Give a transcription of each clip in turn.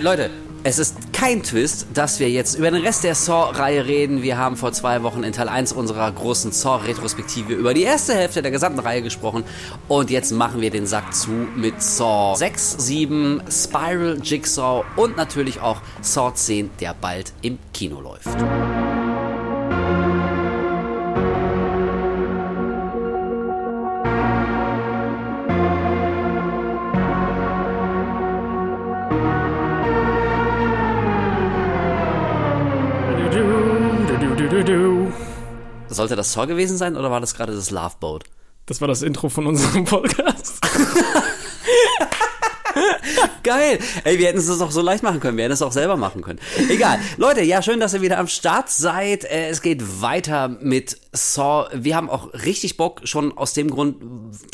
Leute, es ist kein Twist, dass wir jetzt über den Rest der Saw-Reihe reden. Wir haben vor zwei Wochen in Teil 1 unserer großen Saw-Retrospektive über die erste Hälfte der gesamten Reihe gesprochen. Und jetzt machen wir den Sack zu mit Saw 6, 7, Spiral, Jigsaw und natürlich auch Saw 10, der bald im Kino läuft. Sollte das Saw gewesen sein oder war das gerade das Love Boat? Das war das Intro von unserem Podcast. Geil. Ey, wir hätten es uns auch so leicht machen können. Wir hätten es auch selber machen können. Egal. Leute, ja, schön, dass ihr wieder am Start seid. Äh, es geht weiter mit Saw. Wir haben auch richtig Bock, schon aus dem Grund,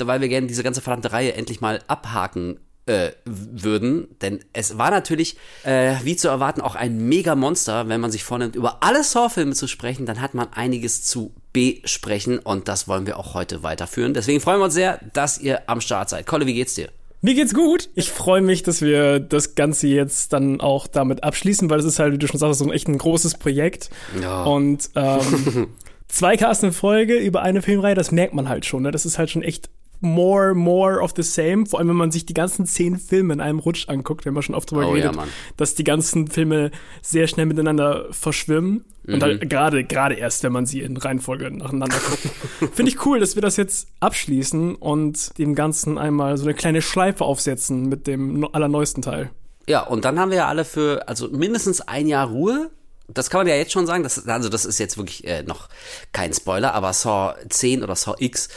weil wir gerne diese ganze verdammte Reihe endlich mal abhaken äh, würden. Denn es war natürlich, äh, wie zu erwarten, auch ein Mega-Monster. Wenn man sich vornimmt, über alle Saw-Filme zu sprechen, dann hat man einiges zu besprechen. Und das wollen wir auch heute weiterführen. Deswegen freuen wir uns sehr, dass ihr am Start seid. Kolle, wie geht's dir? Mir geht's gut. Ich freue mich, dass wir das Ganze jetzt dann auch damit abschließen, weil es ist halt, wie du schon sagst, so ein echt ein großes Projekt. Ja. Und ähm, zwei Casts in Folge über eine Filmreihe, das merkt man halt schon. Ne? Das ist halt schon echt more, more of the same. Vor allem, wenn man sich die ganzen zehn Filme in einem Rutsch anguckt. Wir haben ja schon oft drüber Oh ja, geredet, Mann. dass die ganzen Filme sehr schnell miteinander verschwimmen. Und Mhm. halt gerade, gerade erst, wenn man sie in Reihenfolge nacheinander guckt. Finde ich cool, dass wir das jetzt abschließen und dem Ganzen einmal so eine kleine Schleife aufsetzen mit dem allerneuesten Teil. Ja, und dann haben wir ja alle für, also mindestens ein Jahr Ruhe. Das kann man ja jetzt schon sagen. Das, also das ist jetzt wirklich äh, noch kein Spoiler, aber Saw 10 oder Saw X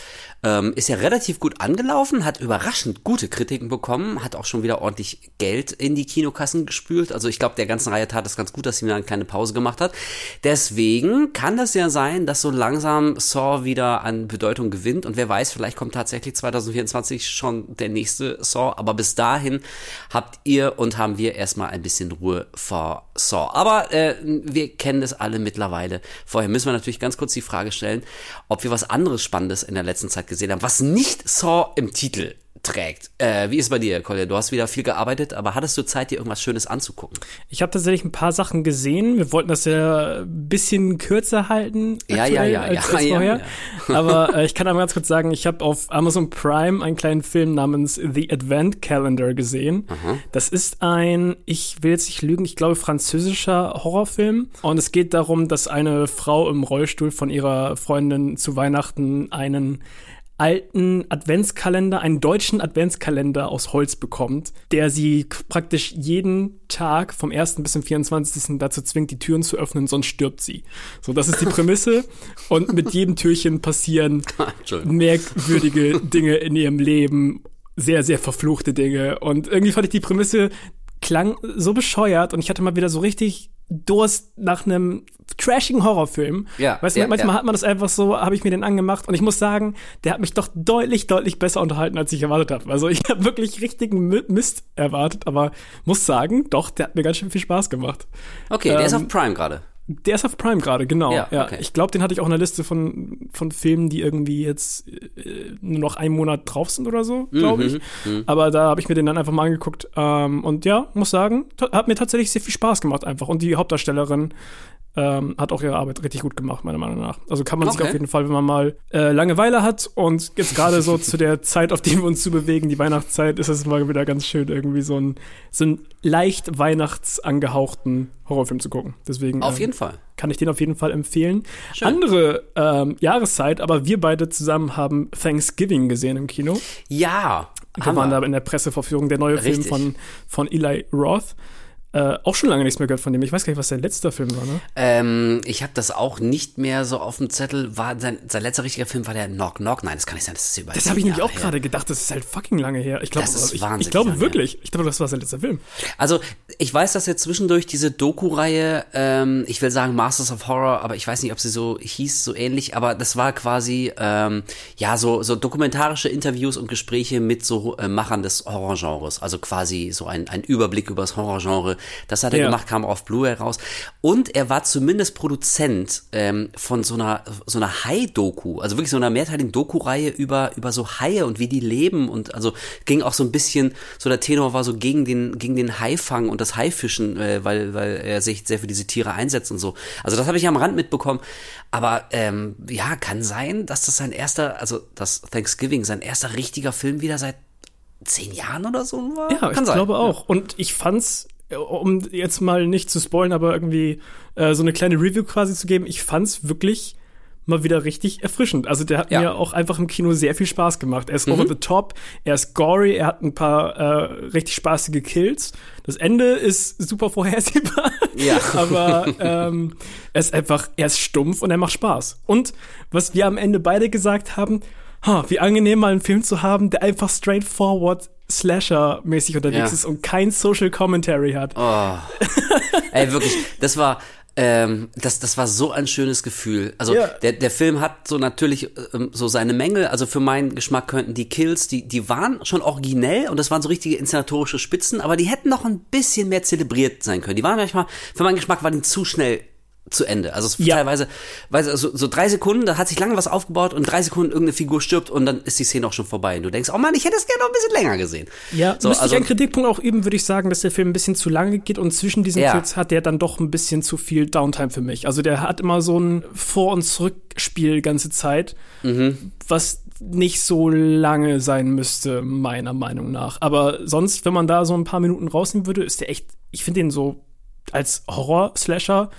ähm, ist ja relativ gut angelaufen, hat überraschend gute Kritiken bekommen, hat auch schon wieder ordentlich Geld in die Kinokassen gespült. Also ich glaube, der ganzen Reihe tat es ganz gut, dass sie mir eine kleine Pause gemacht hat. Deswegen kann das ja sein, dass so langsam Saw wieder an Bedeutung gewinnt und wer weiß, vielleicht kommt tatsächlich 2024 schon der nächste Saw, aber bis dahin habt ihr und haben wir erstmal ein bisschen Ruhe vor Saw. Aber äh, wir kennen es alle mittlerweile. Vorher müssen wir natürlich ganz kurz die Frage stellen, ob wir was anderes Spannendes in der letzten Zeit gesehen haben, was nicht Saw im Titel trägt. Äh, wie ist bei dir, Colin? Du hast wieder viel gearbeitet, aber hattest du Zeit, dir irgendwas Schönes anzugucken? Ich habe tatsächlich ein paar Sachen gesehen. Wir wollten das ja ein bisschen kürzer halten. Ja, ja, ja, als, ja, als ja, vorher. ja. Aber äh, ich kann aber ganz kurz sagen, ich habe auf Amazon Prime einen kleinen Film namens The Advent Calendar gesehen. Das ist ein, ich will jetzt nicht lügen, ich glaube französischer Horrorfilm. Und es geht darum, dass eine Frau im Rollstuhl von ihrer Freundin zu Weihnachten einen alten Adventskalender, einen deutschen Adventskalender aus Holz bekommt, der sie praktisch jeden Tag vom 1. bis zum 24. dazu zwingt, die Türen zu öffnen, sonst stirbt sie. So, das ist die Prämisse. Und mit jedem Türchen passieren Entschuldigung. merkwürdige Dinge in ihrem Leben, sehr, sehr verfluchte Dinge. Und irgendwie fand ich die Prämisse klang so bescheuert und ich hatte mal wieder so richtig Durst nach einem trashigen Horrorfilm. Ja, weißt du, ja, manchmal ja. hat man das einfach so, habe ich mir den angemacht und ich muss sagen, der hat mich doch deutlich, deutlich besser unterhalten, als ich erwartet habe. Also ich habe wirklich richtigen Mi- Mist erwartet, aber muss sagen, doch, der hat mir ganz schön viel Spaß gemacht. Okay, der ist Ähm, auf Prime gerade. Der ist auf Prime gerade, genau. Ja, Ja, okay. Ich glaube, den hatte ich auch in der Liste von, von Filmen, die irgendwie jetzt äh, nur noch einen Monat drauf sind oder so, glaube ich. Mhm, Aber da habe ich mir den dann einfach mal angeguckt. Ähm, und ja, muss sagen, hat mir tatsächlich sehr viel Spaß gemacht einfach. Und die Hauptdarstellerin ähm, hat auch ihre Arbeit richtig gut gemacht, meiner Meinung nach. Also kann man sich Okay. auf jeden Fall, wenn man mal äh, Langeweile hat und jetzt gerade so zu der Zeit, auf die wir uns zubewegen, die Weihnachtszeit, ist es mal wieder ganz schön, irgendwie so ein, so ein leicht weihnachtsangehauchten Horrorfilm zu gucken. Deswegen Auf ähm, jeden Fall. kann ich den auf jeden Fall empfehlen. Schön. Andere ähm, Jahreszeit, aber wir beide zusammen haben Thanksgiving gesehen im Kino. Ja, Wir haben waren da in der Presseverführung, der neue Richtig. Film von, von Eli Roth. Äh, auch schon lange nichts mehr gehört von dem. Ich weiß gar nicht, was der letzte Film war, ne? Ähm, ich habe das auch nicht mehr so auf dem Zettel. War sein, sein letzter richtiger Film war der Knock Knock. Nein, das kann nicht sein. Das ist über Das habe ich nämlich auch gerade gedacht. Das ist halt fucking lange her. Ich glaube, Das ist ich, wahnsinnig ich glaube wirklich. Ich glaube, das war sein letzter Film. Also, ich weiß, dass er zwischendurch diese Doku-Reihe, ähm, ich will sagen Masters of Horror, aber ich weiß nicht, ob sie so hieß, so ähnlich, aber das war quasi, ähm, ja, so, so dokumentarische Interviews und Gespräche mit so äh, Machern des Horrorgenres. Also quasi so ein, ein Überblick über das Horrorgenre Das hat er ja. gemacht, kam auf Blu-ray raus. Und er war zumindest Produzent ähm, von so einer so einer Hai-Doku, also wirklich so einer mehrteiligen Doku-Reihe über über so Haie und wie die leben und also ging auch so ein bisschen, so der Tenor war so gegen den gegen den Haifang und das Haifischen, äh, weil weil er sich sehr für diese Tiere einsetzt und so. Also das habe ich am Rand mitbekommen. Aber ähm, ja, kann sein, dass das sein erster, also das Thanksgiving sein erster richtiger Film wieder seit zehn Jahren oder so war. Ja, kann ich sein. glaube auch. Ja. Und ich fand's um jetzt mal nicht zu spoilen, aber irgendwie äh, so eine kleine Review quasi zu geben, ich fand's wirklich mal wieder richtig erfrischend. Also der hat ja. mir auch einfach im Kino sehr viel Spaß gemacht. Er ist mhm. over the top, er ist gory, er hat ein paar äh, richtig spaßige Kills. Das Ende ist super vorhersehbar. Ja. Aber ähm, er ist einfach, er ist stumpf und er macht Spaß. Und was wir am Ende beide gesagt haben, ha, wie angenehm mal einen Film zu haben, der einfach straightforward Slasher-mäßig unterwegs ja. ist und kein Social Commentary hat. Oh. Ey, wirklich, das war, ähm, das, das war so ein schönes Gefühl. Also ja. der, der Film hat so natürlich ähm, so seine Mängel. Also für meinen Geschmack könnten die Kills, die, die waren schon originell und das waren so richtige inszenatorische Spitzen, aber die hätten noch ein bisschen mehr zelebriert sein können. Die waren manchmal, für meinen Geschmack waren die zu schnell zu Ende. Also ja. teilweise, weil so, so drei Sekunden, da hat sich lange was aufgebaut und drei Sekunden irgendeine Figur stirbt und dann ist die Szene auch schon vorbei. Und du denkst, oh Mann, ich hätte es gerne noch ein bisschen länger gesehen. Ja, so, müsste also, ich einen Kritikpunkt auch üben, würde ich sagen, dass der Film ein bisschen zu lange geht und zwischen diesen ja. Hat der dann doch ein bisschen zu viel Downtime für mich. Also der hat immer so ein Vor- und Zurückspiel die ganze Zeit, mhm. was nicht so lange sein müsste, meiner Meinung nach. Aber sonst, wenn man da so ein paar Minuten rausnehmen würde, ist der echt, ich finde den so als Horror-Slasher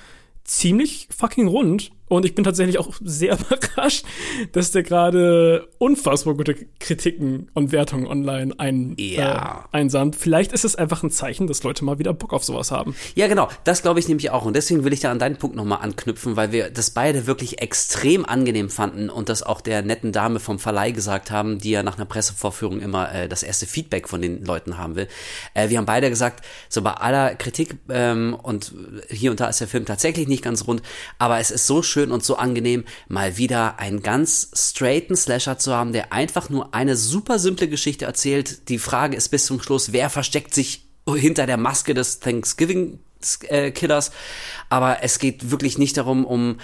ziemlich fucking rund. Und ich bin tatsächlich auch sehr überrascht, dass der gerade unfassbar gute Kritiken und Wertungen online ein, ja. äh, einsamt. Vielleicht ist es einfach ein Zeichen, dass Leute mal wieder Bock auf sowas haben. Ja, genau. Das glaube ich nämlich auch. Und deswegen will ich da an deinen Punkt nochmal anknüpfen, weil wir das beide wirklich extrem angenehm fanden und das auch der netten Dame vom Verleih gesagt haben, die ja nach einer Pressevorführung immer äh, das erste Feedback von den Leuten haben will. Äh, wir haben beide gesagt, so bei aller Kritik ähm, und hier und da ist der Film tatsächlich nicht ganz rund, aber es ist so schön, schön und so angenehm, mal wieder einen ganz straighten Slasher zu haben, der einfach nur eine super simple Geschichte erzählt. Die Frage ist bis zum Schluss, wer versteckt sich hinter der Maske des Thanksgiving äh, Killers, aber es geht wirklich nicht darum, um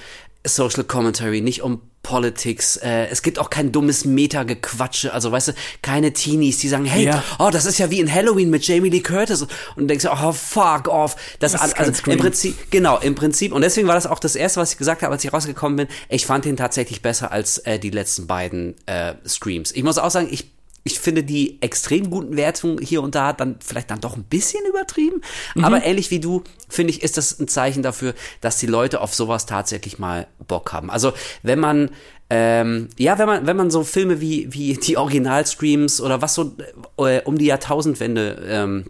Social Commentary, nicht um Politics. Äh, es gibt auch kein dummes Meta-Gequatsche. Also, weißt du, keine Teenies, die sagen, hey, ja. oh, das ist ja wie in Halloween mit Jamie Lee Curtis. Und du denkst, oh, fuck off. Das, das also, im Prinzip, genau, im Prinzip. Und deswegen war das auch das erste, was ich gesagt habe, als ich rausgekommen bin. Ich fand ihn tatsächlich besser als äh, die letzten beiden äh, Streams. Ich muss auch sagen, ich ich finde die extrem guten Wertungen hier und da dann vielleicht dann doch ein bisschen übertrieben. Mhm. Aber ähnlich wie du, finde ich, ist das ein Zeichen dafür, dass die Leute auf sowas tatsächlich mal Bock haben. Also wenn man ähm, ja, wenn man, wenn man so Filme wie, wie die Originalstreams oder was so äh, um die Jahrtausendwende ähm,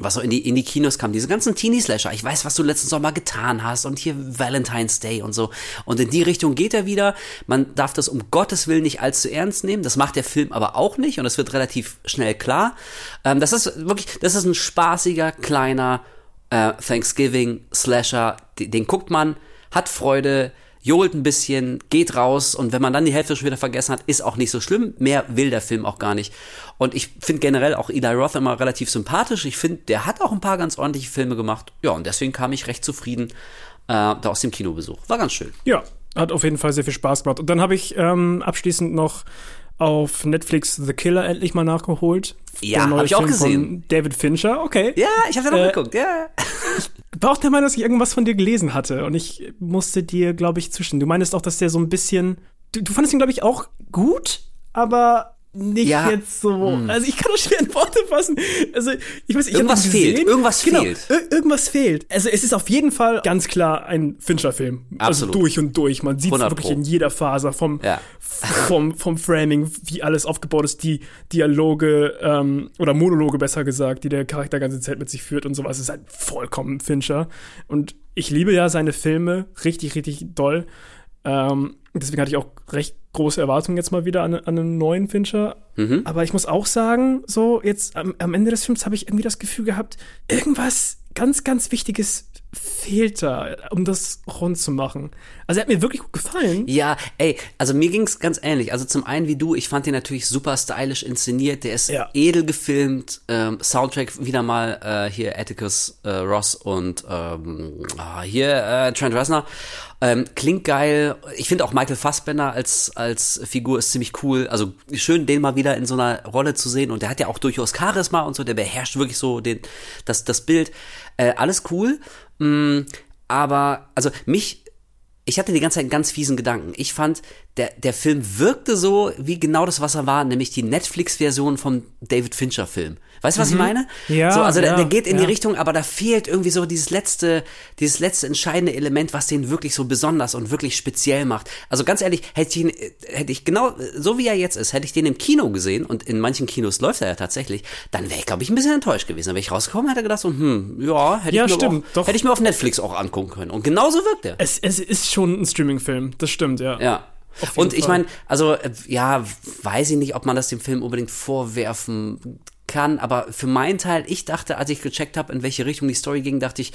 was so in die, in die Kinos kam, diese ganzen Teenie-Slasher. Ich weiß, was du letzten Sommer getan hast und hier Valentine's Day und so. Und in die Richtung geht er wieder. Man darf das um Gottes Willen nicht allzu ernst nehmen. Das macht der Film aber auch nicht und das wird relativ schnell klar. Ähm, das ist wirklich, das ist ein spaßiger, kleiner äh, Thanksgiving-Slasher. Den, den guckt man, hat Freude, johlt ein bisschen, geht raus und wenn man dann die Hälfte schon wieder vergessen hat, ist auch nicht so schlimm. Mehr will der Film auch gar nicht. Und ich finde generell auch Eli Roth immer relativ sympathisch. Ich finde, der hat auch ein paar ganz ordentliche Filme gemacht. Ja, und deswegen kam ich recht zufrieden äh, da aus dem Kinobesuch. War ganz schön. Ja, hat auf jeden Fall sehr viel Spaß gemacht. Und dann habe ich ähm, abschließend noch auf Netflix The Killer endlich mal nachgeholt. Ja, habe ich auch gesehen. David Fincher, okay. Ja, ich habe da noch äh, geguckt, ja. Ich war auch der Meinung, dass ich irgendwas von dir gelesen hatte und ich musste dir, glaube ich, zwischen. Du meinst auch, dass der so ein bisschen. Du, du fandest ihn, glaube ich, auch gut, aber nicht ja. jetzt so. Hm. Also ich kann das schwer in Worte fassen. Also ich weiß, ich irgendwas fehlt. Irgendwas genau, fehlt. Ir irgendwas fehlt. Also es ist auf jeden Fall ganz klar ein Fincher-Film. Also durch und durch. Man sieht es wirklich in jeder Phase vom, ja. vom vom Framing, wie alles aufgebaut ist, die Dialoge ähm, oder Monologe besser gesagt, die der Charakter ganze Zeit mit sich führt und sowas. Es ist halt vollkommen Fincher. Und ich liebe ja seine Filme richtig richtig doll. Ähm, deswegen hatte ich auch recht große Erwartungen jetzt mal wieder an, an einen neuen Fincher. Mhm. Aber ich muss auch sagen, so jetzt am, am Ende des Films habe ich irgendwie das Gefühl gehabt, irgendwas ganz, ganz Wichtiges fehlt da, um das rund zu machen? Also er hat mir wirklich gut gefallen. Ja, ey, also mir ging's ganz ähnlich. Also zum einen wie du, ich fand den natürlich super stylisch inszeniert, der ist Ja. edel gefilmt, ähm, Soundtrack wieder mal äh, hier Atticus äh, Ross und ähm, ah, hier äh, Trent Reznor. Ähm, klingt geil. Ich finde auch Michael Fassbender als als Figur ist ziemlich cool. Also schön, den mal wieder in so einer Rolle zu sehen. Und der hat ja auch durchaus Charisma und so. Der beherrscht wirklich so den das das Bild. Äh, alles cool. Mm, aber also mich ich hatte die ganze Zeit einen ganz fiesen Gedanken. Ich fand, der, der Film wirkte so, wie genau das, was er war, nämlich die Netflix-Version vom David Fincher-Film. Weißt du, was ich meine? Mhm. Ja, So, also der, ja, der geht in ja. die Richtung, aber da fehlt irgendwie so dieses letzte, dieses letzte entscheidende Element, was den wirklich so besonders und wirklich speziell macht. Also ganz ehrlich, hätte ich ihn, hätte ich genau, so wie er jetzt ist, hätte ich den im Kino gesehen und in manchen Kinos läuft er ja tatsächlich, dann wäre ich, glaube ich, ein bisschen enttäuscht gewesen. Dann wäre ich rausgekommen, hätte gedacht so, hm, ja, hätte Ja, ich mir stimmt, auch, doch. hätte ich mir auf Netflix auch angucken können. Und genauso wirkt er. Es, es ist schon ein Streaming-Film, das stimmt, ja. Ja. Und ich meine, also ja, weiß ich nicht, ob man das dem Film unbedingt vorwerfen kann, aber für meinen Teil, ich dachte, als ich gecheckt habe, in welche Richtung die Story ging, dachte ich,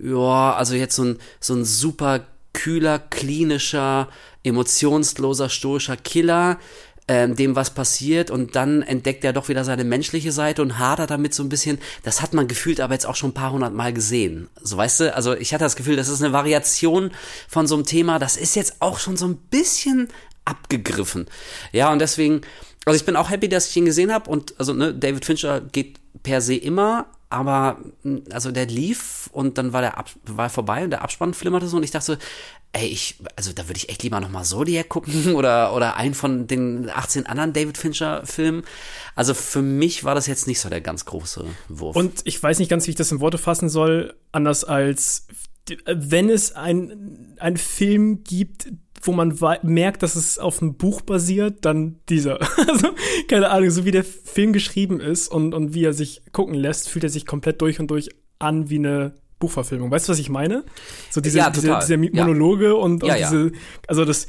ja, also jetzt so ein so ein super kühler, klinischer, emotionsloser, stoischer Killer, ähm, dem was passiert und dann entdeckt er doch wieder seine menschliche Seite und hadert damit so ein bisschen. Das hat man gefühlt aber jetzt auch schon ein paar hundert Mal gesehen. So weißt du, also ich hatte das Gefühl, das ist eine Variation von so einem Thema, das ist jetzt auch schon so ein bisschen abgegriffen. Ja, und deswegen, also ich bin auch happy, dass ich ihn gesehen habe und also ne, David Fincher geht per se immer, aber mh, also der lief und dann war der Ab war vorbei und der Abspann flimmerte so und ich dachte so, ey, ich, also da würde ich echt lieber nochmal Zodiac gucken oder, oder einen von den 18 anderen David Fincher Filmen. Also für mich war das jetzt nicht so der ganz große Wurf. Und ich weiß nicht ganz, wie ich das in Worte fassen soll, anders als wenn es ein, ein Film gibt, wo man merkt, dass es auf einem Buch basiert, dann dieser. Also, keine Ahnung, so wie der Film geschrieben ist und, und wie er sich gucken lässt, fühlt er sich komplett durch und durch an wie eine Buchverfilmung. Weißt du, was ich meine? So diese, Ja, diese, total. diese Ja. Monologe und, und Ja, ja. diese, also das,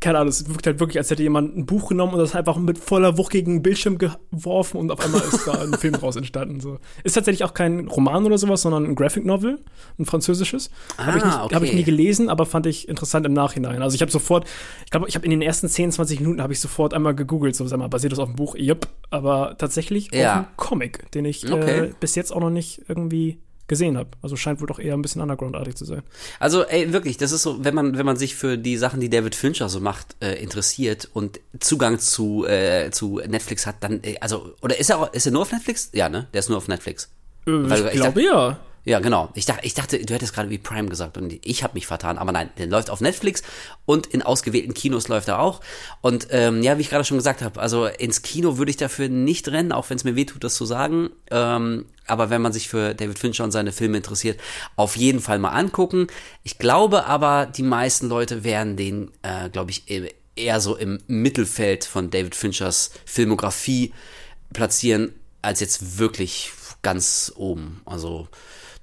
keine Ahnung, es wirkt halt wirklich, als hätte jemand ein Buch genommen und das einfach mit voller Wucht gegen den Bildschirm geworfen und auf einmal ist da ein Film draus entstanden. So. Ist tatsächlich auch kein Roman oder sowas, sondern ein Graphic Novel, ein französisches. habe ich, Ah, nicht- okay. hab ich nie gelesen, aber fand ich interessant im Nachhinein. Also ich habe sofort, ich glaube, ich habe in den ersten 10, 20 Minuten habe ich sofort einmal gegoogelt, so sag mal, basiert das auf dem Buch? Jupp, aber tatsächlich Ja. auf einem Comic, den ich Okay. äh, bis jetzt auch noch nicht irgendwie gesehen habe. Also scheint wohl doch eher ein bisschen undergroundartig zu sein. Also, ey, wirklich, das ist so, wenn man, wenn man sich für die Sachen, die David Fincher so macht, äh, interessiert und Zugang zu, äh, zu Netflix hat, dann, äh, also, oder ist er auch, ist er nur auf Netflix? Ja, ne? Der ist nur auf Netflix. Äh, Weil ich ich glaube ja. Ja, genau. Ich dachte, ich dachte, du hättest gerade wie Prime gesagt und ich habe mich vertan, aber nein, der läuft auf Netflix und in ausgewählten Kinos läuft er auch. Und ähm, ja, wie ich gerade schon gesagt habe, also ins Kino würde ich dafür nicht rennen, auch wenn es mir wehtut, das zu sagen. Ähm, aber wenn man sich für David Fincher und seine Filme interessiert, auf jeden Fall mal angucken. Ich glaube aber, die meisten Leute werden den, äh, glaube ich, eher so im Mittelfeld von David Finchers Filmografie platzieren, als jetzt wirklich ganz oben. Also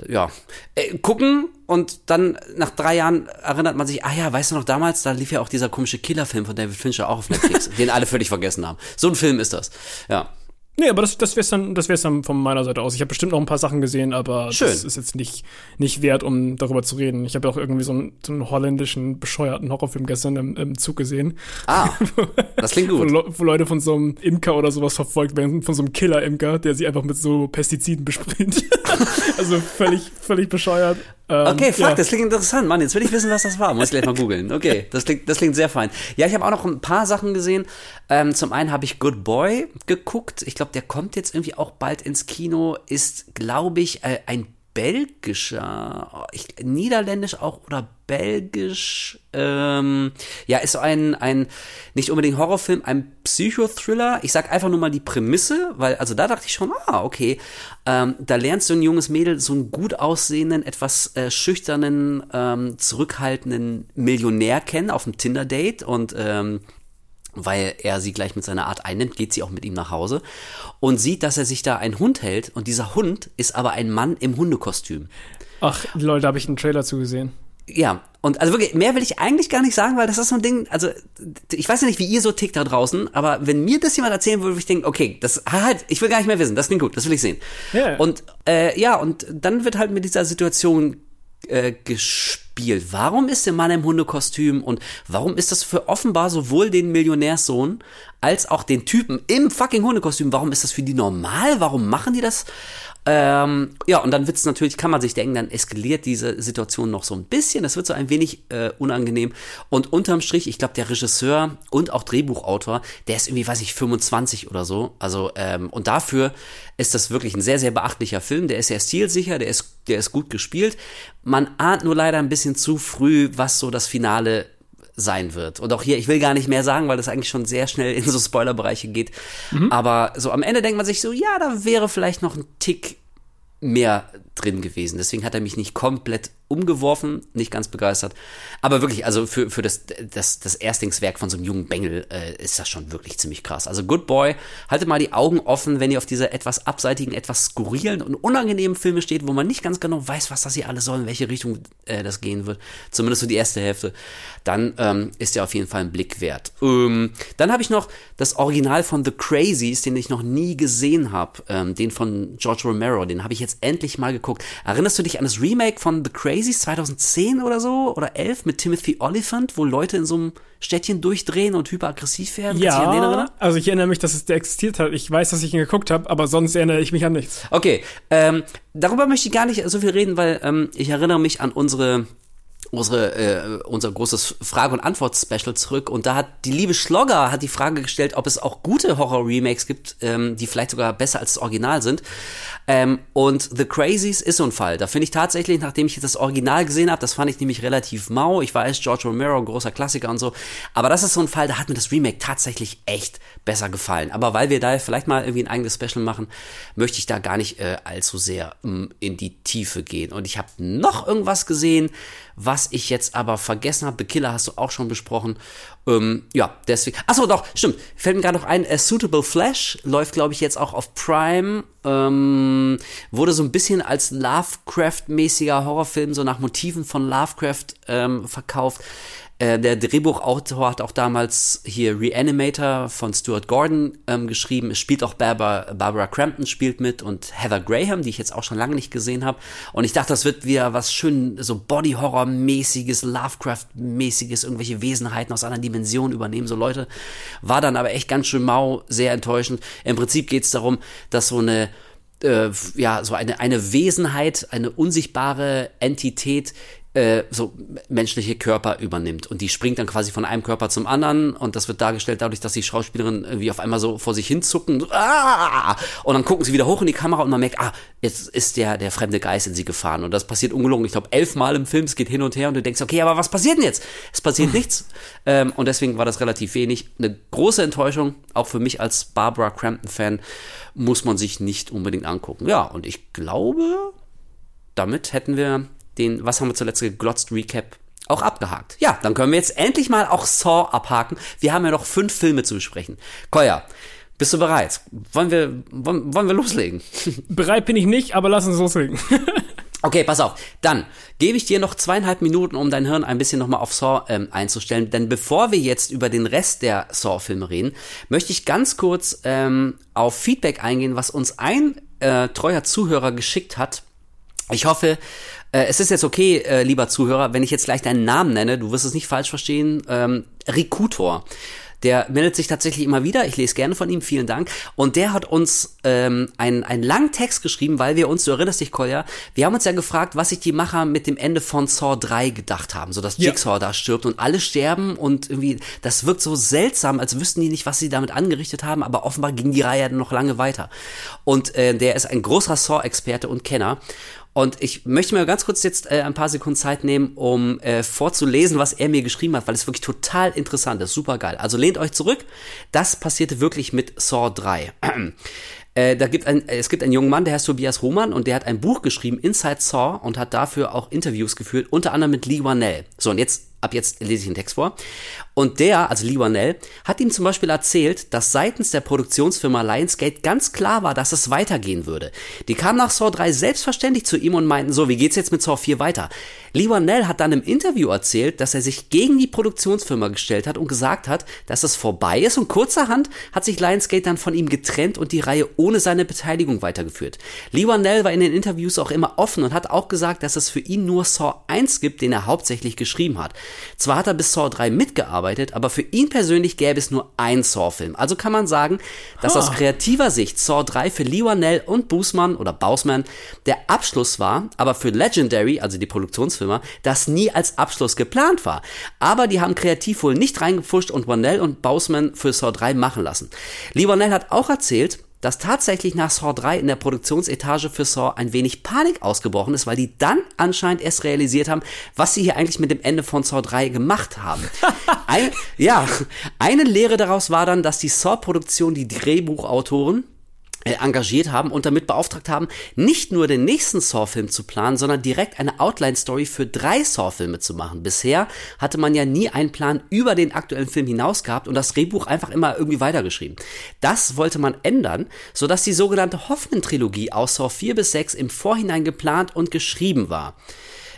ja, äh, gucken und dann nach drei Jahren erinnert man sich, ah ja, weißt du noch damals, da lief ja auch dieser komische Killerfilm von David Fincher auch auf Netflix, den alle völlig vergessen haben. So ein Film ist das. Ja. Nee, aber das, das wäre dann, das wär's dann von meiner Seite aus. Ich habe bestimmt noch ein paar Sachen gesehen, aber Schön. das ist jetzt nicht, nicht wert, um darüber zu reden. Ich habe ja auch irgendwie so einen, so einen holländischen, bescheuerten Horrorfilm gestern im, im Zug gesehen, Ah, das klingt gut. Le wo Leute von so einem Imker oder sowas verfolgt werden, von so einem Killer-Imker, der sie einfach mit so Pestiziden besprüht. also völlig, völlig bescheuert. Ähm, Okay, fuck, ja. das klingt interessant, Mann. Jetzt will ich wissen, was das war. Muss ich gleich mal googeln. Okay, das klingt, das klingt sehr fein. Ja, ich habe auch noch ein paar Sachen gesehen. Ähm, zum einen habe ich Good Boy geguckt. Ich glaube, der kommt jetzt irgendwie auch bald ins Kino. Ist, glaube ich, äh, ein belgischer, ich, niederländisch auch oder belgisch. Ähm, ja, ist so ein, ein nicht unbedingt Horrorfilm, ein Psychothriller. Ich sag einfach nur mal die Prämisse, weil, also da dachte ich schon, ah, okay. Ähm, da lernst du ein junges Mädel, so einen gut aussehenden, etwas äh, schüchternen, ähm, zurückhaltenden Millionär kennen auf einem Tinder-Date und ähm, weil er sie gleich mit seiner Art einnimmt, geht sie auch mit ihm nach Hause und sieht, dass er sich da einen Hund hält und dieser Hund ist aber ein Mann im Hundekostüm. Ach, Leute, da habe ich einen Trailer zugesehen. Ja, und also wirklich, mehr will ich eigentlich gar nicht sagen, weil das ist so ein Ding, also ich weiß ja nicht, wie ihr so tickt da draußen, aber wenn mir das jemand erzählen würde, würde ich denken, okay, das halt, ich will gar nicht mehr wissen, das klingt gut, das will ich sehen. Ja. Und äh, ja, und dann wird halt mit dieser Situation äh, gespielt? Warum ist der Mann im Hundekostüm und warum ist das für offenbar sowohl den Millionärssohn als auch den Typen im fucking Hundekostüm? Warum ist das für die normal? Warum machen die das? Ähm, ja, und dann wird's natürlich, kann man sich denken, dann eskaliert diese Situation noch so ein bisschen. Es wird so ein wenig äh, unangenehm. Und unterm Strich, ich glaube, der Regisseur und auch Drehbuchautor, der ist irgendwie, weiß ich, 25 oder so. Also, ähm, und dafür ist das wirklich ein sehr, sehr beachtlicher Film. Der ist sehr stilsicher, der ist, der ist gut gespielt. Man ahnt nur leider ein bisschen zu früh, was so das Finale sein wird. Und auch hier, ich will gar nicht mehr sagen, weil das eigentlich schon sehr schnell in so Spoilerbereiche geht. Mhm. Aber so am Ende denkt man sich so, ja, da wäre vielleicht noch ein Tick mehr drin gewesen. Deswegen hat er mich nicht komplett umgeworfen, nicht ganz begeistert. Aber wirklich, also für, für das, das, das Erstlingswerk von so einem jungen Bengel äh, ist das schon wirklich ziemlich krass. Also Good Boy, haltet mal die Augen offen, wenn ihr auf diese etwas abseitigen, etwas skurrilen und unangenehmen Filme steht, wo man nicht ganz genau weiß, was das hier alles soll, in welche Richtung äh, das gehen wird. Zumindest so die erste Hälfte. Dann ähm, ist der auf jeden Fall ein Blick wert. Ähm, dann habe ich noch das Original von The Crazies, den ich noch nie gesehen habe. Ähm, den von George Romero, den habe ich jetzt endlich mal geguckt. Erinnerst du dich an das Remake von The Crazies 2010 oder so oder 11 mit Timothy Oliphant, wo Leute in so einem Städtchen durchdrehen und hyperaggressiv werden? Ja, also ich erinnere mich, dass es der existiert hat. Ich weiß, dass ich ihn geguckt habe, aber sonst erinnere ich mich an nichts. Okay, ähm, darüber möchte ich gar nicht so viel reden, weil ähm, ich erinnere mich an unsere unsere, äh, unser großes Frage- und Antwort-Special zurück und da hat die liebe Schlogger hat die Frage gestellt, ob es auch gute Horror-Remakes gibt, ähm, die vielleicht sogar besser als das Original sind. Ähm, und The Crazies ist so ein Fall. Da finde ich tatsächlich, nachdem ich das Original gesehen habe, das fand ich nämlich relativ mau. Ich weiß, George Romero, großer Klassiker und so. Aber das ist so ein Fall, da hat mir das Remake tatsächlich echt besser gefallen. Aber weil wir da vielleicht mal irgendwie ein eigenes Special machen, möchte ich da gar nicht äh, allzu sehr ähm, in die Tiefe gehen. Und ich habe noch irgendwas gesehen, was ich jetzt aber vergessen habe. The Killer hast du auch schon besprochen. Ähm, ja, deswegen. Achso, doch, stimmt. Fällt mir gerade noch ein, A Suitable Flash läuft, glaube ich, jetzt auch auf Prime. Ähm, wurde so ein bisschen als Lovecraft-mäßiger Horrorfilm, so nach Motiven von Lovecraft ähm, verkauft. Äh, der Drehbuchautor hat auch damals hier Reanimator von Stuart Gordon ähm, geschrieben. Es spielt auch Barbara, Barbara Crampton spielt mit und Heather Graham, die ich jetzt auch schon lange nicht gesehen habe. Und ich dachte, das wird wieder was schön so Body-Horror-mäßiges, Lovecraft-mäßiges, irgendwelche Wesenheiten aus einer Dimension übernehmen. So Leute, war dann aber echt ganz schön mau, sehr enttäuschend. Im Prinzip geht es darum, dass so eine äh, ja, so eine, eine Wesenheit, eine unsichtbare Entität äh, so menschliche Körper übernimmt und die springt dann quasi von einem Körper zum anderen und das wird dargestellt dadurch, dass die Schauspielerin irgendwie auf einmal so vor sich hin zucken so, ah! und dann gucken sie wieder hoch in die Kamera und man merkt, ah, jetzt ist der der fremde Geist in sie gefahren und das passiert ungelogen, ich glaube elfmal im Film, es geht hin und her und du denkst, okay, aber was passiert denn jetzt? Es passiert nichts ähm, und deswegen war das relativ wenig. Eine große Enttäuschung, auch für mich als Barbara Crampton-Fan, muss man sich nicht unbedingt angucken. Ja, und ich glaube, damit hätten wir den, was haben wir zuletzt geglotzt, Recap auch abgehakt. Ja, dann können wir jetzt endlich mal auch Saw abhaken. Wir haben ja noch fünf Filme zu besprechen. Koya, bist du bereit? Wollen wir, wollen, wollen wir loslegen? Bereit bin ich nicht, aber lass uns loslegen. Okay, pass auf. Dann gebe ich dir noch zweieinhalb Minuten, um dein Hirn ein bisschen nochmal auf Saw ähm, einzustellen. Denn bevor wir jetzt über den Rest der Saw-Filme reden, möchte ich ganz kurz ähm, auf Feedback eingehen, was uns ein äh, treuer Zuhörer geschickt hat. Ich hoffe, äh, es ist jetzt okay, äh, lieber Zuhörer, wenn ich jetzt gleich deinen Namen nenne, du wirst es nicht falsch verstehen. Ähm, Rikutor. Der meldet sich tatsächlich immer wieder. Ich lese gerne von ihm. Vielen Dank. Und der hat uns ähm, einen, einen langen Text geschrieben, weil wir uns, du erinnerst dich, Kolja, wir haben uns ja gefragt, was sich die Macher mit dem Ende von Saw 3 gedacht haben. So dass Jigsaw ja. da stirbt und alle sterben und irgendwie, das wirkt so seltsam, als wüssten die nicht, was sie damit angerichtet haben, aber offenbar ging die Reihe noch lange weiter. Und äh, der ist ein großer Saw-Experte und Kenner. Und ich möchte mir ganz kurz jetzt äh, ein paar Sekunden Zeit nehmen, um äh, vorzulesen, was er mir geschrieben hat, weil es wirklich total interessant ist. Super geil. Also lehnt euch zurück. Das passierte wirklich mit Saw 3. Äh, da gibt ein, es gibt einen jungen Mann, der heißt Tobias Hohmann und der hat ein Buch geschrieben, Inside Saw, und hat dafür auch Interviews geführt, unter anderem mit Lee Wanell. So, und jetzt ab jetzt lese ich den Text vor. Und der, also Lee Wanell, hat ihm zum Beispiel erzählt, dass seitens der Produktionsfirma Lionsgate ganz klar war, dass es weitergehen würde. Die kamen nach Saw 3 selbstverständlich zu ihm und meinten so, wie geht's jetzt mit Saw 4 weiter? Lee Wanell hat dann im Interview erzählt, dass er sich gegen die Produktionsfirma gestellt hat und gesagt hat, dass es vorbei ist und kurzerhand hat sich Lionsgate dann von ihm getrennt und die Reihe ohne seine Beteiligung weitergeführt. Lee Wanell war in den Interviews auch immer offen und hat auch gesagt, dass es für ihn nur Saw 1 gibt, den er hauptsächlich geschrieben hat. Zwar hat er bis Saw 3 mitgearbeitet, aber für ihn persönlich gäbe es nur einen Saw-Film. Also kann man sagen, dass huh. aus kreativer Sicht Saw 3 für Lee Wanell und Boosman oder Bausman der Abschluss war, aber für Legendary, also die Produktionsfirma, das nie als Abschluss geplant war. Aber die haben kreativ wohl nicht reingepfuscht und Wanell und Bausman für Saw 3 machen lassen. Lee Wanell hat auch erzählt, dass tatsächlich nach Saw 3 in der Produktionsetage für Saw ein wenig Panik ausgebrochen ist, weil die dann anscheinend erst realisiert haben, was sie hier eigentlich mit dem Ende von Saw 3 gemacht haben. Ein, ja, eine Lehre daraus war dann, dass die Saw-Produktion die Drehbuchautoren engagiert haben und damit beauftragt haben, nicht nur den nächsten Saw-Film zu planen, sondern direkt eine Outline-Story für drei Saw-Filme zu machen. Bisher hatte man ja nie einen Plan über den aktuellen Film hinaus gehabt und das Drehbuch einfach immer irgendwie weitergeschrieben. Das wollte man ändern, sodass die sogenannte Hoffman-Trilogie aus Saw 4 bis 6 im Vorhinein geplant und geschrieben war.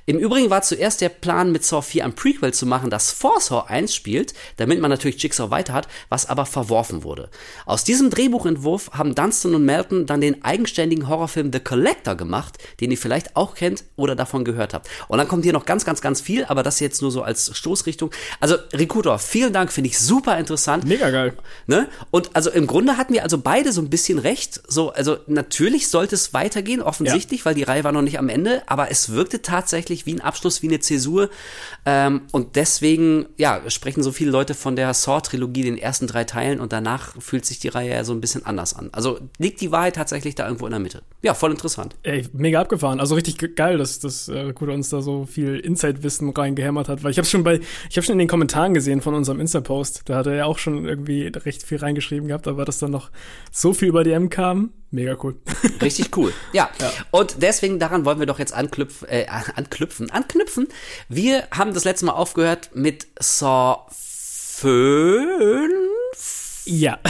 Im Übrigen war zuerst der Plan, mit Saw 4 ein Prequel zu machen, das vor Saw 1 spielt, damit man natürlich Jigsaw weiter hat, was aber verworfen wurde. Aus diesem Drehbuchentwurf haben Dunstan und Melton dann den eigenständigen Horrorfilm The Collector gemacht, den ihr vielleicht auch kennt oder davon gehört habt. Und dann kommt hier noch ganz, ganz, ganz viel, aber das jetzt nur so als Stoßrichtung. Also, Rikutor, vielen Dank, finde ich super interessant. Mega geil. Ne? Und also im Grunde hatten wir also beide so ein bisschen recht. So, also natürlich sollte es weitergehen, offensichtlich, ja. weil die Reihe war noch nicht am Ende, aber es wirkte tatsächlich wirklich wie ein Abschluss, wie eine Zäsur. Ähm, und deswegen, ja, sprechen so viele Leute von der Saw-Trilogie, den ersten drei Teilen, und danach fühlt sich die Reihe ja so ein bisschen anders an. Also liegt die Wahrheit tatsächlich da irgendwo in der Mitte. Ja, voll interessant. Ey, mega abgefahren. Also richtig geil, dass, dass äh, Kuda uns da so viel Insight-Wissen reingehämmert hat, weil ich habe schon bei, ich habe schon in den Kommentaren gesehen von unserem Insta-Post, da hat er ja auch schon irgendwie recht viel reingeschrieben gehabt, aber dass dann noch so viel über die M kam, Mega cool. Richtig cool. Ja. ja. Und deswegen daran wollen wir doch jetzt anknüpfen, äh, anknüpfen, anknüpfen. Wir haben das letzte Mal aufgehört mit Saw 5. Ja.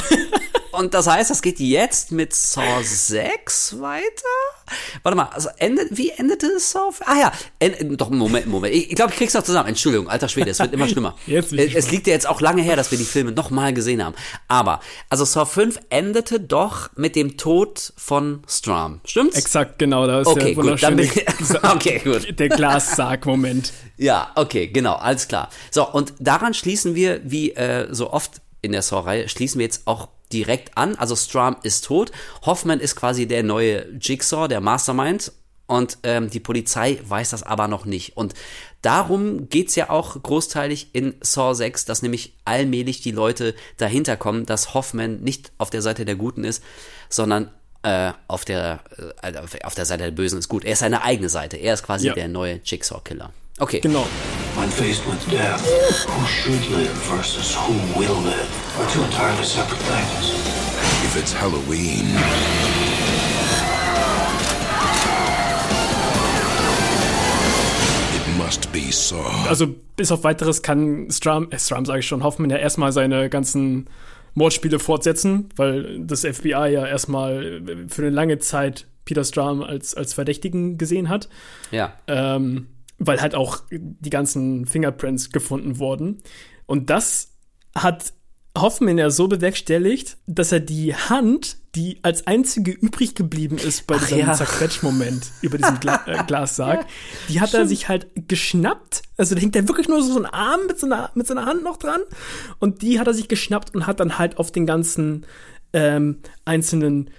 Und das heißt, das geht jetzt mit Saw 6 weiter? Warte mal, also endet, wie endete Saw? Ah ja, end, doch, Moment, Moment. Ich, ich glaube, ich krieg's noch zusammen. Entschuldigung, alter Schwede, es wird immer schlimmer. Jetzt es, es liegt ja jetzt auch lange her, dass wir die Filme nochmal gesehen haben. Aber, also Saw 5 endete doch mit dem Tod von Strom. Stimmt's? Exakt, genau. Da ist okay, der gut, dann bin ich, okay, gut. Der Glassarg-Moment. Ja, okay, genau, alles klar. So, und daran schließen wir, wie äh, so oft in der Saw-Reihe, schließen wir jetzt auch direkt an. Also Strum ist tot. Hoffman ist quasi der neue Jigsaw, der Mastermind. Und ähm, die Polizei weiß das aber noch nicht. Und darum geht's ja auch großteilig in Saw 6, dass nämlich allmählich die Leute dahinter kommen, dass Hoffman nicht auf der Seite der Guten ist, sondern äh, auf, der, äh, auf der Seite der Bösen ist gut. Er ist seine eigene Seite. Er ist quasi ja. der neue Jigsaw-Killer. Okay. Genau. When faced with death, who should live versus who will live are two entirely separate things. If it's Halloween. It must be so. Also, bis auf weiteres kann Strum, äh, Strum sage ich schon, Hoffman ja erstmal seine ganzen Mordspiele fortsetzen, weil das FBI ja erstmal für eine lange Zeit Peter Strum als, als Verdächtigen gesehen hat. Ja. Ähm, weil halt auch die ganzen Fingerprints gefunden wurden. Und das hat Hoffman ja so bewerkstelligt, dass er die Hand, die als einzige übrig geblieben ist bei diesem ja. Zerquetsch-Moment über diesem Gla äh, Glassarg, die hat Stimmt. er sich halt geschnappt. Also da hängt er wirklich nur so ein Arm mit so, einer, mit so einer Hand noch dran. Und die hat er sich geschnappt und hat dann halt auf den ganzen ähm, einzelnen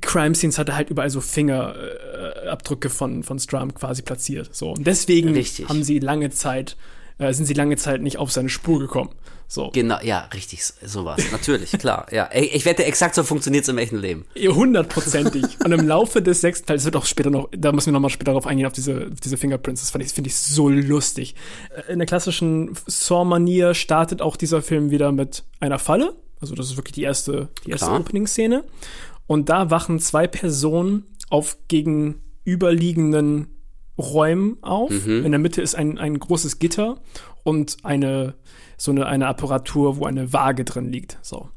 Crime Scenes hatte halt überall so Fingerabdrücke von, von Strum quasi platziert. So. Und deswegen richtig. haben sie lange Zeit, äh, sind sie lange Zeit nicht auf seine Spur gekommen. So. Genau, ja, richtig, sowas. Natürlich, klar. Ja, ich wette, exakt so funktioniert es im echten Leben. Hundertprozentig. Und im Laufe des sechsten Teils wird auch später noch, da müssen wir nochmal später darauf eingehen, auf diese, auf diese Fingerprints. Das finde ich, find ich so lustig. Äh, in der klassischen Saw-Manier startet auch dieser Film wieder mit einer Falle. Also, das ist wirklich die erste, die erste Opening-Szene. Und da wachen zwei Personen auf gegenüberliegenden Räumen auf. Mhm. In der Mitte ist ein, ein großes Gitter und eine, so eine, eine Apparatur, wo eine Waage drin liegt. So.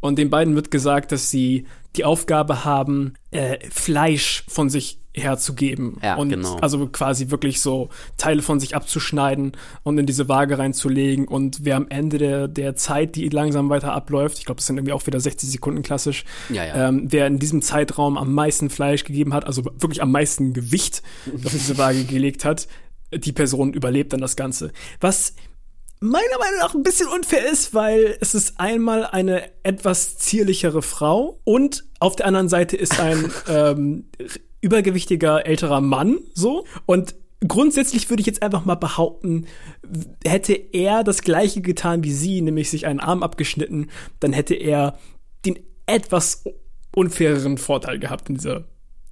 Und den beiden wird gesagt, dass sie die Aufgabe haben, äh, Fleisch von sich herzugeben. Ja, und genau. also quasi wirklich so Teile von sich abzuschneiden und in diese Waage reinzulegen. Und wer am Ende der, der Zeit, die langsam weiter abläuft, ich glaube, das sind irgendwie auch wieder 60 Sekunden klassisch, ja, ja. Ähm, wer in diesem Zeitraum am meisten Fleisch gegeben hat, also wirklich am meisten Gewicht auf diese Waage gelegt hat, die Person überlebt dann das Ganze. Was meiner Meinung nach ein bisschen unfair ist, weil es ist einmal eine etwas zierlichere Frau und auf der anderen Seite ist ein ähm, übergewichtiger älterer Mann so und grundsätzlich würde ich jetzt einfach mal behaupten, hätte er das gleiche getan wie sie, nämlich sich einen Arm abgeschnitten, dann hätte er den etwas unfaireren Vorteil gehabt in dieser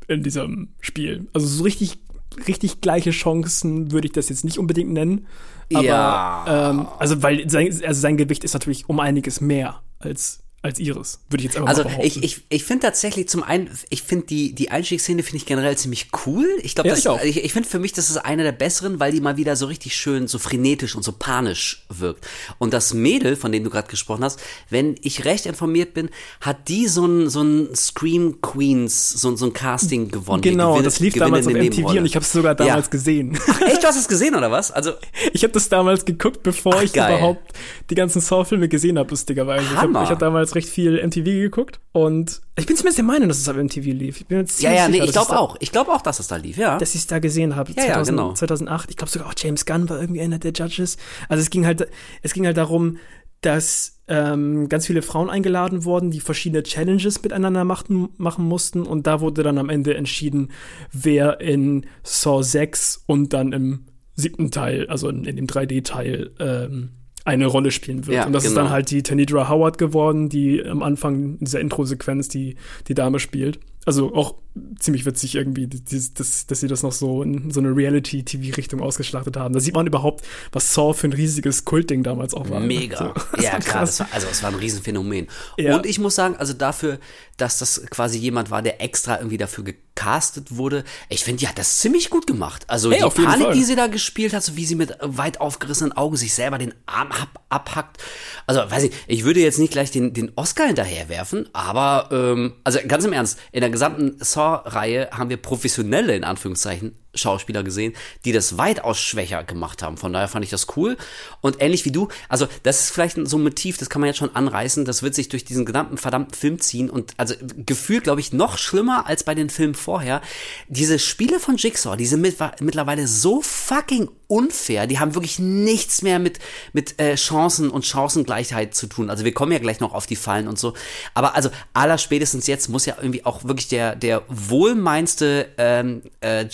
in diesem Spiel. Also so richtig richtig gleiche Chancen würde ich das jetzt nicht unbedingt nennen. Aber, ja. ähm, also weil sein, also sein Gewicht ist natürlich um einiges mehr als als ihres, würde ich jetzt einfach also mal behaupten. ich, ich, ich finde tatsächlich zum einen, ich finde die, die Einstiegsszene finde ich generell ziemlich cool. Ich glaube, Ja, das, ich auch. ich, ich finde für mich, das ist eine der besseren, weil die mal wieder so richtig schön, so frenetisch und so panisch wirkt. Und das Mädel, von dem du gerade gesprochen hast, wenn ich recht informiert bin, hat die so ein, so ein Scream Queens, so, so ein Casting gewonnen. Genau, gewinnt- das lief damals auf MTV Nebenrolle. und ich habe es sogar damals Ja. gesehen. Ach, echt, du hast es gesehen, oder was? Also, Ich habe das damals geguckt, bevor Ach, ich geil. überhaupt die ganzen Saw-Filme gesehen habe, lustigerweise. Ich habe Hammer. ich hab damals recht viel MTV geguckt und ich bin zumindest der Meinung, dass es auf MTV lief. Ich bin mir ja, ja, nee, sicher, ich dass glaube auch. Ich glaube auch, dass es da lief, ja. dass ich es da gesehen habe. Ja, ja, 2000, genau. 2008. Ich glaube sogar auch James Gunn war irgendwie einer der Judges. Also es ging halt, es ging halt darum, dass ähm, ganz viele Frauen eingeladen wurden, die verschiedene Challenges miteinander machten, machen mussten. Und da wurde dann am Ende entschieden, wer in Saw 6 und dann im siebten Teil, also in, in dem 3D-Teil, ähm, eine Rolle spielen wird. Ja, und das ist genau. dann halt die Tanidra Howard geworden, die am Anfang dieser Intro-Sequenz die, die Dame spielt. Also auch ziemlich witzig irgendwie, die, das, dass sie das noch so in so eine Reality-TV-Richtung ausgeschlachtet haben. Da sieht man überhaupt, was Saw für ein riesiges Kultding damals auch war. Mega. So, ja, klar. Das war, also, es war ein Riesenphänomen. Ja. Und ich muss sagen, also dafür, dass das quasi jemand war, der extra irgendwie dafür gecastet wurde, ich finde, die hat das ziemlich gut gemacht. Also Hey, die Panik, Fall. die sie da gespielt hat, so wie sie mit weit aufgerissenen Augen sich selber den Arm ab, abhackt. Also, weiß ich, ich würde jetzt nicht gleich den, den Oscar hinterherwerfen, aber, ähm, also ganz im Ernst, in der gesamten Saw-Reihe haben wir professionelle, in Anführungszeichen, Schauspieler gesehen, die das weitaus schwächer gemacht haben. Von daher fand ich das cool. Und ähnlich wie du, also das ist vielleicht so ein Motiv, das kann man jetzt schon anreißen, das wird sich durch diesen gesamten verdammten Film ziehen und also gefühlt, glaube ich, noch schlimmer als bei den Filmen vorher. Diese Spiele von Jigsaw, die sind mit, mittlerweile so fucking unfair, die haben wirklich nichts mehr mit, mit äh, Chancen und Chancengleichheit zu tun. Also wir kommen ja gleich noch auf die Fallen und so. Aber also aller spätestens jetzt muss ja irgendwie auch wirklich der, der wohlmeinste ähm, äh,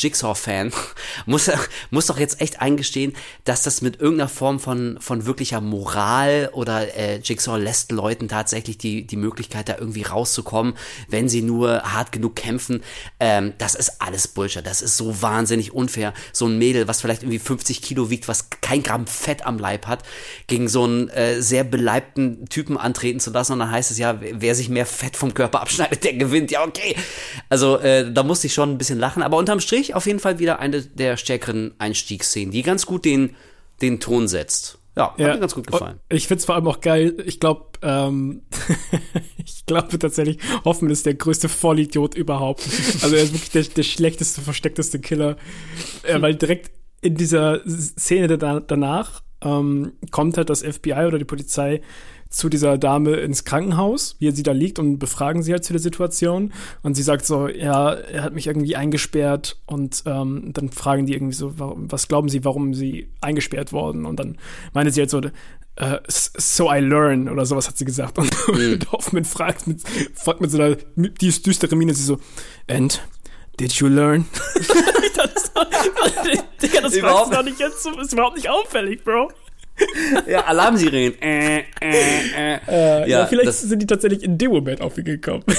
Jigsaw-Fan muss, muss doch jetzt echt eingestehen, dass das mit irgendeiner Form von, von wirklicher Moral oder äh, Jigsaw lässt Leuten tatsächlich die, die Möglichkeit, da irgendwie rauszukommen, wenn sie nur hart genug kämpfen. Ähm, das ist alles Bullshit. Das ist so wahnsinnig unfair. So ein Mädel, was vielleicht irgendwie 50 Kilo wiegt, was kein Gramm Fett am Leib hat, gegen so einen äh, sehr beleibten Typen antreten zu lassen. Und dann heißt es ja, wer sich mehr Fett vom Körper abschneidet, der gewinnt. Ja, okay. Also äh, da musste ich schon ein bisschen lachen. Aber unterm Strich auf jeden Fall wieder eine der stärkeren Einstiegsszenen, die ganz gut den, den Ton setzt. Ja, hat mir ganz gut gefallen. Und Ich find's vor allem auch geil. Ich glaube, ähm, ich glaube tatsächlich, Hoffmann ist der größte Vollidiot überhaupt. Also er ist wirklich der, der schlechteste, versteckteste Killer. Äh, weil direkt in dieser Szene da, danach ähm, kommt halt das FBI oder die Polizei zu dieser Dame ins Krankenhaus, wie sie da liegt und befragen sie halt zu der Situation. Und sie sagt so, ja, er hat mich irgendwie eingesperrt und ähm, dann fragen die irgendwie so, warum, was glauben sie, warum sie eingesperrt worden? Und dann meine sie halt so, äh, so I learn oder sowas hat sie gesagt. Und Mhm. Hoffmann fragt mit, fragt mit so einer düs- düsteren Miene sie so, and did you learn? das, Digga, das Überhaupt doch nicht jetzt, so- ist überhaupt nicht auffällig, Bro. Ja, Alarmsirenen. Äh, äh, äh. Äh, ja, vielleicht das- sind die tatsächlich in dem Moment auf ihn gekommen.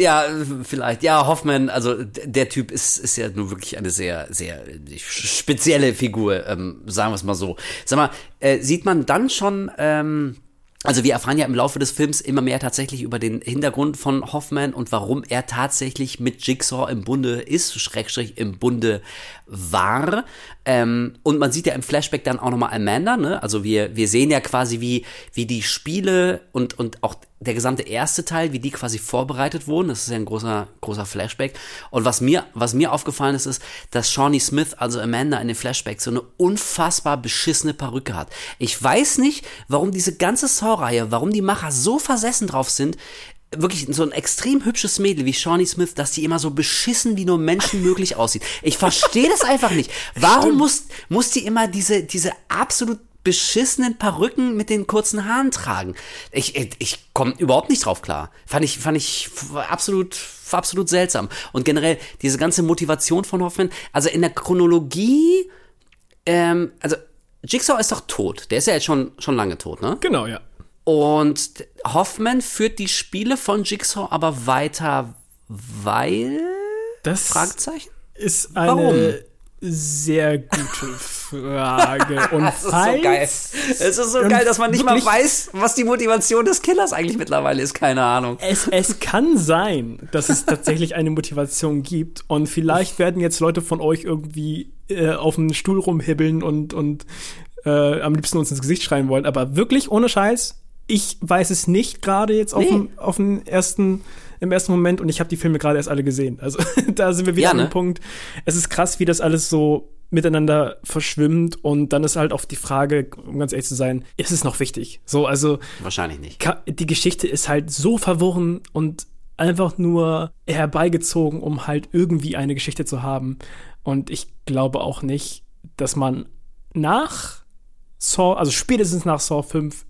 Ja, vielleicht. Ja, Hoffmann, also der Typ ist, ist ja nur wirklich eine sehr, sehr spezielle Figur, ähm, sagen wir es mal so. Sag mal, äh, sieht man dann schon, ähm, also wir erfahren ja im Laufe des Films immer mehr tatsächlich über den Hintergrund von Hoffman und warum er tatsächlich mit Jigsaw im Bunde ist, Schrägstrich im Bunde war. Ähm, und man sieht ja im Flashback dann auch nochmal Amanda, ne? Also wir, wir sehen ja quasi, wie, wie die Spiele und, und auch der gesamte erste Teil, wie die quasi vorbereitet wurden. Das ist ja ein großer, großer Flashback. Und was mir, was mir aufgefallen ist, ist, dass Shawnee Smith, also Amanda in den Flashbacks, so eine unfassbar beschissene Perücke hat. Ich weiß nicht, warum diese ganze Saw-Reihe, warum die Macher so versessen drauf sind, wirklich so ein extrem hübsches Mädel wie Shawnee Smith, dass die immer so beschissen wie nur Menschen möglich aussieht. Ich verstehe das einfach nicht. Warum muss, muss die immer diese, diese absolut beschissenen Perücken mit den kurzen Haaren tragen? Ich, ich, ich komme überhaupt nicht drauf klar. Fand ich, fand ich absolut, absolut seltsam. Und generell diese ganze Motivation von Hoffman, also in der Chronologie, ähm, also Jigsaw ist doch tot. Der ist ja jetzt schon, schon lange tot, ne? Genau, ja. Und Hoffman führt die Spiele von Jigsaw aber weiter, weil. Das Fragezeichen? ist eine Warum? sehr gute Frage. Und Das ist so geil. Es ist so geil, dass man nicht mal weiß, was die Motivation des Killers eigentlich mittlerweile ist. Keine Ahnung. Es, es kann sein, dass es tatsächlich eine Motivation gibt und vielleicht werden jetzt Leute von euch irgendwie äh, auf dem Stuhl rumhibbeln und, und äh, am liebsten uns ins Gesicht schreien wollen. Aber wirklich ohne Scheiß, ich weiß es nicht gerade jetzt auf, Nee. dem, auf dem ersten, im ersten Moment und ich habe die Filme gerade erst alle gesehen. Also da sind wir wieder Ja, an ne? dem Punkt. Es ist krass, wie das alles so miteinander verschwimmt und dann ist halt auch die Frage, um ganz ehrlich zu sein, ist es noch wichtig? So, also Wahrscheinlich nicht. Die Geschichte ist halt so verworren und einfach nur herbeigezogen, um halt irgendwie eine Geschichte zu haben. Und ich glaube auch nicht, dass man nach Saw, also spätestens nach Saw 5,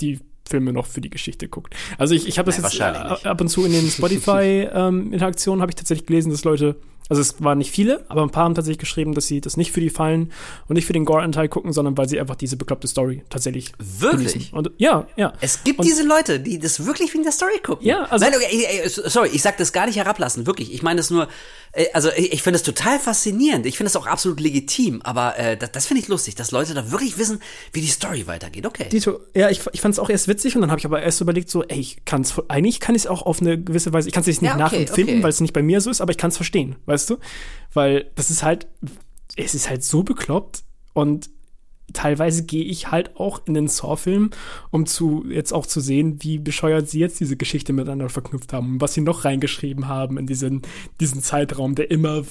die Filme noch für die Geschichte guckt. Also ich, ich habe das Nee, jetzt äh, ab und zu in den Spotify-Interaktionen habe ich tatsächlich gelesen, dass Leute, also es waren nicht viele, aber ein paar haben tatsächlich geschrieben, dass sie das nicht für die Fallen und nicht für den Gore-Anteil gucken, sondern weil sie einfach diese bekloppte Story tatsächlich Wirklich? genießen. Und ja, ja. Es gibt Und- diese Leute, die das wirklich wegen der Story gucken. Ja, also- Nein, okay, ey, ey, sorry, ich sag das gar nicht herablassen, wirklich. Ich meine das nur, äh, also ich, ich finde es total faszinierend. Ich finde es auch absolut legitim, aber äh, das, das finde ich lustig, dass Leute da wirklich wissen, wie die Story weitergeht. Okay. Dito, ja, ich, ich fand es auch erst witzig und dann habe ich aber erst überlegt, so, ey, ich kann's, eigentlich kann ich es auch auf eine gewisse Weise, ich kann es nicht Ja, okay, nachempfinden, okay. weil es nicht bei mir so ist, aber ich kann es verstehen, weißt du? Weil das ist halt, es ist halt so bekloppt und teilweise gehe ich halt auch in den Saw-Film, um zu, jetzt auch zu sehen, wie bescheuert sie jetzt diese Geschichte miteinander verknüpft haben und was sie noch reingeschrieben haben in diesen, diesen Zeitraum, der immer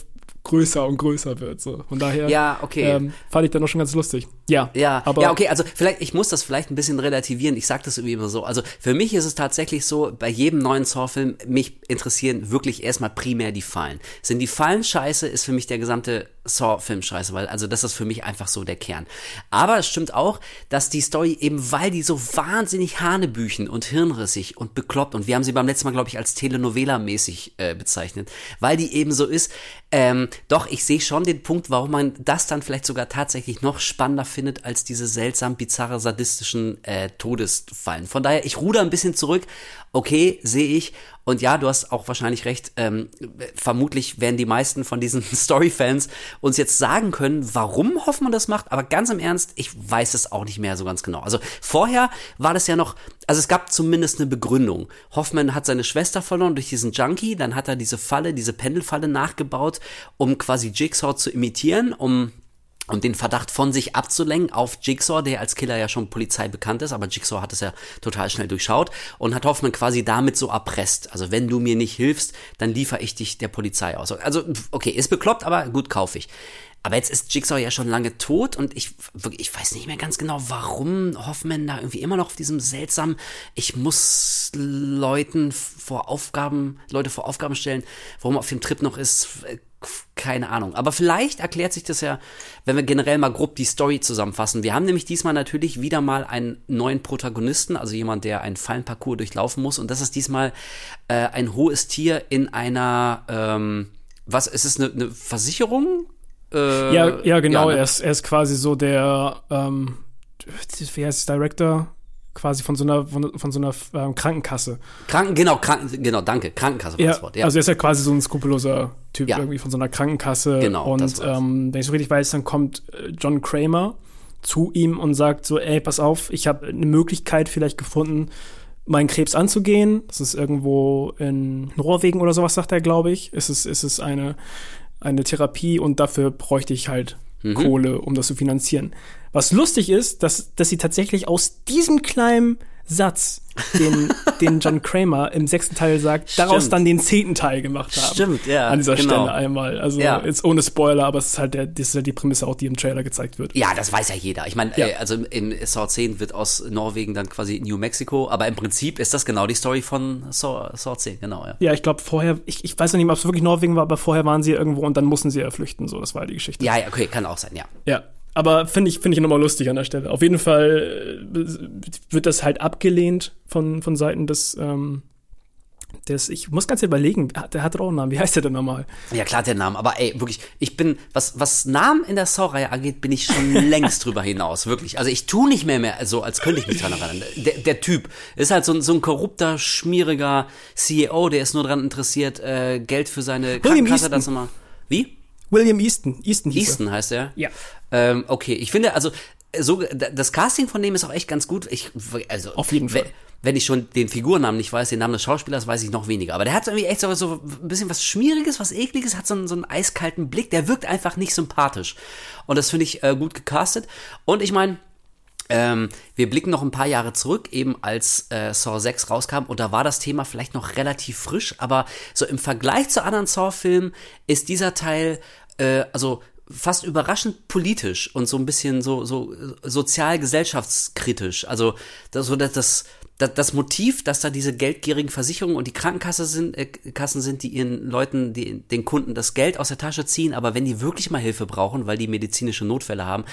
größer und größer wird, so. Von daher, Ja, okay. ähm, fand ich dann noch schon ganz lustig. Ja, Ja, aber ja, okay, also vielleicht, ich muss das vielleicht ein bisschen relativieren. Ich sag das irgendwie immer so. Also für mich ist es tatsächlich so, bei jedem neuen Saw-Film, mich interessieren wirklich erstmal primär die Fallen. Sind die Fallen scheiße, ist für mich der gesamte Saw-Film scheiße, weil, also das ist für mich einfach so der Kern. Aber es stimmt auch, dass die Story eben, weil die so wahnsinnig hanebüchen und hirnrissig und bekloppt, und wir haben sie beim letzten Mal, glaube ich, als Telenovela-mäßig äh, bezeichnet, weil die eben so ist, ähm, doch, ich sehe schon den Punkt, warum man das dann vielleicht sogar tatsächlich noch spannender findet als diese seltsam bizarre sadistischen äh, Todesfallen. Von daher, ich ruder ein bisschen zurück. Okay, sehe ich. Und ja, du hast auch wahrscheinlich recht. Ähm, vermutlich werden die meisten von diesen Story-Fans uns jetzt sagen können, warum Hoffmann das macht. Aber ganz im Ernst, ich weiß es auch nicht mehr so ganz genau. Also vorher war das ja noch, also es gab zumindest eine Begründung. Hoffmann hat seine Schwester verloren durch diesen Junkie. Dann hat er diese Falle, diese Pendelfalle nachgebaut, um quasi Jigsaw zu imitieren, um um den Verdacht von sich abzulenken auf Jigsaw, der als Killer ja schon Polizei bekannt ist, aber Jigsaw hat es ja total schnell durchschaut und hat Hoffmann quasi damit so erpresst. Also wenn du mir nicht hilfst, dann liefere ich dich der Polizei aus. Also okay, ist bekloppt, aber gut kaufe ich. Aber jetzt ist Jigsaw ja schon lange tot und ich, ich weiß nicht mehr ganz genau, warum Hoffman da irgendwie immer noch auf diesem seltsamen, ich muss Leuten vor Aufgaben, Leute vor Aufgaben stellen, warum er auf dem Trip noch ist, keine Ahnung. Aber vielleicht erklärt sich das ja, wenn wir generell mal grob die Story zusammenfassen. Wir haben nämlich diesmal natürlich wieder mal einen neuen Protagonisten, also jemand, der einen Fallenparcours durchlaufen muss. Und das ist diesmal äh, ein hohes Tier in einer, ähm, was, ist es eine, eine Versicherung? Äh, Ja, ja, genau. ne? er, ist, er ist quasi so der, ähm, wie heißt es, Director? Quasi von so einer, von, von so einer ähm, Krankenkasse. Kranken, genau, Kranken, genau, danke, Krankenkasse war Ja, das Wort. Ja. Also er ist ja quasi so ein skrupelloser Typ Ja. irgendwie von so einer Krankenkasse. Genau, Und ähm, wenn ich so richtig weiß, dann kommt äh, John Kramer zu ihm und sagt so, ey, pass auf, ich habe eine Möglichkeit vielleicht gefunden, meinen Krebs anzugehen. Das ist irgendwo in Norwegen oder sowas, sagt er, glaube ich. Es ist, es ist eine, eine Therapie und dafür bräuchte ich halt mhm. Kohle, um das zu finanzieren. Was lustig ist, dass, dass sie tatsächlich aus diesem kleinen Satz, den, den John Kramer im sechsten Teil sagt, Stimmt. daraus dann den zehnten Teil gemacht haben. Stimmt, ja. An dieser genau. Stelle einmal. Also ja. jetzt ohne Spoiler, aber es ist halt der, das ist halt die Prämisse auch, die im Trailer gezeigt wird. Ja, das weiß ja jeder. Ich meine, ja. äh, also in Saw 10 wird aus Norwegen dann quasi New Mexico, aber im Prinzip ist das genau die Story von Saw, Saw 10, genau, ja. Ja, ich glaube vorher, ich, ich weiß noch nicht, ob es wirklich Norwegen war, aber vorher waren sie irgendwo und dann mussten sie ja flüchten, so, das war die Geschichte. Ja, ja, okay, kann auch sein, ja. Ja, aber finde ich, finde ich nochmal lustig an der Stelle. Auf jeden Fall äh, wird das halt abgelehnt von, von Seiten des, ähm, des, ich muss ganz überlegen, der hat doch auch einen Namen. Wie heißt der denn nochmal? Ja, klar, der Name. Aber ey, wirklich, ich bin, was, was Namen in der Saw-Reihe angeht, bin ich schon längst drüber hinaus. Wirklich. Also ich tue nicht mehr mehr so, als könnte ich mich dran erinnern. Der, der Typ ist halt so, ein so ein korrupter, schmieriger CEO, der ist nur daran interessiert, äh, Geld für seine Krankenkasse, das immer. Wie? William Easton. Easton, hieß Easton er. heißt er? Ja. Ähm, okay, ich finde, also so das Casting von dem ist auch echt ganz gut. Ich, also auf jeden Fall. Wenn ich schon den Figurnamen nicht weiß, den Namen des Schauspielers weiß ich noch weniger. Aber der hat irgendwie echt so, so ein bisschen was Schmieriges, was Ekliges, hat so einen, so einen eiskalten Blick. Der wirkt einfach nicht sympathisch. Und das finde ich äh, gut gecastet. Und ich meine, ähm, wir blicken noch ein paar Jahre zurück, eben als äh, Saw 6 rauskam und da war das Thema vielleicht noch relativ frisch, aber so im Vergleich zu anderen Saw-Filmen ist dieser Teil, äh, also fast überraschend politisch und so ein bisschen so, so sozial-gesellschaftskritisch. Also das, so das, das, das Motiv, dass da diese geldgierigen Versicherungen und die Krankenkassen sind, äh, Kassen sind, die ihren Leuten, die, den Kunden das Geld aus der Tasche ziehen, aber wenn die wirklich mal Hilfe brauchen, weil die medizinische Notfälle haben,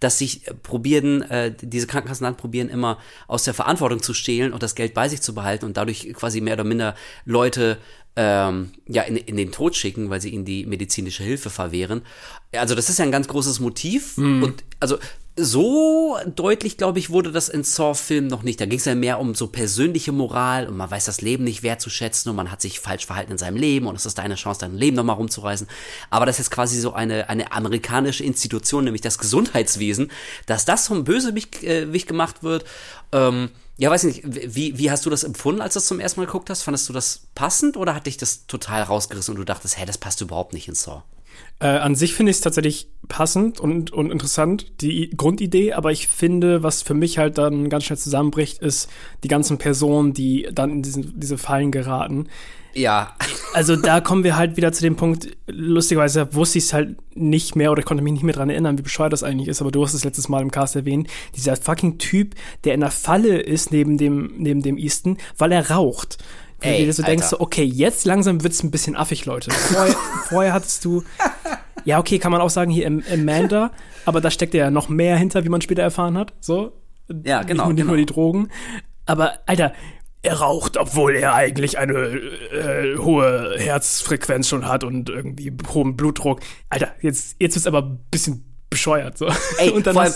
dass sich probieren, äh, diese Krankenkassen dann probieren, immer aus der Verantwortung zu stehlen und das Geld bei sich zu behalten und dadurch quasi mehr oder minder Leute ähm, ja, in, in den Tod schicken, weil sie ihnen die medizinische Hilfe verwehren. Also das ist ja ein ganz großes Motiv. Mhm. Und also so deutlich, glaube ich, wurde das in Saw-Filmen noch nicht. Da ging es ja mehr um so persönliche Moral und man weiß das Leben nicht wertzuschätzen und man hat sich falsch verhalten in seinem Leben und es ist deine Chance, dein Leben nochmal rumzureißen. Aber das ist quasi so eine, eine amerikanische Institution, nämlich das Gesundheitswesen, dass das vom Bösewicht äh, gemacht wird. Ähm, ja, weiß ich nicht, wie, wie hast du das empfunden, als du das zum ersten Mal geguckt hast? Fandest du das passend oder hat dich das total rausgerissen und du dachtest, hä, das passt überhaupt nicht in Saw? Äh, an sich finde ich es tatsächlich passend und, und interessant, die Grundidee, aber ich finde, was für mich halt dann ganz schnell zusammenbricht, ist die ganzen Personen, die dann in diesen, diese Fallen geraten. Ja. Also da kommen wir halt wieder zu dem Punkt, lustigerweise wusste ich es halt nicht mehr oder konnte mich nicht mehr dran erinnern, wie bescheuert das eigentlich ist, aber du hast es letztes Mal im Cast erwähnt, dieser fucking Typ, der in der Falle ist neben dem, neben dem Easton, weil er raucht. Ey, du so denkst, so, okay, jetzt langsam wird's ein bisschen affig, Leute. Vorher, vorher hattest du, ja, okay, kann man auch sagen, hier Amanda, aber da steckt ja noch mehr hinter, wie man später erfahren hat. So. Ja, genau. Nicht nur, genau. die Drogen. Aber, Alter, er raucht, obwohl er eigentlich eine äh, hohe Herzfrequenz schon hat und irgendwie hohen Blutdruck. Alter, jetzt, jetzt ist aber ein bisschen bescheuert. So. Ey, und dann vor allem,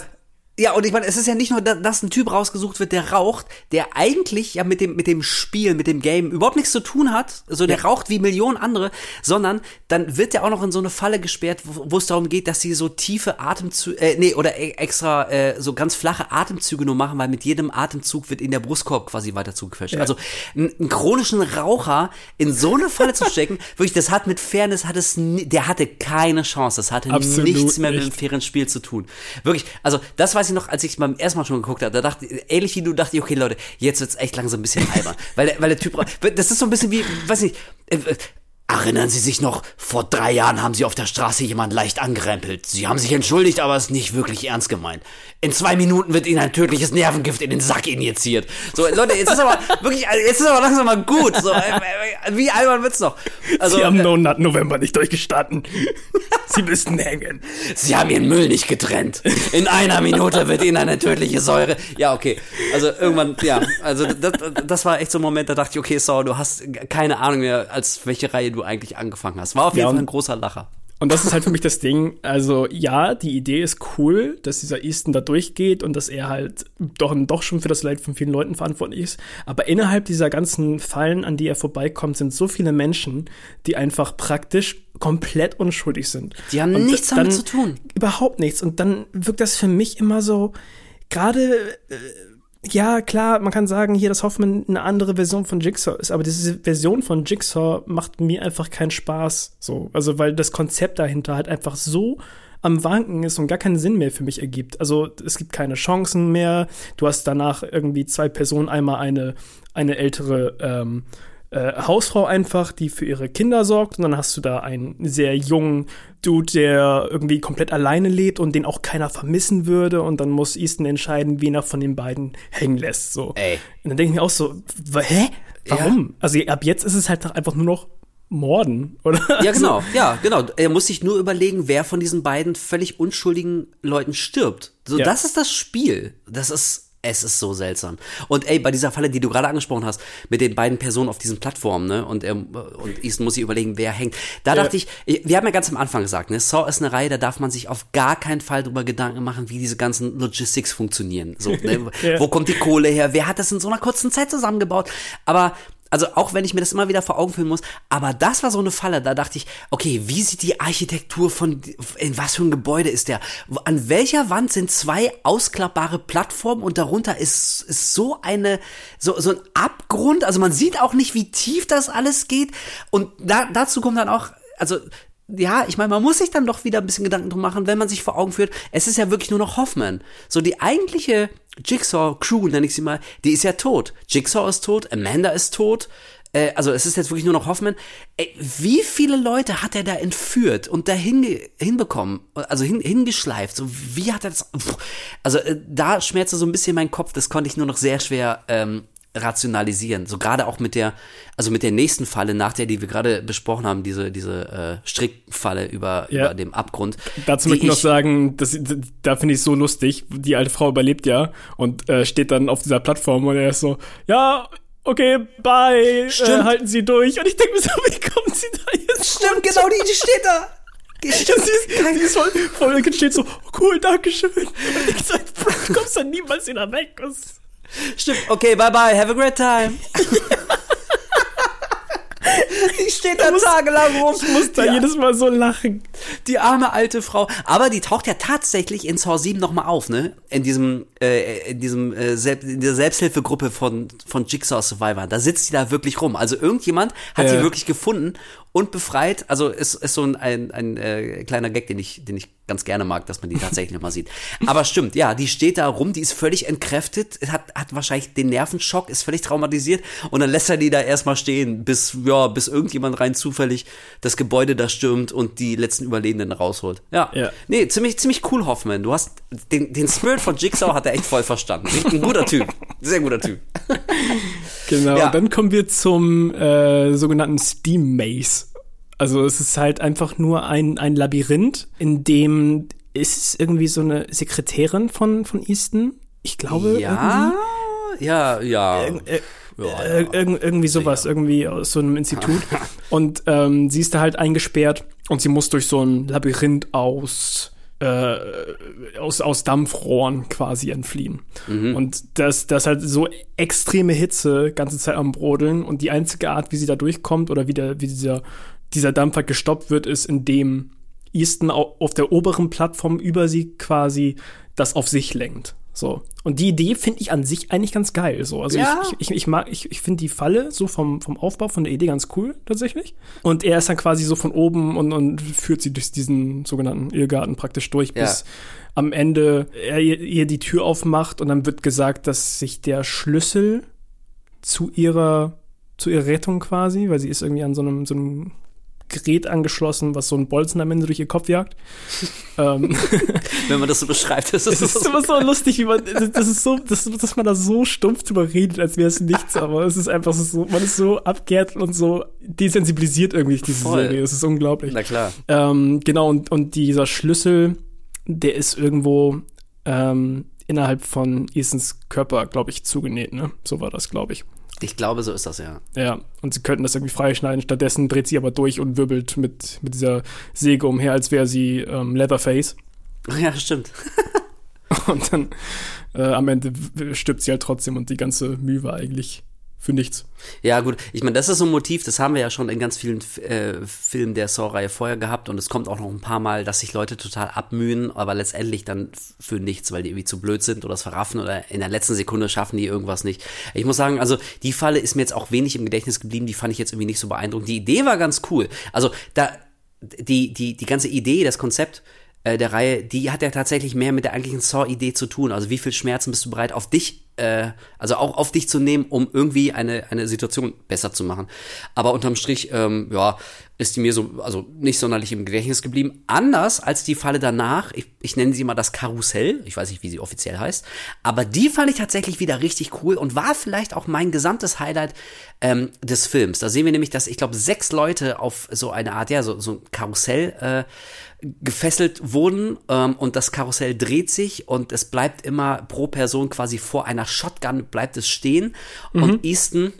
ja, und ich meine, es ist ja nicht nur, dass ein Typ rausgesucht wird, der raucht, der eigentlich ja mit dem, mit dem Spiel, mit dem Game überhaupt nichts zu tun hat, so der ja. raucht wie Millionen andere, sondern dann wird der auch noch in so eine Falle gesperrt, wo, wo es darum geht, dass sie so tiefe Atemzüge, äh, nee, oder e, extra äh, so ganz flache Atemzüge nur machen, weil mit jedem Atemzug wird in der Brustkorb quasi weiter zugequetscht. Ja. Also einen chronischen Raucher in so eine Falle zu stecken, wirklich, das hat mit Fairness, hat es, der hatte keine Chance, das hatte Absolut nichts mehr nicht. mit einem fairen Spiel zu tun. Wirklich, also das war weiß ich noch, als ich beim ersten Mal schon geguckt habe, da dachte ähnlich wie du, dachte ich, okay, Leute, jetzt wird's echt langsam ein bisschen albern. weil, der, weil der Typ, das ist so ein bisschen wie, weiß nicht, äh, äh, Erinnern Sie sich noch, vor drei Jahren haben Sie auf der Straße jemanden leicht angerempelt. Sie haben sich entschuldigt, aber es ist nicht wirklich ernst gemeint. In zwei Minuten wird Ihnen ein tödliches Nervengift in den Sack injiziert. So, Leute, jetzt ist aber wirklich, jetzt ist aber langsam mal gut. So, äh, äh, wie albern wird's noch? Also, Sie haben No Nut November nicht durchgestanden. Sie müssten hängen. Sie haben Ihren Müll nicht getrennt. In einer Minute wird Ihnen eine tödliche Säure. Ja, okay. Also irgendwann, ja, also das, das war echt so ein Moment, da dachte ich, okay, so, du hast keine Ahnung mehr, als welche Reihe du eigentlich angefangen hast. War auf jeden ja, Fall ein großer Lacher. Und das ist halt für mich das Ding. Also, ja, die Idee ist cool, dass dieser Easton da durchgeht und dass er halt doch, doch schon für das Leid von vielen Leuten verantwortlich ist. Aber innerhalb dieser ganzen Fallen, an die er vorbeikommt, sind so viele Menschen, die einfach praktisch komplett unschuldig sind. Die haben und nichts damit zu tun. Überhaupt nichts. Und dann wirkt das für mich immer so, gerade. Ja, klar, man kann sagen, hier, dass Hoffman eine andere Version von Jigsaw ist, aber diese Version von Jigsaw macht mir einfach keinen Spaß. So, also weil das Konzept dahinter halt einfach so am Wanken ist und gar keinen Sinn mehr für mich ergibt. Also es gibt keine Chancen mehr. Du hast danach irgendwie zwei Personen, einmal eine, eine ältere ähm, äh, Hausfrau einfach, die für ihre Kinder sorgt. Und dann hast du da einen sehr jungen Dude, der irgendwie komplett alleine lebt und den auch keiner vermissen würde. Und dann muss Easton entscheiden, wen er von den beiden hängen lässt. So. Ey. Und dann denke ich mir auch so, hä? Warum? Ja. Also ab jetzt ist es halt einfach nur noch Morden, oder? Ja, also genau, ja, genau. Er muss sich nur überlegen, wer von diesen beiden völlig unschuldigen Leuten stirbt. So, ja. das ist das Spiel. Das ist es ist so seltsam. Und ey, bei dieser Falle, die du gerade angesprochen hast, mit den beiden Personen auf diesen Plattformen, ne, und, er, und Easton muss sich überlegen, wer hängt. Da ja. dachte ich, wir haben ja ganz am Anfang gesagt, ne, Saw ist eine Reihe, da darf man sich auf gar keinen Fall drüber Gedanken machen, wie diese ganzen Logistics funktionieren. So, ne, ja. Wo kommt die Kohle her? Wer hat das in so einer kurzen Zeit zusammengebaut? Aber also auch wenn ich mir das immer wieder vor Augen führen muss, aber das war so eine Falle, da dachte ich, okay, wie sieht die Architektur von, in was für ein Gebäude ist der? An welcher Wand sind zwei ausklappbare Plattformen und darunter ist, ist so eine, so, so ein Abgrund, also man sieht auch nicht, wie tief das alles geht. Und da, dazu kommt dann auch, also ja, ich meine, man muss sich dann doch wieder ein bisschen Gedanken drum machen, wenn man sich vor Augen führt, es ist ja wirklich nur noch Hoffman. So die eigentliche Jigsaw-Crew, nenne ich sie mal, die ist ja tot. Jigsaw ist tot, Amanda ist tot, äh, also es ist jetzt wirklich nur noch Hoffman. Ey, wie viele Leute hat er da entführt und da hinbekommen, also hin, hingeschleift? So, wie hat er das? Also äh, da schmerzte so ein bisschen mein Kopf, das konnte ich nur noch sehr schwer ähm, rationalisieren. So gerade auch mit der, also mit der nächsten Falle, nach der, die wir gerade besprochen haben, diese, diese äh, Strickfalle über, ja. über dem Abgrund. Dazu möchte ich noch sagen, das, da finde ich so lustig, die alte Frau überlebt ja und äh, steht dann auf dieser Plattform und er ist so, ja, okay, bye, äh, halten Sie durch. Und ich denke mir so, wie kommt sie da jetzt? Stimmt, runter? genau, die, die steht da. Stimmt, sie ist, sie ist voll, voll, steht so, oh, cool, danke schön. Und ich so, du kommst dann niemals wieder weg. Was? Stimmt, okay, bye bye, have a great time. Die steht da muss, tagelang rum. Ich muss da ja. jedes Mal so lachen. Die arme alte Frau. Aber die taucht ja tatsächlich in Saw 7 nochmal auf, ne? In diesem, äh, in diesem, äh, in dieser Selbsthilfegruppe von, von Jigsaw Survivor. Da sitzt sie da wirklich rum. Also irgendjemand hat sie wirklich gefunden und befreit. Also ist, ist so ein, ein, ein äh, kleiner Gag, den ich, den ich ganz gerne mag, dass man die tatsächlich mal sieht. Aber stimmt, ja, die steht da rum, die ist völlig entkräftet, hat, hat wahrscheinlich den Nervenschock, ist völlig traumatisiert und dann lässt er die da erstmal stehen, bis, ja, bis irgendjemand rein zufällig das Gebäude da stürmt und die letzten Überlebenden rausholt. Ja. ja. Nee, ziemlich, ziemlich cool, Hoffman. Du hast den, den Spirit von Jigsaw hat er echt voll verstanden. Ein guter Typ. Sehr guter Typ. Genau, ja. dann kommen wir zum äh, sogenannten Steam Maze. Also es ist halt einfach nur ein, ein Labyrinth, in dem ist es irgendwie so eine Sekretärin von, von Easton. Ich glaube. Ja, irgendwie. ja, ja. Ir ja, ja. irgendwie sowas, irgendwie aus so einem Institut. und ähm, sie ist da halt eingesperrt und sie muss durch so ein Labyrinth aus äh, aus, aus Dampfrohren quasi entfliehen. Mhm. Und das, das halt so extreme Hitze ganze Zeit am Brodeln und die einzige Art, wie sie da durchkommt oder wie, der, wie dieser dieser Dampfer gestoppt wird, ist, indem Easton auf der oberen Plattform über sie quasi das auf sich lenkt. So. Und die Idee finde ich an sich eigentlich ganz geil. So. Also ja. ich, ich, ich, mag, ich, ich finde die Falle so vom, vom Aufbau, von der Idee ganz cool, tatsächlich. Und er ist dann quasi so von oben und, und führt sie durch diesen sogenannten Irrgarten praktisch durch, ja. bis am Ende er ihr die Tür aufmacht und dann wird gesagt, dass sich der Schlüssel zu ihrer, zu ihrer Rettung quasi, weil sie ist irgendwie an so einem, so einem Gerät angeschlossen, was so ein Bolzen am Ende durch ihr Kopf jagt. ähm, Wenn man das so beschreibt, das ist es ist immer so lustig, wie man, das ist so, dass, dass man da so stumpf drüber redet, als wäre es nichts, aber es ist einfach so, man ist so abgehärtet und so desensibilisiert irgendwie diese Voll. Serie. Es ist unglaublich. Na klar. Ähm, genau, und, und dieser Schlüssel, der ist irgendwo ähm, innerhalb von Ethans Körper, glaube ich, zugenäht, ne? So war das, glaube ich. Ich glaube, so ist das, ja. Ja, und sie könnten das irgendwie freischneiden. Stattdessen dreht sie aber durch und wirbelt mit, mit dieser Säge umher, als wäre sie ähm, Leatherface. Ja, stimmt. und dann äh, am Ende stirbt sie halt trotzdem und die ganze Mühe war eigentlich für nichts. Ja, gut. Ich meine, das ist so ein Motiv, das haben wir ja schon in ganz vielen äh, Filmen der Saw-Reihe vorher gehabt und es kommt auch noch ein paar Mal, dass sich Leute total abmühen, aber letztendlich dann für nichts, weil die irgendwie zu blöd sind oder es verraffen oder in der letzten Sekunde schaffen die irgendwas nicht. Ich muss sagen, also die Falle ist mir jetzt auch wenig im Gedächtnis geblieben, die fand ich jetzt irgendwie nicht so beeindruckend. Die Idee war ganz cool. Also da, die, die, die ganze Idee, das Konzept, äh, der Reihe, die hat ja tatsächlich mehr mit der eigentlichen Saw-Idee zu tun. Also wie viel Schmerzen bist du bereit, auf dich, äh, also auch auf dich zu nehmen, um irgendwie eine, eine Situation besser zu machen. Aber unterm Strich, ähm, ja, ist die mir so, also nicht sonderlich im Gedächtnis geblieben. Anders als die Falle danach, ich, ich nenne sie mal das Karussell, ich weiß nicht, wie sie offiziell heißt, aber die fand ich tatsächlich wieder richtig cool und war vielleicht auch mein gesamtes Highlight ähm, des Films. Da sehen wir nämlich, dass ich glaube, sechs Leute auf so eine Art, ja, so, so ein Karussell äh, gefesselt wurden ähm, und das Karussell dreht sich und es bleibt immer pro Person quasi vor einer Shotgun bleibt es stehen mhm. und Easton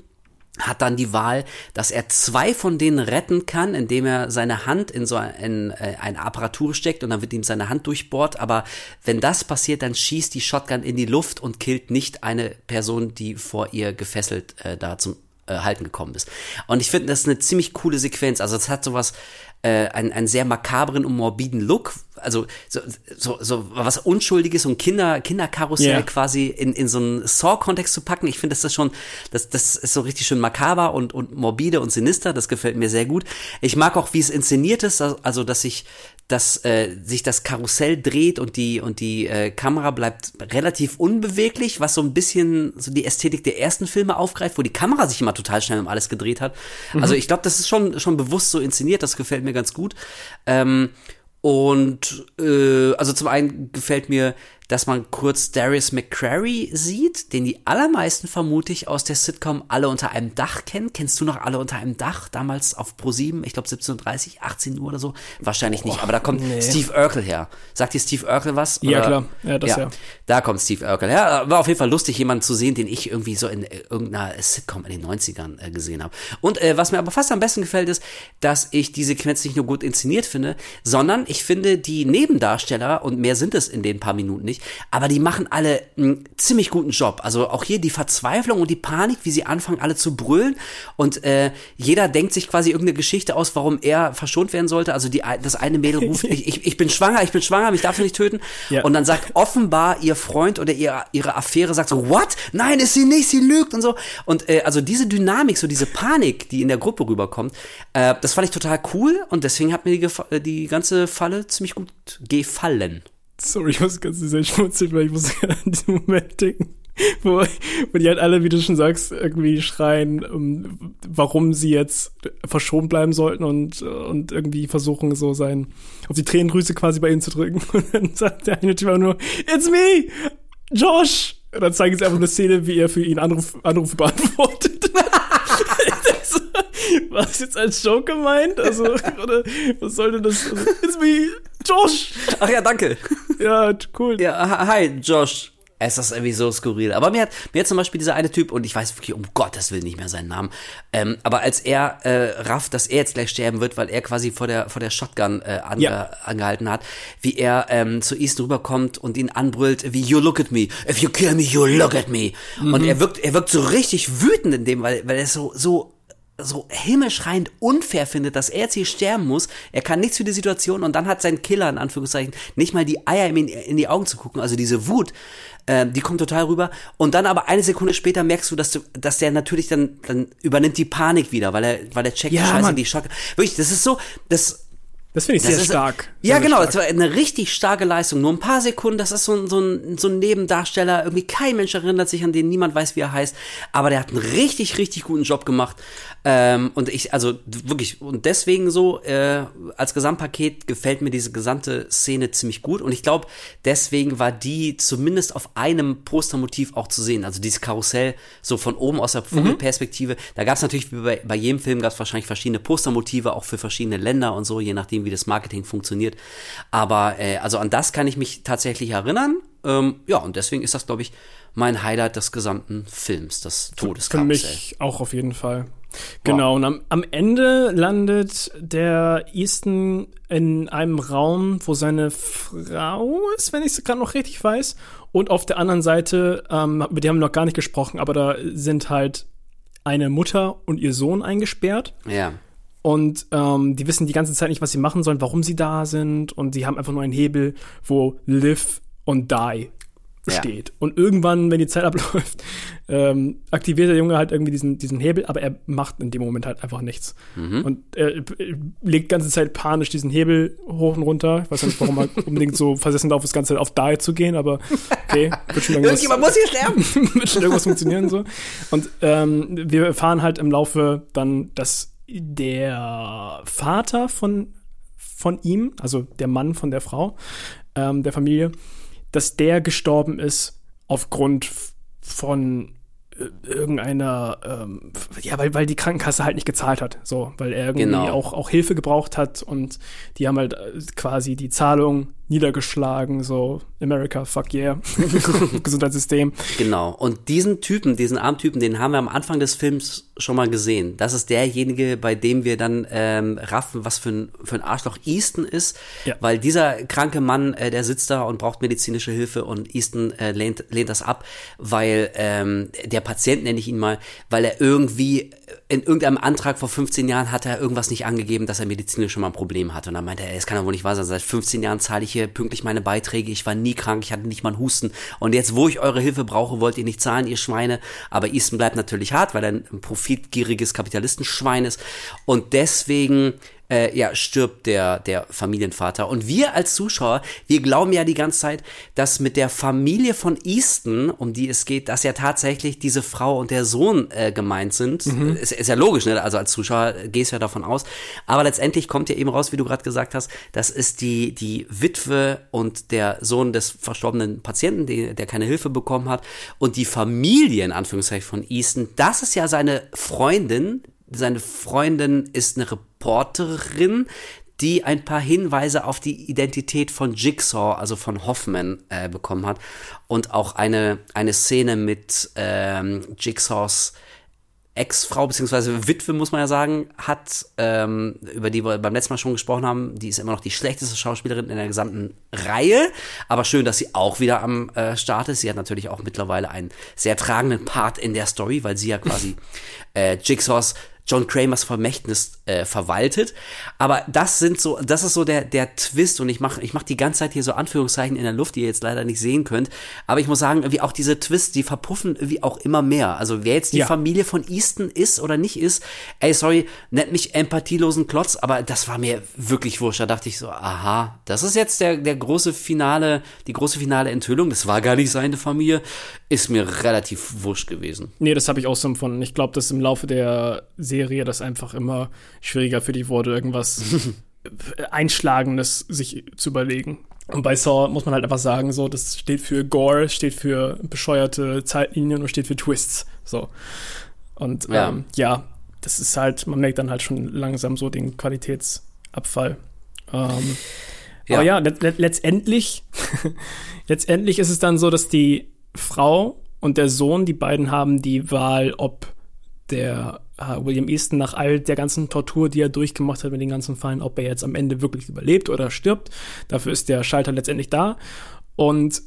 hat dann die Wahl, dass er zwei von denen retten kann, indem er seine Hand in so ein, äh, eine Apparatur steckt und dann wird ihm seine Hand durchbohrt. Aber wenn das passiert, dann schießt die Shotgun in die Luft und killt nicht eine Person, die vor ihr gefesselt äh, da zum äh, Halten gekommen ist. Und ich finde, das ist eine ziemlich coole Sequenz. Also es hat sowas, äh, einen, einen sehr makabren und morbiden Look. Also so, so, so was Unschuldiges und Kinder, Kinderkarussell yeah. quasi in, in so einen Saw-Kontext zu packen. Ich finde, das ist schon, das, das ist so richtig schön makaber und, und morbide und sinister. Das gefällt mir sehr gut. Ich mag auch, wie es inszeniert ist, also dass sich dass äh, sich das Karussell dreht und die und die äh, Kamera bleibt relativ unbeweglich, was so ein bisschen so die Ästhetik der ersten Filme aufgreift, wo die Kamera sich immer total schnell um alles gedreht hat. Mhm. Also ich glaube, das ist schon schon bewusst so inszeniert, das gefällt mir ganz gut. Ähm, und äh, also zum einen gefällt mir dass man kurz Darius McCrary sieht, den die allermeisten vermutlich aus der Sitcom Alle unter einem Dach kennen. Kennst du noch Alle unter einem Dach? Damals auf Pro7, ich glaube 17.30 18 Uhr oder so? Wahrscheinlich nicht, aber da kommt nee. Steve Urkel her. Sagt dir Steve Urkel was? Ja, oder? klar. Ja, das ja. ja. Da kommt Steve Urkel her. War auf jeden Fall lustig, jemanden zu sehen, den ich irgendwie so in irgendeiner Sitcom in den 90ern äh, gesehen habe. Und äh, was mir aber fast am besten gefällt, ist, dass ich die Sequenz nicht nur gut inszeniert finde, sondern ich finde die Nebendarsteller, und mehr sind es in den paar Minuten nicht, aber die machen alle einen ziemlich guten Job. Also auch hier die Verzweiflung und die Panik, wie sie anfangen, alle zu brüllen und äh, jeder denkt sich quasi irgendeine Geschichte aus, warum er verschont werden sollte. Also die, das eine Mädel ruft, ich, ich, ich bin schwanger, ich bin schwanger, mich darf nicht töten. Ja. Und dann sagt offenbar ihr Freund oder ihr, ihre Affäre sagt so, what? Nein, ist sie nicht, sie lügt und so. Und äh, also diese Dynamik, so diese Panik, die in der Gruppe rüberkommt, äh, das fand ich total cool und deswegen hat mir die, die ganze Falle ziemlich gut gefallen. Sorry, ich muss ganz sehr schmutzig, weil ich muss an diesen Moment denken. Wo, wo die halt alle, wie du schon sagst, irgendwie schreien, um, warum sie jetzt verschont bleiben sollten und, und irgendwie versuchen, so sein, auf die Tränendrüse quasi bei ihnen zu drücken. Und dann sagt der eine Typ auch nur, It's me! Josh! Und dann zeigen sie einfach eine Szene, wie er für ihn Anruf, Anrufe beantwortet. War das jetzt als Joke gemeint? Also, oder was soll denn das? Also, it's me, Josh! Ach ja, danke. Ja, cool. Ja, hi, Josh. Es ist irgendwie so skurril. Aber mir hat, mir hat zum Beispiel dieser eine Typ, und ich weiß wirklich um Gottes Willen nicht mehr seinen Namen, ähm, aber als er äh, rafft, dass er jetzt gleich sterben wird, weil er quasi vor der, vor der Shotgun äh, ange, ja. angehalten hat, wie er ähm, zu Easton rüberkommt und ihn anbrüllt, wie You look at me. If you kill me, you look at me. Mhm. Und er wirkt, er wirkt so richtig wütend in dem, weil, weil er so, so so himmelschreiend unfair findet, dass er jetzt hier sterben muss. Er kann nichts für die Situation und dann hat sein Killer, in Anführungszeichen, nicht mal die Eier ihm in, in die Augen zu gucken. Also diese Wut, äh, die kommt total rüber. Und dann aber eine Sekunde später merkst du, dass du, dass der natürlich dann, dann übernimmt die Panik wieder, weil er, weil er checkt, ja, scheiße, Mann. die Schock. Wirklich, das ist so, das, das finde ich das sehr ist, stark. Ja, sehr genau. Stark. Das war eine richtig starke Leistung. Nur ein paar Sekunden. Das ist so ein, so, ein, so ein Nebendarsteller. Irgendwie kein Mensch erinnert sich an den. Niemand weiß, wie er heißt. Aber der hat einen richtig, richtig guten Job gemacht. Ähm, und ich, also wirklich, und deswegen so, äh, als Gesamtpaket gefällt mir diese gesamte Szene ziemlich gut. Und ich glaube, deswegen war die zumindest auf einem Postermotiv auch zu sehen. Also dieses Karussell, so von oben aus der Vogelperspektive. Mhm. Da gab es natürlich, wie bei, bei jedem Film, gab es wahrscheinlich verschiedene Postermotive, auch für verschiedene Länder und so, je nachdem, wie das Marketing funktioniert. Aber äh, also an das kann ich mich tatsächlich erinnern. Ähm, ja, und deswegen ist das, glaube ich, mein Highlight des gesamten Films, das Todeskarussell. Für mich auch auf jeden Fall. Genau, wow. und am, am Ende landet der Easton in einem Raum, wo seine Frau ist, wenn ich es gerade noch richtig weiß. Und auf der anderen Seite, ähm, mit dem haben wir noch gar nicht gesprochen, aber da sind halt eine Mutter und ihr Sohn eingesperrt. Ja. Und ähm, die wissen die ganze Zeit nicht, was sie machen sollen, warum sie da sind. Und sie haben einfach nur einen Hebel, wo Live und Die steht. Ja. Und irgendwann, wenn die Zeit abläuft, ähm, aktiviert der Junge halt irgendwie diesen, diesen Hebel, aber er macht in dem Moment halt einfach nichts. Mhm. Und er, er legt ganze Zeit panisch diesen Hebel hoch und runter. Ich weiß nicht, warum er unbedingt so versessen darauf ist, ganze Zeit auf Die zu gehen, aber okay, wird schon irgendwas. Irgendjemand muss hier sterben! wird schon irgendwas funktionieren so. Und ähm, wir erfahren halt im Laufe dann, dass der Vater von, von ihm, also der Mann von der Frau, ähm, der Familie, dass der gestorben ist aufgrund von äh, irgendeiner, ähm, ja, weil, weil die Krankenkasse halt nicht gezahlt hat, so, weil er irgendwie genau. auch, auch Hilfe gebraucht hat und die haben halt äh, quasi die Zahlung niedergeschlagen, so America, fuck yeah, Gesundheitssystem. Genau. Und diesen Typen, diesen armen Typen, den haben wir am Anfang des Films schon mal gesehen. Das ist derjenige, bei dem wir dann ähm, raffen, was für ein, für ein Arschloch Easton ist, ja. weil dieser kranke Mann, äh, der sitzt da und braucht medizinische Hilfe und Easton äh, lehnt, lehnt das ab, weil ähm, der Patient, nenne ich ihn mal, weil er irgendwie in irgendeinem Antrag vor 15 Jahren hat er irgendwas nicht angegeben, dass er medizinisch schon mal ein Problem hat. Und dann meinte er, es kann ja wohl nicht wahr sein, seit 15 Jahren zahle ich hier pünktlich meine Beiträge, ich war nie krank, ich hatte nicht mal einen Husten. Und jetzt, wo ich eure Hilfe brauche, wollt ihr nicht zahlen, ihr Schweine. Aber Easton bleibt natürlich hart, weil er ein profitgieriges Kapitalistenschwein ist. Und deswegen äh, ja, stirbt der, der Familienvater. Und wir als Zuschauer, wir glauben ja die ganze Zeit, dass mit der Familie von Easton, um die es geht, dass ja tatsächlich diese Frau und der Sohn äh, gemeint sind. Mhm. Ist, ist ja logisch, ne? Also als Zuschauer gehst du ja davon aus. Aber letztendlich kommt ja eben raus, wie du gerade gesagt hast, das ist die, die Witwe und der Sohn des verstorbenen Patienten, die, der keine Hilfe bekommen hat. Und die Familie, in Anführungszeichen, von Easton, das ist ja seine Freundin, seine Freundin ist eine Reporterin, die ein paar Hinweise auf die Identität von Jigsaw, also von Hoffman, äh, bekommen hat. Und auch eine, eine Szene mit ähm, Jigsaws Ex-Frau, beziehungsweise Witwe, muss man ja sagen, hat, ähm, über die wir beim letzten Mal schon gesprochen haben, die ist immer noch die schlechteste Schauspielerin in der gesamten Reihe. Aber schön, dass sie auch wieder am äh, Start ist. Sie hat natürlich auch mittlerweile einen sehr tragenden Part in der Story, weil sie ja quasi äh, Jigsaws John Kramers Vermächtnis äh, verwaltet. Aber das sind so, das ist so der, der Twist und ich mache ich mach die ganze Zeit hier so Anführungszeichen in der Luft, die ihr jetzt leider nicht sehen könnt. Aber ich muss sagen, wie auch diese Twists, die verpuffen irgendwie auch immer mehr. Also wer jetzt die ja. Familie von Easton ist oder nicht ist, ey, sorry, nennt mich empathielosen Klotz, aber das war mir wirklich wurscht. Da dachte ich so, aha, das ist jetzt der, der große Finale, die große finale Enthüllung. Das war gar nicht seine Familie. Ist mir relativ wurscht gewesen. Nee, das habe ich auch so empfunden. Ich glaube, dass im Laufe der Serie das einfach immer schwieriger für die wurde, irgendwas Einschlagendes sich zu überlegen. Und bei Saw muss man halt einfach sagen, so, das steht für Gore, steht für bescheuerte Zeitlinien und steht für Twists. So. Und ja, ähm, ja das ist halt, man merkt dann halt schon langsam so den Qualitätsabfall. Ähm, ja. Aber ja, let letztendlich, letztendlich ist es dann so, dass die Frau und der Sohn, die beiden haben die Wahl, ob der äh, William Easton nach all der ganzen Tortur, die er durchgemacht hat mit den ganzen Fallen, ob er jetzt am Ende wirklich überlebt oder stirbt. Dafür ist der Schalter letztendlich da. Und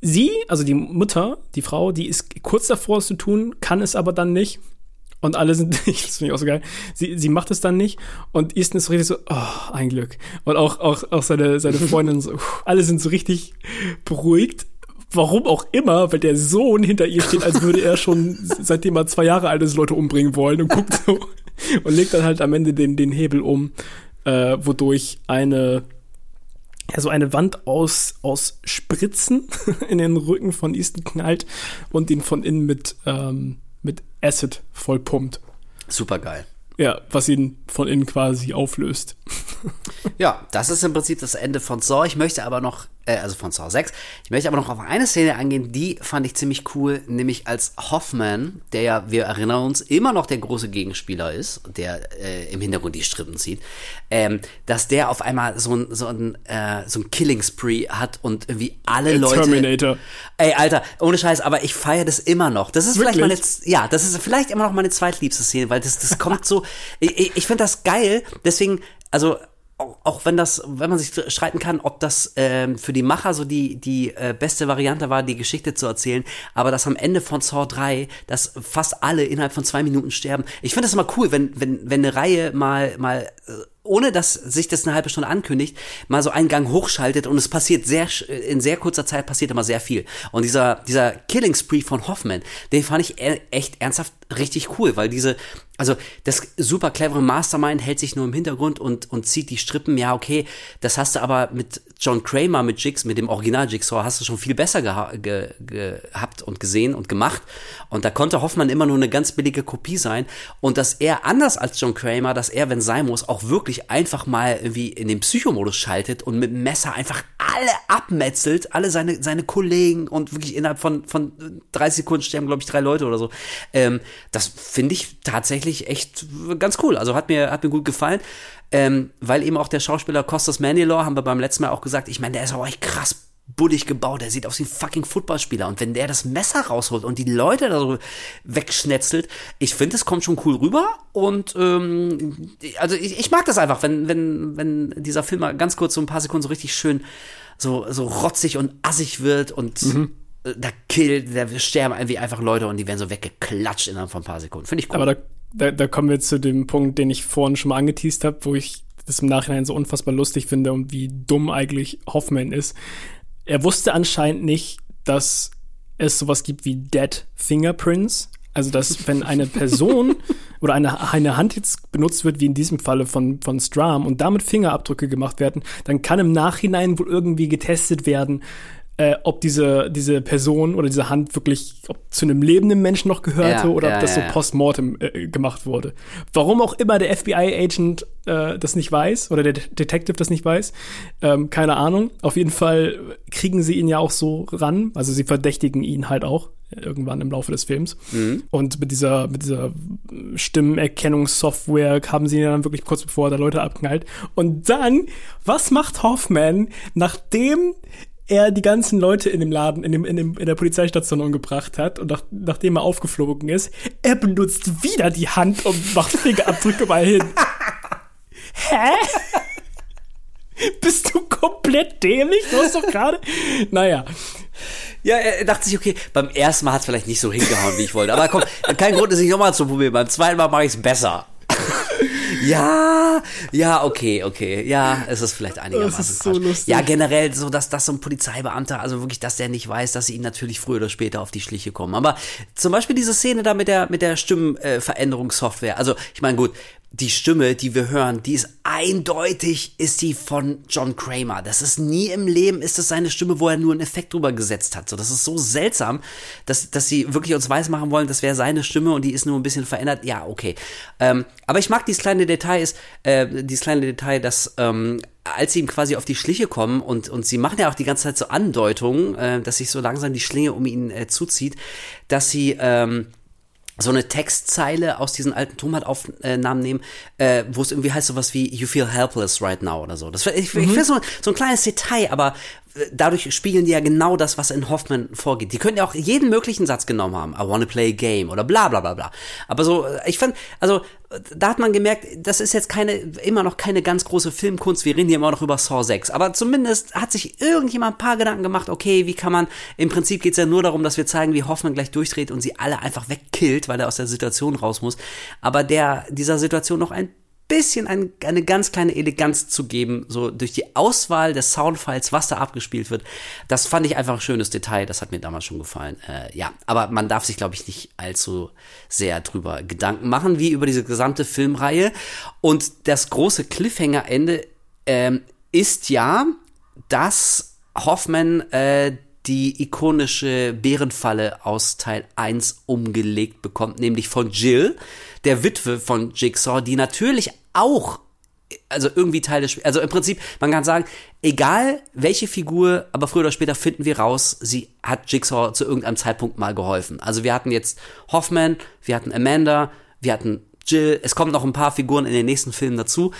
sie, also die Mutter, die Frau, die ist kurz davor, es zu tun, kann es aber dann nicht. Und alle sind, das finde ich auch so geil, sie, sie macht es dann nicht. Und Easton ist so richtig so, oh, ein Glück. Und auch, auch, auch seine, seine Freundin so, alle sind so richtig beruhigt warum auch immer, weil der Sohn hinter ihr steht, als würde er schon seitdem er zwei Jahre alt ist, Leute umbringen wollen und guckt so und legt dann halt am Ende den, den Hebel um, äh, wodurch eine ja, so eine Wand aus, aus Spritzen in den Rücken von Easton knallt und ihn von innen mit, ähm, mit Acid vollpumpt. Super geil. Ja, was ihn von innen quasi auflöst. ja, das ist im Prinzip das Ende von Saw. Ich möchte aber noch äh, also von Saw 6. Ich möchte aber noch auf eine Szene eingehen, die fand ich ziemlich cool, nämlich als Hoffman, der ja, wir erinnern uns, immer noch der große Gegenspieler ist, der äh, im Hintergrund die Strippen zieht, ähm, dass der auf einmal so ein, so ein, äh, so ein Killing Spree hat und irgendwie alle Der Leute. Terminator. Ey, Alter, ohne Scheiß, aber ich feiere das immer noch. Das ist vielleicht Wirklich? meine, ja, das ist vielleicht immer noch meine zweitliebste Szene, weil das, das kommt so, ich- ich finde das geil, deswegen, also, auch, auch wenn das, wenn man sich streiten kann, ob das ähm, für die Macher so die, die äh, beste Variante war, die Geschichte zu erzählen, aber dass am Ende von Saw 3, dass fast alle innerhalb von zwei Minuten sterben. Ich finde das immer cool, wenn, wenn, wenn eine Reihe mal, mal, äh, ohne dass sich das eine halbe Stunde ankündigt, mal so einen Gang hochschaltet und es passiert sehr, in sehr kurzer Zeit passiert immer sehr viel. Und dieser, dieser Killing Spree von Hoffman, den fand ich e- echt ernsthaft richtig cool, weil diese, also das super clevere Mastermind hält sich nur im Hintergrund und, und zieht die Strippen, ja, okay, das hast du aber mit John Kramer, mit Jigs, mit dem Original Jigsaw, hast du schon viel besser geha ge gehabt und gesehen und gemacht. Und da konnte Hoffmann immer nur eine ganz billige Kopie sein. Und dass er anders als John Kramer, dass er, wenn sein muss, auch wirklich einfach mal irgendwie in den Psychomodus schaltet und mit dem Messer einfach alle abmetzelt, alle seine, seine Kollegen und wirklich innerhalb von, von 30 Sekunden sterben, glaube ich, drei Leute oder so. Ähm, das finde ich tatsächlich echt ganz cool. Also hat mir, hat mir gut gefallen. Ähm, weil eben auch der Schauspieler Costas Manilor, haben wir beim letzten Mal auch gesagt, ich meine, der ist auch echt krass bullig gebaut, der sieht aus wie ein fucking Footballspieler. Und wenn der das Messer rausholt und die Leute da so wegschnetzelt, ich finde, es kommt schon cool rüber. Und ähm, also ich, ich mag das einfach, wenn, wenn, wenn dieser Film mal ganz kurz so ein paar Sekunden so richtig schön so, so rotzig und assig wird und äh, da killt, da sterben irgendwie einfach Leute und die werden so weggeklatscht innerhalb von ein paar Sekunden. Finde ich cool. Aber da, da, da kommen wir zu dem Punkt, den ich vorhin schon mal angeteased habe, wo ich das im Nachhinein so unfassbar lustig finde und wie dumm eigentlich Hoffman ist. Er wusste anscheinend nicht, dass es sowas gibt wie Dead Fingerprints. Also, dass wenn eine Person oder eine, eine Hand jetzt benutzt wird, wie in diesem Falle von, von Stram, und damit Fingerabdrücke gemacht werden, dann kann im Nachhinein wohl irgendwie getestet werden, äh, ob diese, diese Person oder diese Hand wirklich ob zu einem lebenden Menschen noch gehörte Ja, oder ja, ob das ja, so postmortem äh, gemacht wurde. Warum auch immer der FBI-Agent äh, das nicht weiß oder der De- Detective das nicht weiß, ähm, keine Ahnung. Auf jeden Fall kriegen sie ihn ja auch so ran. Also sie verdächtigen ihn halt auch irgendwann im Laufe des Films. Und mit dieser, mit dieser Stimmerkennungssoftware haben sie ihn dann wirklich kurz bevor er da Leute abknallt. Und dann, was macht Hoffman, nachdem er die ganzen Leute in dem Laden, in, dem, in, dem, in der Polizeistation umgebracht hat und nach, nachdem er aufgeflogen ist, er benutzt wieder die Hand und macht Fingerabdrücke mal hin. Hä? Bist du komplett dämlich? Du hast doch gerade. Naja. Ja, er dachte sich, okay, beim ersten Mal hat es vielleicht nicht so hingehauen, wie ich wollte. Aber komm, kein Grund, es nicht nochmal zu probieren. Beim zweiten Mal mache ich es besser. ja, ja, okay, okay. Ja, es ist vielleicht einigermaßen Das ist so lustig. Ja, generell so, dass, dass so ein Polizeibeamter, also wirklich, dass der nicht weiß, dass sie ihm natürlich früher oder später auf die Schliche kommen. Aber zum Beispiel diese Szene da mit der, mit der Stimmenveränderungssoftware. Also, ich meine, gut, die Stimme, die wir hören, die ist eindeutig, ist die von John Kramer. Das ist nie im Leben, ist das seine Stimme, wo er nur einen Effekt drüber gesetzt hat. So, das ist so seltsam, dass, dass sie wirklich uns weismachen wollen, das wäre seine Stimme und die ist nur ein bisschen verändert. Ja, okay. Ähm, aber ich mag dieses kleine Detail, ist, äh, dieses kleine Detail, dass, ähm, als sie ihm quasi auf die Schliche kommen und, und sie machen ja auch die ganze Zeit so Andeutungen, äh, dass sich so langsam die Schlinge um ihn äh, zuzieht, dass sie, ähm, so eine Textzeile aus diesen alten Tonbandaufnahmen nehmen, äh, wo es irgendwie heißt sowas wie You feel helpless right now oder so. Das, ich ich finde so, so ein kleines Detail, aber äh, dadurch spiegeln die ja genau das, was in Hoffman vorgeht. Die könnten ja auch jeden möglichen Satz genommen haben. I wanna play a game oder bla bla bla bla. Aber so, äh, ich fand, also da hat man gemerkt, das ist jetzt keine, immer noch keine ganz große Filmkunst. Wir reden hier immer noch über Saw 6. Aber zumindest hat sich irgendjemand ein paar Gedanken gemacht, okay, wie kann man, im Prinzip geht's ja nur darum, dass wir zeigen, wie Hoffmann gleich durchdreht und sie alle einfach wegkillt, weil er aus der Situation raus muss. Aber der, dieser Situation noch ein bisschen ein, eine ganz kleine Eleganz zu geben, so durch die Auswahl des Soundfiles, was da abgespielt wird. Das fand ich einfach ein schönes Detail, das hat mir damals schon gefallen. Äh, ja, aber man darf sich, glaube ich, nicht allzu sehr drüber Gedanken machen, wie über diese gesamte Filmreihe. Und das große Cliffhanger-Ende ähm, ist ja, dass Hoffman äh, die ikonische Bärenfalle aus Teil 1 umgelegt bekommt, nämlich von Jill, der Witwe von Jigsaw, die natürlich auch also irgendwie Teil des Spiels. Also im Prinzip, man kann sagen, egal welche Figur, aber früher oder später finden wir raus, sie hat Jigsaw zu irgendeinem Zeitpunkt mal geholfen. Also wir hatten jetzt Hoffman, wir hatten Amanda, wir hatten Jill, es kommen noch ein paar Figuren in den nächsten Filmen dazu.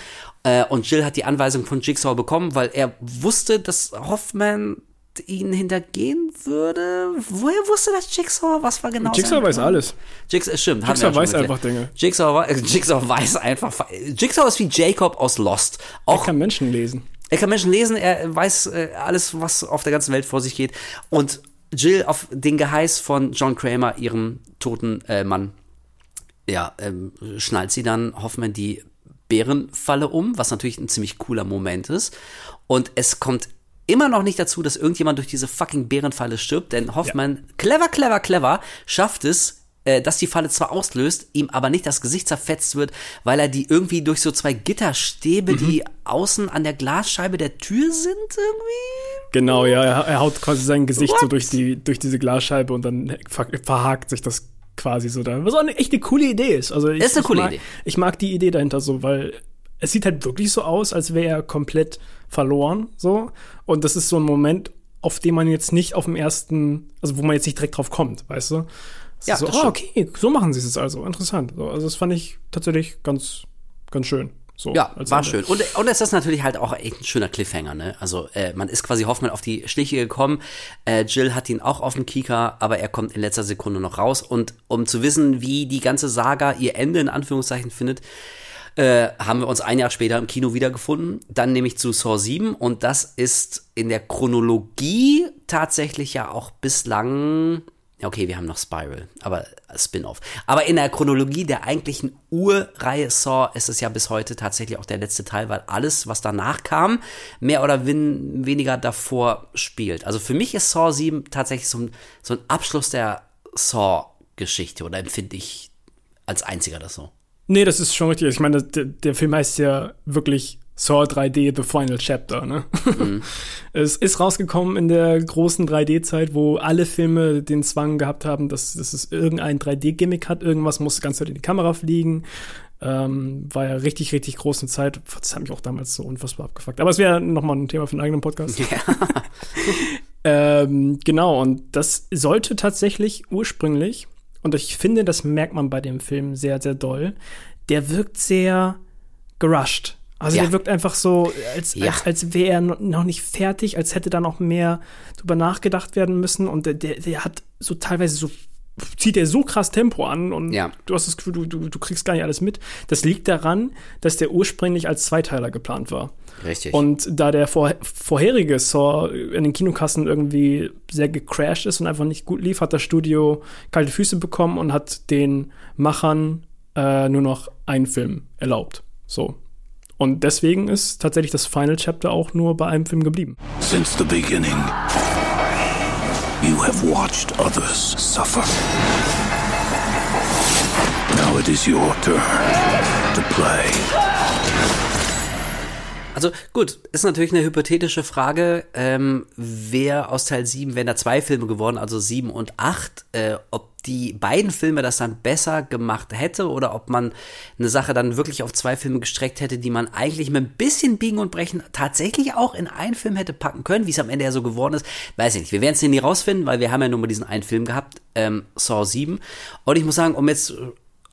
Äh, und Jill hat die Anweisung von Jigsaw bekommen, weil er wusste, dass Hoffman ihn hintergehen würde. Woher wusste das Jigsaw? Was war genau Jigsaw weiß alles. Jigsaw, stimmt. Jigsaw weiß einfach Dinge. Jigsaw, Jigsaw weiß einfach. Jigsaw ist wie Jacob aus Lost. Auch, er kann Menschen lesen. Er kann Menschen lesen, er weiß äh, alles, was auf der ganzen Welt vor sich geht. Und Jill auf den Geheiß von John Kramer, ihrem toten äh, Mann, ja, ähm, schnallt sie dann Hoffmann die Bärenfalle um, was natürlich ein ziemlich cooler Moment ist. Und es kommt immer noch nicht dazu, dass irgendjemand durch diese fucking Bärenfalle stirbt, denn Hoffmann, ja. clever, clever, clever, schafft es, äh, dass die Falle zwar auslöst, ihm aber nicht das Gesicht zerfetzt wird, weil er die irgendwie durch so zwei Gitterstäbe, mhm. die außen an der Glasscheibe der Tür sind, irgendwie. Genau, ja, er, haut quasi sein Gesicht What? so durch die durch diese Glasscheibe und dann ver verhakt sich das quasi so da. Was auch eine echt eine coole Idee ist. Also ich, ist eine coole mag, Idee. Ich mag die Idee dahinter so, weil es sieht halt wirklich so aus, als wäre er komplett verloren, so. Und das ist so ein Moment, auf den man jetzt nicht auf dem ersten, also wo man jetzt nicht direkt drauf kommt, weißt du? Das ja, so, oh, okay, so machen sie es also. Interessant. So, also das fand ich tatsächlich ganz, ganz schön. So, ja, war Ende. schön. Und, und es ist natürlich halt auch echt ein schöner Cliffhanger, ne? Also äh, man ist quasi Hoffmann auf die Schliche gekommen. Äh, Jill hat ihn auch auf dem Kieker, aber er kommt in letzter Sekunde noch raus. Und um zu wissen, wie die ganze Saga ihr Ende in Anführungszeichen findet, äh, haben wir uns ein Jahr später im Kino wiedergefunden. Dann nämlich zu Saw 7 und das ist in der Chronologie tatsächlich ja auch bislang Okay, wir haben noch Spiral, aber Spin-off. Aber in der Chronologie der eigentlichen Urreihe Saw ist es ja bis heute tatsächlich auch der letzte Teil, weil alles, was danach kam, mehr oder weniger davor spielt. Also für mich ist Saw 7 tatsächlich so ein, so ein Abschluss der Saw-Geschichte oder empfinde ich als einziger das so. Nee, das ist schon richtig. Ich meine, der, der Film heißt ja wirklich Saw 3D The Final Chapter. Ne? Mhm. es ist rausgekommen in der großen 3D-Zeit, wo alle Filme den Zwang gehabt haben, dass, dass es irgendein 3D-Gimmick hat. Irgendwas muss ganz in die Kamera fliegen. Ähm, war ja richtig, richtig große Zeit. Das hat mich auch damals so unfassbar abgefuckt. Aber es wäre nochmal ein Thema für einen eigenen Podcast. Ja. ähm, genau, und das sollte tatsächlich ursprünglich, und ich finde, das merkt man bei dem Film sehr, sehr doll, der wirkt sehr gerusht. Also ja. der wirkt einfach so, als, ja. als, als wäre er noch nicht fertig, als hätte da noch mehr drüber nachgedacht werden müssen. Und der, der, der hat so teilweise so zieht er so krass Tempo an und ja. du hast das Gefühl, du, du, du kriegst gar nicht alles mit. Das liegt daran, dass der ursprünglich als Zweiteiler geplant war. Richtig. Und da der vor, vorherige Saw in den Kinokassen irgendwie sehr gecrashed ist und einfach nicht gut lief, hat das Studio kalte Füße bekommen und hat den Machern äh, nur noch einen Film erlaubt. So. Und deswegen ist tatsächlich das Final Chapter auch nur bei einem Film geblieben. Since the beginning, you have watched others suffer. Now it is your turn to play. Also gut, ist natürlich eine hypothetische Frage, ähm, wer aus Teil 7, wenn da zwei Filme geworden, also 7 und 8, äh, ob die beiden Filme das dann besser gemacht hätte oder ob man eine Sache dann wirklich auf zwei Filme gestreckt hätte, die man eigentlich mit ein bisschen Biegen und Brechen tatsächlich auch in einen Film hätte packen können, wie es am Ende ja so geworden ist, weiß ich nicht. Wir werden es nie rausfinden, weil wir haben ja nur mal diesen einen Film gehabt, ähm, Saw 7. Und ich muss sagen, um jetzt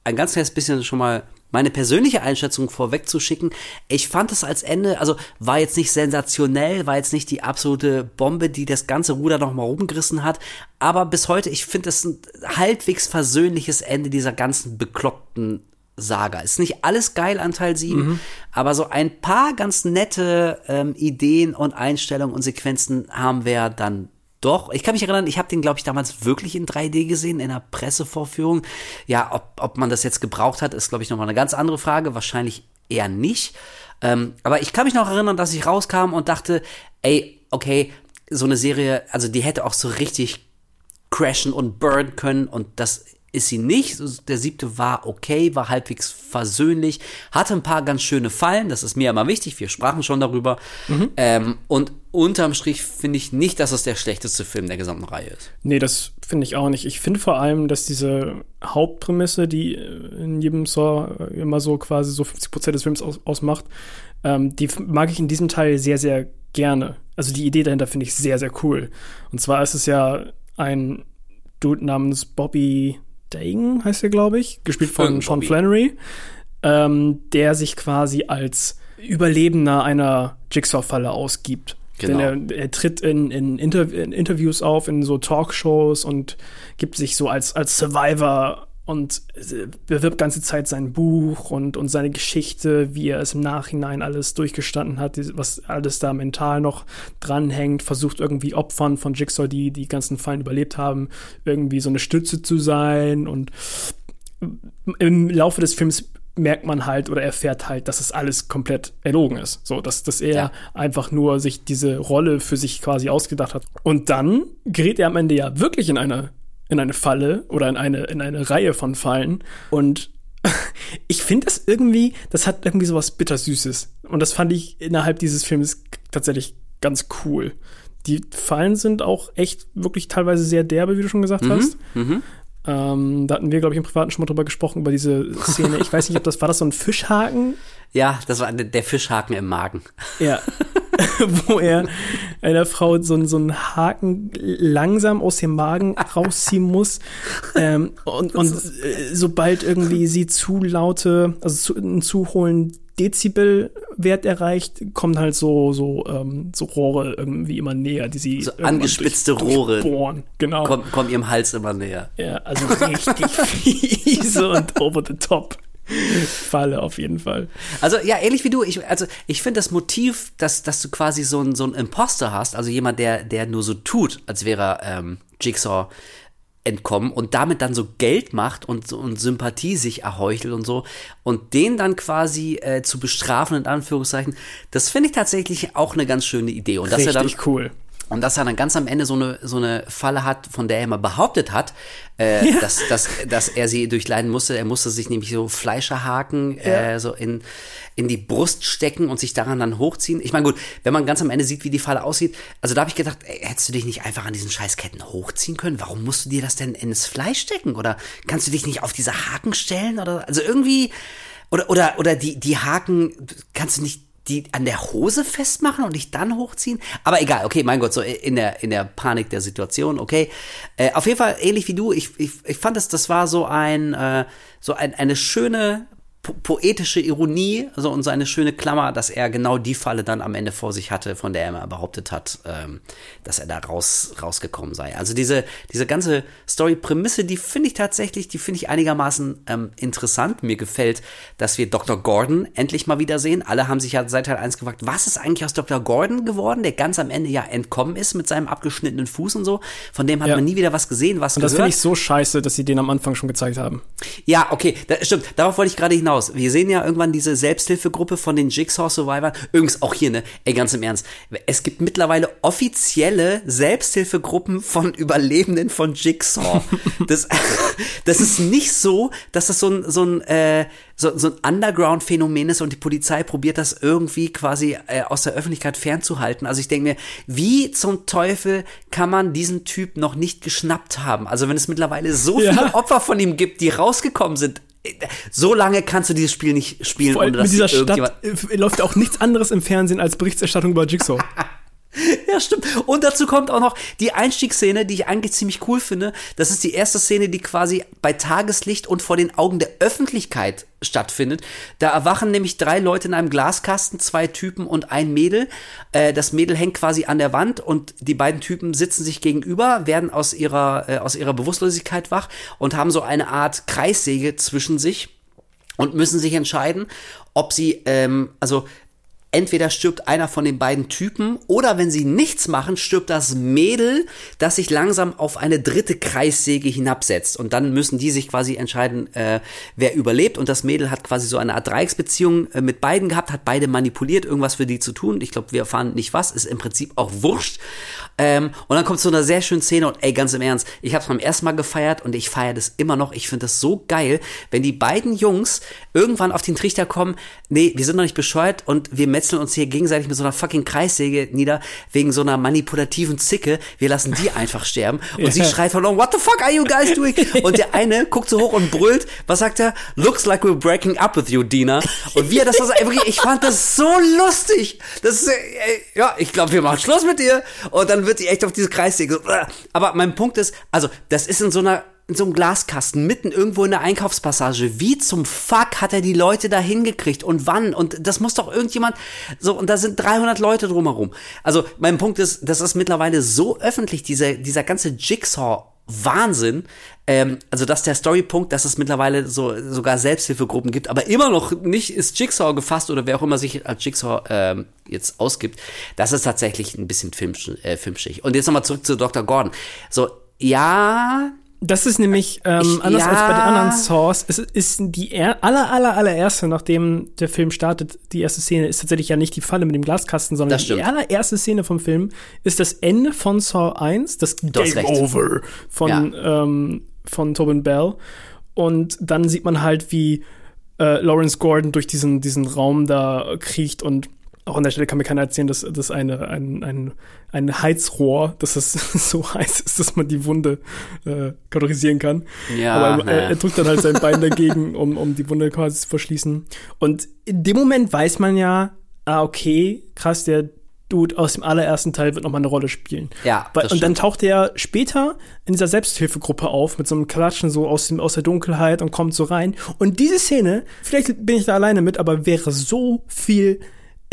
ein ganz kleines bisschen schon mal meine persönliche Einschätzung vorwegzuschicken, ich fand es als Ende, also war jetzt nicht sensationell, war jetzt nicht die absolute Bombe, die das ganze Ruder noch mal rumgerissen hat, aber bis heute, ich finde es ein halbwegs versöhnliches Ende dieser ganzen bekloppten Saga. Ist nicht alles geil an Teil 7, mhm. aber so ein paar ganz nette ähm, Ideen und Einstellungen und Sequenzen haben wir dann doch, ich kann mich erinnern, ich habe den, glaube ich, damals wirklich in 3D gesehen, in einer Pressevorführung. Ja, ob, ob man das jetzt gebraucht hat, ist, glaube ich, nochmal eine ganz andere Frage. Wahrscheinlich eher nicht. Ähm, aber ich kann mich noch erinnern, dass ich rauskam und dachte, ey, okay, so eine Serie, also die hätte auch so richtig crashen und burn können und das ist sie nicht. Der siebte war okay, war halbwegs versöhnlich, hatte ein paar ganz schöne Fallen, das ist mir immer wichtig, wir sprachen schon darüber. Mhm. Ähm, und unterm Strich finde ich nicht, dass es der schlechteste Film der gesamten Reihe ist. Nee, das finde ich auch nicht. Ich finde vor allem, dass diese Hauptprämisse, die in jedem Saw immer so quasi so 50 Prozent des Films aus, ausmacht, ähm, die mag ich in diesem Teil sehr, sehr gerne. Also die Idee dahinter finde ich sehr, sehr cool. Und zwar ist es ja ein Dude namens Bobby Dagan, heißt er, glaube ich, gespielt von Sean Flannery, ähm, der sich quasi als Überlebender einer Jigsaw-Falle ausgibt. Genau. Denn er, er tritt in, in, Inter in, Interviews auf, in so Talkshows und gibt sich so als, als Survivor und bewirbt ganze Zeit sein Buch und, und seine Geschichte, wie er es im Nachhinein alles durchgestanden hat, was alles da mental noch dranhängt, versucht irgendwie Opfern von Jigsaw, die die ganzen Fallen überlebt haben, irgendwie so eine Stütze zu sein und im Laufe des Films merkt man halt oder erfährt halt, dass es alles komplett erlogen ist. So, dass, dass er ja. einfach nur sich diese Rolle für sich quasi ausgedacht hat. Und dann gerät er am Ende ja wirklich in eine in eine Falle oder in eine, in eine Reihe von Fallen. Und ich finde das irgendwie, das hat irgendwie sowas Bittersüßes. Und das fand ich innerhalb dieses Films tatsächlich ganz cool. Die Fallen sind auch echt wirklich teilweise sehr derbe, wie du schon gesagt mhm, hast. Mhm. Ähm, da hatten wir, glaube ich, im Privaten schon mal drüber gesprochen, über diese Szene. Ich weiß nicht, ob das war das so ein Fischhaken? Ja, das war der Fischhaken im Magen. Ja. wo er einer Frau so, so einen Haken langsam aus dem Magen rausziehen muss. ähm, und und sobald irgendwie sie zu laute, also zu, einen zu hohen Dezibelwert erreicht, kommen halt so so ähm, so Rohre irgendwie immer näher, die sie so angespitzte durch, Rohre bohren, genau, kommen, kommen ihrem Hals immer näher. Ja, also richtig fiese und over the top. Falle auf jeden Fall. Also ja, ähnlich wie du. Ich, also ich finde das Motiv, dass, dass du quasi so ein so ein Imposter hast, also jemand, der der nur so tut, als wäre ähm, Jigsaw entkommen und damit dann so Geld macht und, und Sympathie sich erheuchelt und so und den dann quasi äh, zu bestrafen in Anführungszeichen, das finde ich tatsächlich auch eine ganz schöne Idee und Richtig dass er dann cool und dass er dann ganz am Ende so eine, so eine Falle hat, von der er immer behauptet hat, äh, ja. dass, dass, dass er sie durchleiden musste. Er musste sich nämlich so Fleischerhaken ja. äh, so in, in die Brust stecken und sich daran dann hochziehen. Ich meine, gut, wenn man ganz am Ende sieht, wie die Falle aussieht, also da habe ich gedacht, ey, hättest du dich nicht einfach an diesen Scheißketten hochziehen können? Warum musst du dir das denn ins Fleisch stecken? Oder kannst du dich nicht auf diese Haken stellen? Oder also irgendwie. Oder, oder, oder die, die Haken, kannst du nicht die an der Hose festmachen und dich dann hochziehen. Aber egal, okay, mein Gott, so in der, in der Panik der Situation, okay. Äh, auf jeden Fall ähnlich wie du, ich, ich, ich fand das, das war so ein, äh, so ein, eine schöne poetische Ironie also und so eine schöne Klammer, dass er genau die Falle dann am Ende vor sich hatte, von der er immer behauptet hat, ähm, dass er da raus, rausgekommen sei. Also diese, diese ganze Story-Prämisse, die finde ich tatsächlich, die finde ich einigermaßen ähm, interessant. Mir gefällt, dass wir Dr. Gordon endlich mal wiedersehen. Alle haben sich ja seit Teil 1 gefragt, was ist eigentlich aus Dr. Gordon geworden, der ganz am Ende ja entkommen ist mit seinem abgeschnittenen Fuß und so. Von dem hat ja. man nie wieder was gesehen, was Und das finde ich so scheiße, dass sie den am Anfang schon gezeigt haben. Ja, okay, das stimmt. Darauf wollte ich gerade hinaus hinaus. Wir sehen ja irgendwann diese Selbsthilfegruppe von den Jigsaw Survivor. Übrigens auch hier, ne? Ey, ganz im Ernst. Es gibt mittlerweile offizielle Selbsthilfegruppen von Überlebenden von Jigsaw. das, das ist nicht so, dass das so ein, so ein, äh, so, so ein Underground-Phänomen ist und die Polizei probiert das irgendwie quasi äh, aus der Öffentlichkeit fernzuhalten. Also ich denke mir, wie zum Teufel kann man diesen Typ noch nicht geschnappt haben? Also wenn es mittlerweile so viele ja. Opfer von ihm gibt, die rausgekommen sind, so lange kannst du dieses Spiel nicht spielen, Vor allem ohne dass in dieser Stadt äh, läuft auch nichts anderes im Fernsehen als Berichterstattung über Jigsaw. Ja, stimmt. Und dazu kommt auch noch die Einstiegsszene, die ich eigentlich ziemlich cool finde. Das ist die erste Szene, die quasi bei Tageslicht und vor den Augen der Öffentlichkeit stattfindet. Da erwachen nämlich drei Leute in einem Glaskasten, zwei Typen und ein Mädel. Äh, das Mädel hängt quasi an der Wand und die beiden Typen sitzen sich gegenüber, werden aus ihrer, äh, aus ihrer Bewusstlosigkeit wach und haben so eine Art Kreissäge zwischen sich und müssen sich entscheiden, ob sie, ähm, also entweder stirbt einer von den beiden Typen oder wenn sie nichts machen, stirbt das Mädel, das sich langsam auf eine dritte Kreissäge hinabsetzt. Und dann müssen die sich quasi entscheiden, äh, wer überlebt. Und das Mädel hat quasi so eine Art Dreiecksbeziehung äh, mit beiden gehabt, hat beide manipuliert, irgendwas für die zu tun. Ich glaube, wir erfahren nicht was, ist im Prinzip auch wurscht. Ähm, und dann kommt so eine sehr schöne Szene und ey, ganz im Ernst, ich habe es beim ersten Mal gefeiert und ich feiere das immer noch. Ich finde das so geil, wenn die beiden Jungs irgendwann auf den Trichter kommen, nee, wir sind noch nicht bescheuert und wir metzeln uns hier gegenseitig mit so einer fucking Kreissäge nieder, wegen so einer manipulativen Zicke. Wir lassen die einfach sterben. Und sie schreit verloren, what the fuck are you guys doing? Und der eine guckt so hoch und brüllt, was sagt er? Looks like we're breaking up with you, Dina. Und wie er das so sagt, ich fand das so lustig. Das ist, ja, ich glaube, wir machen Schluss mit dir. Und dann wird sie echt auf diese Kreissäge. Aber mein Punkt ist, also, das ist in so einer in so einem Glaskasten mitten irgendwo in der Einkaufspassage. Wie zum Fuck hat er die Leute da hingekriegt und wann? Und das muss doch irgendjemand so und da sind 300 Leute drumherum. Also mein Punkt ist, das ist mittlerweile so öffentlich dieser dieser ganze Jigsaw Wahnsinn. Ähm, also dass der Storypunkt, dass es mittlerweile so sogar Selbsthilfegruppen gibt, aber immer noch nicht ist Jigsaw gefasst oder wer auch immer sich als Jigsaw ähm, jetzt ausgibt. Das ist tatsächlich ein bisschen filmsch, äh, filmschig. Und jetzt nochmal zurück zu Dr. Gordon. So ja, das ist nämlich ähm, ich, anders ja. als bei den anderen Saws. Es ist die er aller, aller, allererste, nachdem der Film startet, die erste Szene ist tatsächlich ja nicht die Falle mit dem Glaskasten, sondern die allererste Szene vom Film ist das Ende von Saw 1, das du Game Over von, ja. ähm, von Tobin Bell. Und dann sieht man halt, wie äh, Lawrence Gordon durch diesen, diesen Raum da kriecht und auch an der Stelle kann mir keiner erzählen, dass das eine, ein, ein, ein Heizrohr, dass das so heiß ist, dass man die Wunde äh, kategorisieren kann. Ja, Aber er, er, drückt dann halt sein Bein dagegen, um, um die Wunde quasi zu verschließen. Und in dem Moment weiß man ja, ah, okay, krass, der Dude aus dem allerersten Teil wird nochmal eine Rolle spielen. Ja. Weil, und dann taucht er später in dieser Selbsthilfegruppe auf, mit so einem Klatschen so aus, dem, aus der Dunkelheit und kommt so rein. Und diese Szene, vielleicht bin ich da alleine mit, aber wäre so viel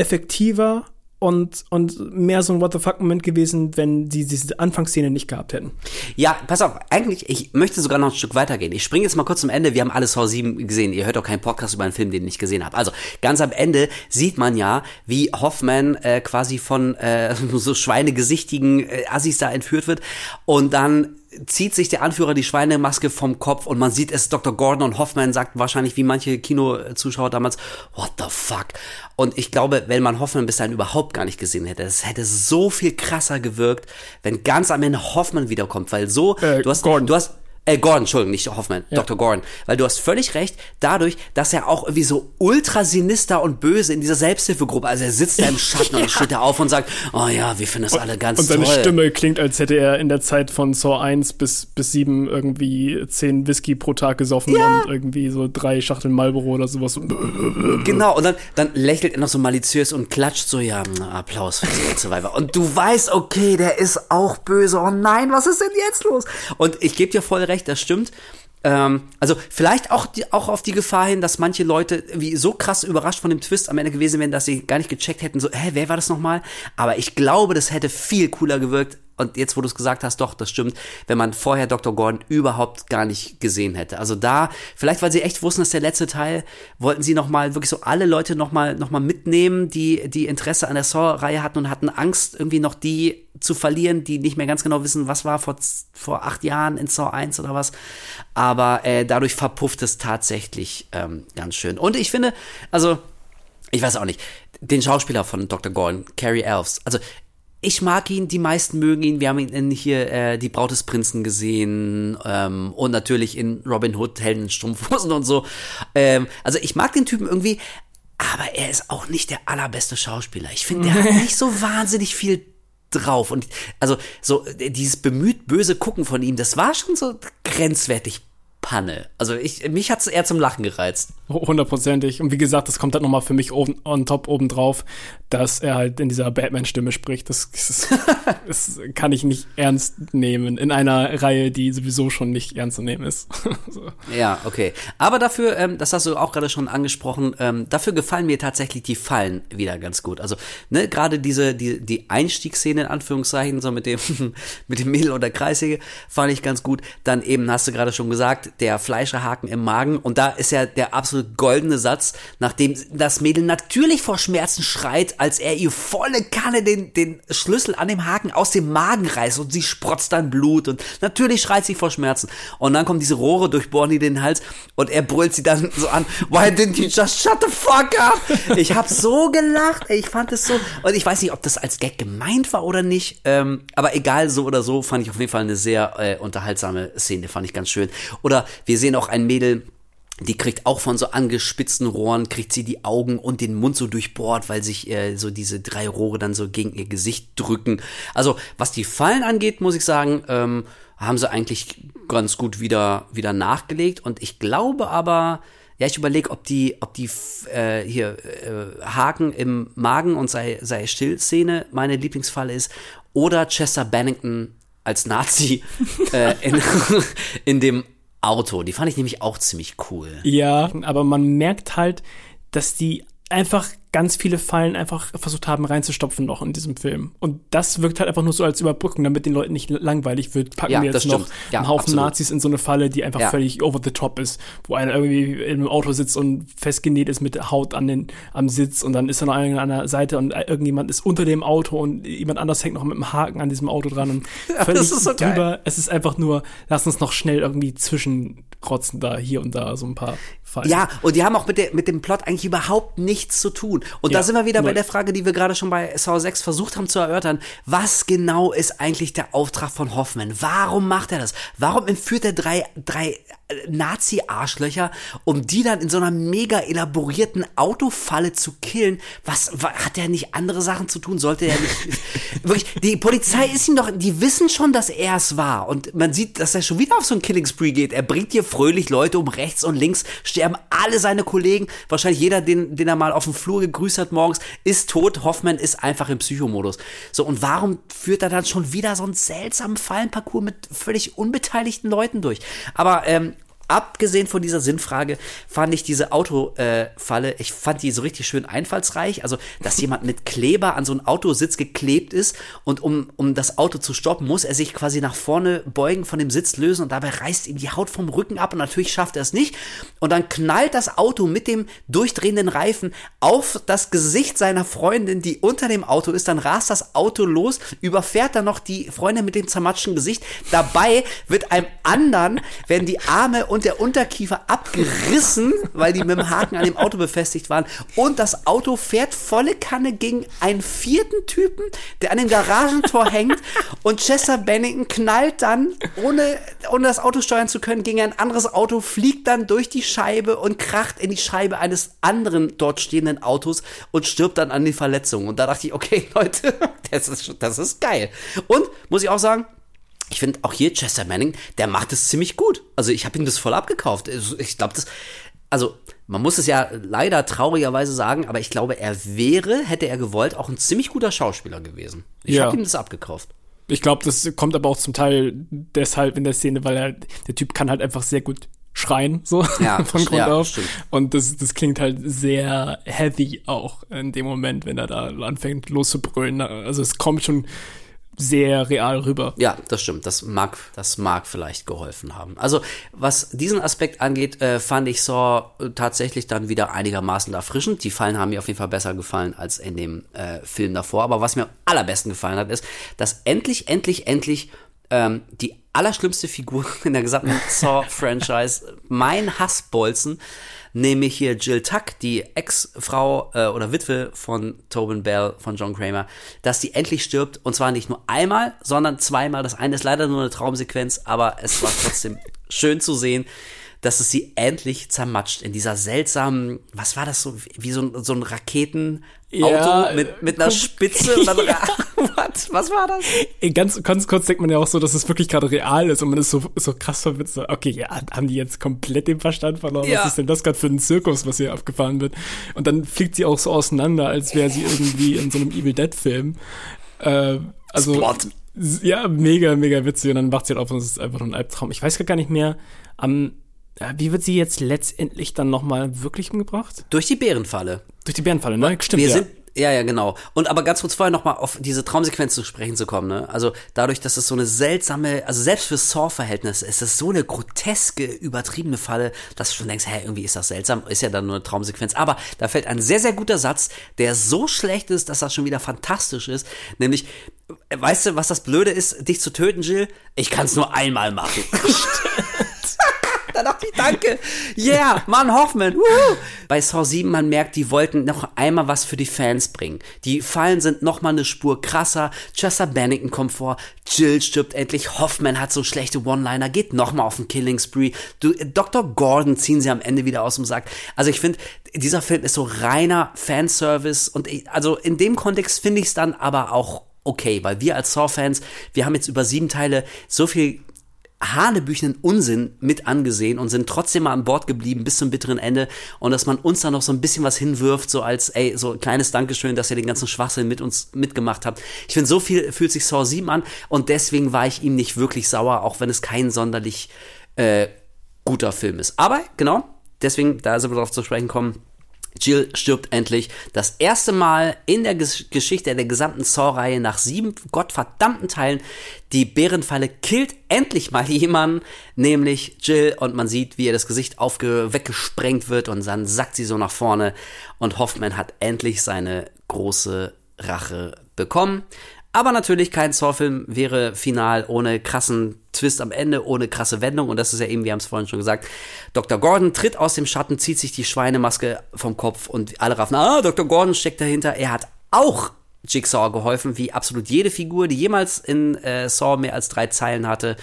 effektiver und, und mehr so ein What the fuck-Moment gewesen, wenn sie diese Anfangsszene nicht gehabt hätten. Ja, pass auf, eigentlich, ich möchte sogar noch ein Stück weitergehen. Ich springe jetzt mal kurz zum Ende. Wir haben alle Saw 7 gesehen. Ihr hört auch keinen Podcast über einen Film, den ich gesehen habe. Also, ganz am Ende sieht man ja, wie Hoffman äh, quasi von äh, so schweinegesichtigen äh, Assis da entführt wird und dann zieht sich der Anführer die Schweinemaske vom Kopf und man sieht es Dr. Gordon und Hoffman sagt wahrscheinlich wie manche Kinozuschauer damals, what the fuck? Und ich glaube, wenn man Hoffman bis dahin überhaupt gar nicht gesehen hätte, es hätte so viel krasser gewirkt, wenn ganz am Ende Hoffman wiederkommt, weil so, äh, du hast, Gordon. du hast, äh, Gordon, Entschuldigung, nicht Hoffman, ja. Dr. Gordon. Weil du hast völlig recht, dadurch, dass er auch irgendwie so ultra sinister und böse in dieser Selbsthilfegruppe, also er sitzt da im Schatten und steht da auf und sagt, oh ja, wir finden das alle ganz toll. Und seine toll. Stimme klingt, als hätte er in der Zeit von Saw 1 bis, bis 7 irgendwie 10 Whisky pro Tag gesoffen ja. und irgendwie so drei Schachteln Marlboro oder sowas. Genau, und dann, dann lächelt er noch so maliziös und klatscht so, ja, Applaus für die Survivor. Und du weißt, okay, der ist auch böse. Oh nein, was ist denn jetzt los? Und ich gebe dir voll recht, recht, das stimmt. Ähm, also vielleicht auch, die, auch auf die Gefahr hin, dass manche Leute wie so krass überrascht von dem Twist am Ende gewesen wären, dass sie gar nicht gecheckt hätten, so, hä, wer war das nochmal? Aber ich glaube, das hätte viel cooler gewirkt, und jetzt, wo du es gesagt hast, doch, das stimmt, wenn man vorher Dr. Gordon überhaupt gar nicht gesehen hätte. Also da, vielleicht weil sie echt wussten, dass der letzte Teil, wollten sie nochmal wirklich so alle Leute nochmal noch mal mitnehmen, die, die Interesse an der Saw-Reihe hatten und hatten Angst, irgendwie noch die zu verlieren, die nicht mehr ganz genau wissen, was war vor, vor acht Jahren in Saw 1 oder was. Aber äh, dadurch verpufft es tatsächlich ähm, ganz schön. Und ich finde, also, ich weiß auch nicht, den Schauspieler von Dr. Gordon, Carrie Elves, also ich mag ihn, die meisten mögen ihn. Wir haben ihn in hier äh, die Braut des Prinzen gesehen ähm, und natürlich in Robin Hood, Helden Strumpfhosen und so. Ähm, also ich mag den Typen irgendwie, aber er ist auch nicht der allerbeste Schauspieler. Ich finde, der hat nicht so wahnsinnig viel drauf. Und also so dieses bemüht böse gucken von ihm, das war schon so grenzwertig Panne. Also ich, mich hat's eher zum Lachen gereizt. Hundertprozentig. Und wie gesagt, das kommt halt nochmal für mich on, on top obendrauf, dass er halt in dieser Batman-Stimme spricht. Das, das, das, kann ich nicht ernst nehmen in einer Reihe, die sowieso schon nicht ernst zu nehmen ist. so. Ja, okay. Aber dafür, ähm, das hast du auch gerade schon angesprochen, ähm, dafür gefallen mir tatsächlich die Fallen wieder ganz gut. Also, ne, gerade diese, die, die Einstiegsszene in Anführungszeichen, so mit dem, mit dem Mädel oder Kreissäge, fand ich ganz gut. Dann eben, hast du gerade schon gesagt, der Fleischerhaken im Magen. Und da ist ja der absolut goldene Satz, nachdem das Mädel natürlich vor Schmerzen schreit, als er ihr volle Kanne den, den Schlüssel an dem Haken aus dem Magen reißt und sie sprotzt dann Blut und natürlich schreit sie vor Schmerzen. Und dann kommen diese Rohre durchbohren ihr den Hals und er brüllt sie dann so an, why didn't you just shut the fuck up? Ich hab so gelacht, ich fand es so, und ich weiß nicht, ob das als Gag gemeint war oder nicht, ähm, aber egal, so oder so, fand ich auf jeden Fall eine sehr äh, unterhaltsame Szene, fand ich ganz schön. Oder wir sehen auch ein Mädel, die kriegt auch von so angespitzten Rohren, kriegt sie die Augen und den Mund so durchbohrt, weil sich äh, so diese drei Rohre dann so gegen ihr Gesicht drücken. Also was die Fallen angeht, muss ich sagen, ähm, haben sie eigentlich ganz gut wieder, wieder nachgelegt. Und ich glaube aber, ja, ich überlege, ob die, ob die äh, hier äh, Haken im Magen und sei, sei still Szene meine Lieblingsfalle ist oder Chester Bennington als Nazi äh, in, in dem Auto. Die fand ich nämlich auch ziemlich cool. Ja, aber man merkt halt, dass die einfach ganz viele Fallen einfach versucht haben reinzustopfen noch in diesem Film. Und das wirkt halt einfach nur so als Überbrückung, damit den Leuten nicht langweilig wird. Packen Ja, wir jetzt noch. Ja, einen Haufen absolut. Nazis in so eine Falle, die einfach Ja. völlig over the top ist, wo einer irgendwie in einem Auto sitzt und festgenäht ist mit Haut an den, am Sitz und dann ist da noch einer an der Seite und irgendjemand ist unter dem Auto und jemand anders hängt noch mit einem Haken an diesem Auto dran und völlig so geil. drüber. Es ist einfach nur, lass uns noch schnell irgendwie zwischenrotzen da, hier und da so ein paar Fallen. Ja, und die haben auch mit, der, mit dem Plot eigentlich überhaupt nichts zu tun. Und da Ja, sind wir wieder bei der Frage, die wir gerade schon bei Saw 6 versucht haben zu erörtern. Was genau ist eigentlich der Auftrag von Hoffman? Warum macht er das? Warum entführt er drei, drei äh, Nazi-Arschlöcher, um die dann in so einer mega elaborierten Autofalle zu killen? Was, wa- hat er nicht andere Sachen zu tun? Sollte er nicht, wirklich, die Polizei ist ihm doch, die wissen schon, dass er es war. Und man sieht, dass er schon wieder auf so ein Killing Spree geht. Er bringt hier fröhlich Leute um rechts und links, sterben alle seine Kollegen. Wahrscheinlich jeder, den, den er mal auf dem Flur gegrüßt hat morgens, ist tot. Hoffmann ist einfach im Psychomodus. So, und warum führt er dann schon wieder so einen seltsamen Fallenparcours mit völlig unbeteiligten Leuten durch? Aber, ähm, Abgesehen von dieser Sinnfrage fand ich diese Autofalle, ich fand die so richtig schön einfallsreich. Also, dass jemand mit Kleber an so einen Autositz geklebt ist und um, um das Auto zu stoppen, muss er sich quasi nach vorne beugen, von dem Sitz lösen und dabei reißt ihm die Haut vom Rücken ab und natürlich schafft er es nicht. Und dann knallt das Auto mit dem durchdrehenden Reifen auf das Gesicht seiner Freundin, die unter dem Auto ist. Dann rast das Auto los, überfährt dann noch die Freundin mit dem zermatschten Gesicht. Dabei wird einem anderen, werden die Arme und der Unterkiefer abgerissen, weil die mit dem Haken an dem Auto befestigt waren. Und das Auto fährt volle Kanne gegen einen vierten Typen, der an dem Garagentor hängt. Und Chester Bennington knallt dann, ohne, ohne das Auto steuern zu können, gegen ein anderes Auto, fliegt dann durch die Scheibe und kracht in die Scheibe eines anderen dort stehenden Autos und stirbt dann an den Verletzungen. Und da dachte ich, okay, Leute, das ist, das ist geil. Und, muss ich auch sagen, ich finde auch hier Chester Manning, der macht es ziemlich gut. Also ich habe ihm das voll abgekauft. Also Ich glaube, das, also man muss es ja leider traurigerweise sagen, aber ich glaube, er wäre, hätte er gewollt, auch ein ziemlich guter Schauspieler gewesen. Ich Ja. habe ihm das abgekauft. Ich glaube, das kommt aber auch zum Teil deshalb in der Szene, weil er, der Typ kann halt einfach sehr gut schreien, so Ja, von Grund ja, auf. stimmt. Und das, das klingt halt sehr heavy auch in dem Moment, wenn er da anfängt loszubrüllen. Also es kommt schon sehr real rüber. Ja, das stimmt. Das mag, das mag vielleicht geholfen haben. Also, was diesen Aspekt angeht, äh, fand ich Saw äh, tatsächlich dann wieder einigermaßen erfrischend. Die Fallen haben mir auf jeden Fall besser gefallen als in dem äh, Film davor. Aber was mir am allerbesten gefallen hat, ist, dass endlich, endlich, endlich ähm, die allerschlimmste Figur in der gesamten Saw-Franchise, mein Hassbolzen, nämlich hier Jill Tuck, die Ex-Frau äh, oder Witwe von Tobin Bell, von John Kramer, dass die endlich stirbt und zwar nicht nur einmal, sondern zweimal. Das eine ist leider nur eine Traumsequenz, aber es war trotzdem schön zu sehen, dass es sie endlich zermatscht in dieser seltsamen, was war das so, wie so ein, so ein Raketenauto Ja, mit, mit einer. Spitze und dann, was, was war das? Ganz, ganz kurz denkt man ja auch so, dass es wirklich gerade real ist und man ist so, so krass verwirrt. So, okay, ja, haben die jetzt komplett den Verstand verloren? Ja. Was ist denn das gerade für ein Zirkus, was hier abgefahren wird? Und dann fliegt sie auch so auseinander, als wäre sie irgendwie in so einem Evil Dead Film. Äh, also, Splot. ja, mega, mega witzig. Und dann wacht sie halt auf und es ist einfach nur ein Albtraum. Ich weiß gar nicht mehr, am, ja, wie wird sie jetzt letztendlich dann nochmal wirklich umgebracht? Durch die Bärenfalle. Durch die Bärenfalle, ne? Stimmt, Wir ja. sind, ja, ja, genau. Und aber ganz kurz vorher nochmal auf diese Traumsequenz zu sprechen zu kommen, ne? Also dadurch, dass es so eine seltsame, also selbst für Saw-Verhältnisse ist es so eine groteske, übertriebene Falle, dass du schon denkst, hä, irgendwie ist das seltsam, ist ja dann nur eine Traumsequenz. Aber da fällt ein sehr, sehr guter Satz, der so schlecht ist, dass das schon wieder fantastisch ist. Nämlich, weißt du, was das Blöde ist, dich zu töten, Jill? Ich kann es nur einmal machen. da dachte ich, danke. Yeah, Mann Hoffman. Woohoo. Bei Saw 7, man merkt, die wollten noch einmal was für die Fans bringen. Die Fallen sind noch mal eine Spur krasser. Chester Bennington kommt vor. Jill stirbt endlich. Hoffman hat so schlechte One-Liner, geht noch mal auf den Killing Spree. Du, Dr. Gordon ziehen sie am Ende wieder aus dem Sack. Also ich finde, dieser Film ist so reiner Fanservice und ich, also in dem Kontext finde ich es dann aber auch okay, weil wir als Saw-Fans, wir haben jetzt über sieben Teile so viel hanebüchenden Unsinn mit angesehen und sind trotzdem mal an Bord geblieben bis zum bitteren Ende und dass man uns da noch so ein bisschen was hinwirft, so als, ey, so ein kleines Dankeschön, dass ihr den ganzen Schwachsinn mit uns mitgemacht habt. Ich finde, so viel fühlt sich Saw 7 an und deswegen war ich ihm nicht wirklich sauer, auch wenn es kein sonderlich äh, guter Film ist. Aber, genau, deswegen, da sind wir drauf zu sprechen kommen, Jill stirbt endlich. Das erste Mal in der Ges Geschichte der gesamten Saw-Reihe nach sieben gottverdammten Teilen. Die Bärenfalle killt endlich mal jemanden, nämlich Jill. Und man sieht, wie ihr das Gesicht weggesprengt wird und dann sackt sie so nach vorne. Und Hoffman hat endlich seine große Rache bekommen. Aber natürlich kein Saw-Film wäre final ohne krassen Twist am Ende, ohne krasse Wendung. Und das ist ja eben, wir haben es vorhin schon gesagt, Dr. Gordon tritt aus dem Schatten, zieht sich die Schweinemaske vom Kopf und alle raffen, ah, Dr. Gordon steckt dahinter. Er hat auch Jigsaw geholfen, wie absolut jede Figur, die jemals in äh, Saw mehr als drei Zeilen hatte.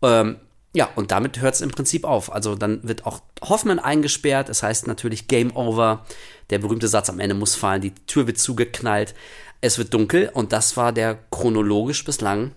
Ähm, ja, und damit hört es im Prinzip auf. Also dann wird auch Hoffmann eingesperrt. Es das heißt natürlich Game Over. Der berühmte Satz am Ende muss fallen. Die Tür wird zugeknallt. Es wird dunkel und das war der chronologisch bislang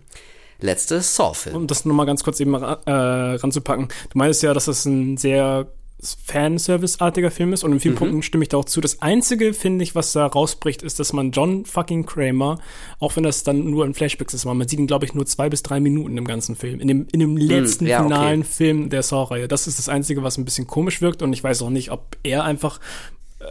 letzte Saw-Film. Um das nochmal ganz kurz eben äh, ranzupacken. Du meinst ja, dass das ein sehr Fanservice-artiger Film ist und in vielen mhm. Punkten stimme ich da auch zu. Das Einzige, finde ich, was da rausbricht, ist, dass man John fucking Kramer, auch wenn das dann nur in Flashbacks ist, man sieht ihn, glaube ich, nur zwei bis drei Minuten im ganzen Film. In dem, in dem mhm. letzten, ja, finalen okay. Film der Saw-Reihe. Das ist das Einzige, was ein bisschen komisch wirkt und ich weiß auch nicht, ob er einfach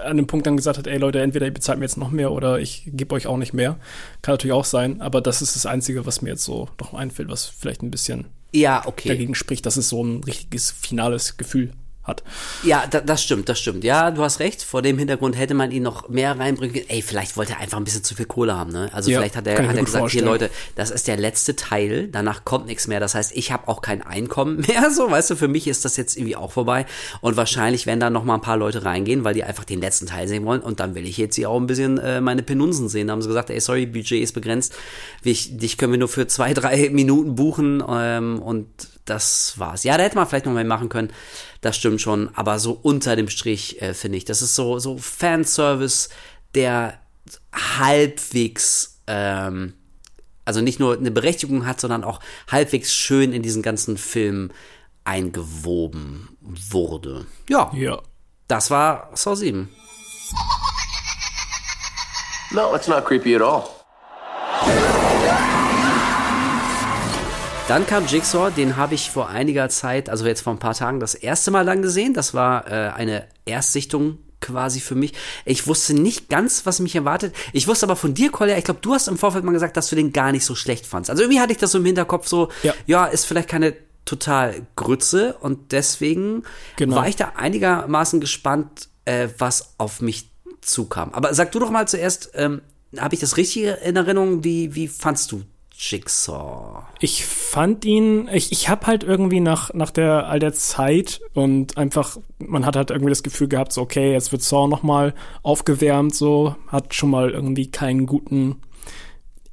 an dem Punkt dann gesagt hat, ey Leute, entweder ihr bezahlt mir jetzt noch mehr oder ich gebe euch auch nicht mehr. Kann natürlich auch sein, aber das ist das Einzige, was mir jetzt so noch einfällt, was vielleicht ein bisschen ja, okay. dagegen spricht, dass es so ein richtiges finales Gefühl hat. Ja, da, das stimmt, das stimmt. Ja, du hast recht. Vor dem Hintergrund hätte man ihn noch mehr reinbringen können. Ey, vielleicht wollte er einfach ein bisschen zu viel Kohle haben, ne? Also ja, vielleicht hat er, hat er gesagt, vorstellen. hier Leute, das ist der letzte Teil, danach kommt nichts mehr. Das heißt, ich habe auch kein Einkommen mehr. So, weißt du, für mich ist das jetzt irgendwie auch vorbei. Und wahrscheinlich werden da noch mal ein paar Leute reingehen, weil die einfach den letzten Teil sehen wollen. Und dann will ich jetzt hier auch ein bisschen äh, meine Penunsen sehen. Da haben sie gesagt, ey, sorry, Budget ist begrenzt. Ich, dich können wir nur für zwei, drei Minuten buchen. Ähm, und das war's. Ja, da hätte man vielleicht noch mehr machen können. Das stimmt schon. Aber so unter dem Strich, äh, finde ich, das ist so, so Fanservice, der halbwegs, ähm, also nicht nur eine Berechtigung hat, sondern auch halbwegs schön in diesen ganzen Film eingewoben wurde. Ja. Ja. Das war Saw 7. No, it's not creepy at all. Dann kam Jigsaw, den habe ich vor einiger Zeit, also jetzt vor ein paar Tagen, das erste Mal dann gesehen. Das war äh, eine Erstsichtung quasi für mich. Ich wusste nicht ganz, was mich erwartet. Ich wusste aber von dir, Kolja, ich glaube, du hast im Vorfeld mal gesagt, dass du den gar nicht so schlecht fandst. Also irgendwie hatte ich das so im Hinterkopf so, ja, ja ist vielleicht keine total Grütze und deswegen genau. war ich da einigermaßen gespannt, äh, was auf mich zukam. Aber sag du doch mal zuerst, ähm, habe ich das richtig in Erinnerung? Wie, wie fandst du Jigsaw. Ich fand ihn, ich, ich habe halt irgendwie nach, nach der, all der Zeit und einfach, man hat halt irgendwie das Gefühl gehabt, so, okay, jetzt wird Saw nochmal aufgewärmt, so, hat schon mal irgendwie keinen guten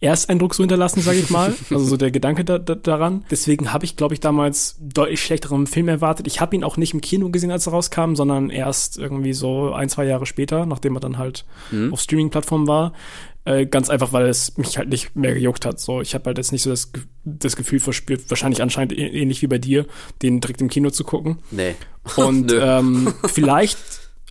Ersteindruck so hinterlassen, sage ich mal. Also so der Gedanke da, da, daran. Deswegen habe ich, glaube ich, damals deutlich schlechteren Film erwartet. Ich habe ihn auch nicht im Kino gesehen, als er rauskam, sondern erst irgendwie so ein, zwei Jahre später, nachdem er dann halt mhm. auf Streaming-Plattformen war. Äh, ganz einfach, weil es mich halt nicht mehr gejuckt hat. So, ich habe halt jetzt nicht so das, das Gefühl verspürt, wahrscheinlich anscheinend ähnlich wie bei dir, den direkt im Kino zu gucken. Nee. Und ähm, vielleicht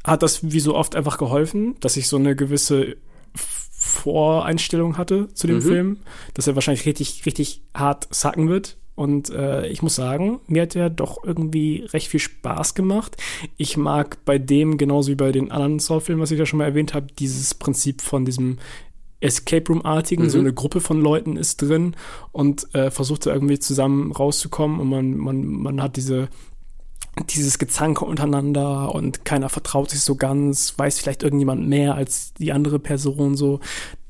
hat das wie so oft einfach geholfen, dass ich so eine gewisse Voreinstellung hatte zu dem mhm. Film, dass er wahrscheinlich richtig, richtig hart sacken wird. Und äh, ich muss sagen, mir hat er doch irgendwie recht viel Spaß gemacht. Ich mag bei dem, genauso wie bei den anderen Saw-Filmen, was ich ja schon mal erwähnt habe, dieses Prinzip von diesem Escape Room-artigen, mhm. so eine Gruppe von Leuten ist drin und äh, versucht da irgendwie zusammen rauszukommen und man, man, man hat diese dieses Gezanke untereinander und keiner vertraut sich so ganz, weiß vielleicht irgendjemand mehr als die andere Person so.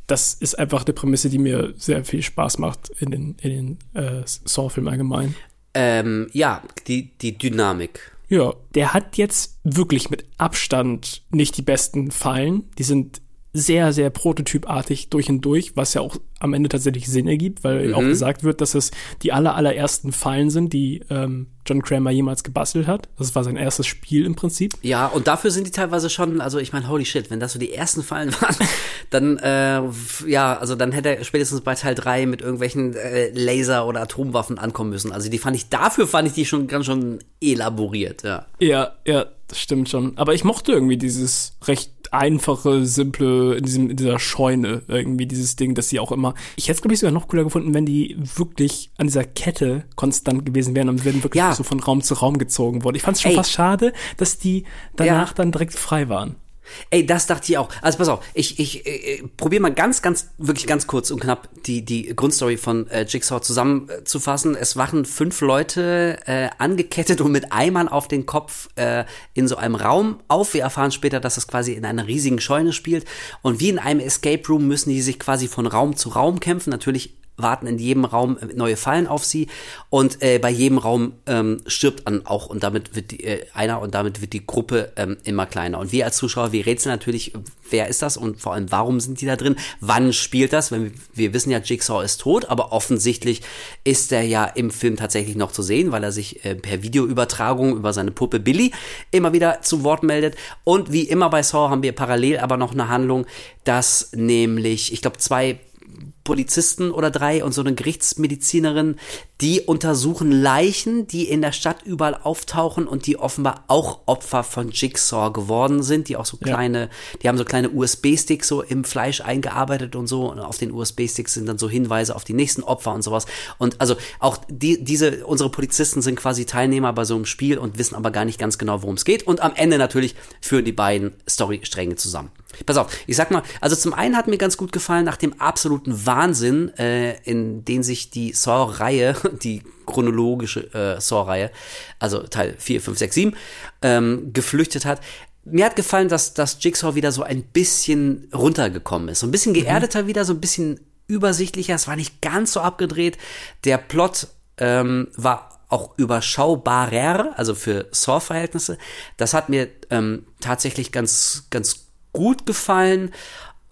Das ist einfach eine Prämisse, die mir sehr viel Spaß macht in den, in den äh, Saw-Filmen allgemein. Ähm, ja, die, die Dynamik Ja, der hat jetzt wirklich mit Abstand nicht die besten Fallen. Die sind sehr, sehr prototypartig durch und durch, was ja auch am Ende tatsächlich Sinn ergibt, weil mhm. auch gesagt wird, dass es die aller, allerersten Fallen sind, die ähm, John Kramer jemals gebastelt hat. Das war sein erstes Spiel im Prinzip. Ja, und dafür sind die teilweise schon, also ich meine, holy shit, wenn das so die ersten Fallen waren, dann, äh, ja, also dann hätte er spätestens bei Teil 3 mit irgendwelchen äh, Laser- oder Atomwaffen ankommen müssen. Also die fand ich, dafür fand ich die schon ganz schon elaboriert, ja. Ja, ja, das stimmt schon. Aber ich mochte irgendwie dieses recht einfache, simple, in, diesem, in dieser Scheune irgendwie dieses Ding, dass sie auch immer. Ich hätte es, glaube ich, sogar noch cooler gefunden, wenn die wirklich an dieser Kette konstant gewesen wären und werden wirklich ja. so von Raum zu Raum gezogen worden. Ich fand es schon Ey. fast schade, dass die danach ja. dann direkt frei waren. Ey, das dachte ich auch. Also pass auf, ich, ich, ich äh, probiere mal ganz, ganz, wirklich ganz kurz und knapp die, die Grundstory von äh, Jigsaw zusammenzufassen. Es wachen fünf Leute äh, angekettet und mit Eimern auf den Kopf äh, in so einem Raum auf. Wir erfahren später, dass es quasi in einer riesigen Scheune spielt. Und wie in einem Escape Room müssen die sich quasi von Raum zu Raum kämpfen. Natürlich warten in jedem Raum neue Fallen auf sie und äh, bei jedem Raum ähm, stirbt dann auch und damit wird die, äh, einer und damit wird die Gruppe ähm, immer kleiner. Und wir als Zuschauer, wir rätseln natürlich, wer ist das und vor allem, warum sind die da drin? Wann spielt das? Wenn wir, wir wissen ja, Jigsaw ist tot, aber offensichtlich ist er ja im Film tatsächlich noch zu sehen, weil er sich äh, per Videoübertragung über seine Puppe Billy immer wieder zu Wort meldet. Und wie immer bei Saw haben wir parallel aber noch eine Handlung, dass nämlich, ich glaube, zwei Polizisten oder drei und so eine Gerichtsmedizinerin, die untersuchen Leichen, die in der Stadt überall auftauchen und die offenbar auch Opfer von Jigsaw geworden sind, die auch so kleine, ja. die haben so kleine USB-Sticks so im Fleisch eingearbeitet und so und auf den USB-Sticks sind dann so Hinweise auf die nächsten Opfer und sowas und also auch die, diese, unsere Polizisten sind quasi Teilnehmer bei so einem Spiel und wissen aber gar nicht ganz genau, worum es geht und am Ende natürlich führen die beiden Storystränge zusammen. Pass auf, ich sag mal, also zum einen hat mir ganz gut gefallen, nach dem absoluten Wahnsinn, äh, in den sich die Saw-Reihe, die chronologische äh, Saw-Reihe, also Teil 4, 5, 6, 7, ähm, geflüchtet hat. Mir hat gefallen, dass das Jigsaw wieder so ein bisschen runtergekommen ist. So ein bisschen mhm. geerdeter mhm. wieder, so ein bisschen übersichtlicher. Es war nicht ganz so abgedreht. Der Plot ähm, war auch überschaubarer, also für Saw-Verhältnisse. Das hat mir ähm, tatsächlich ganz, ganz gut gefallen.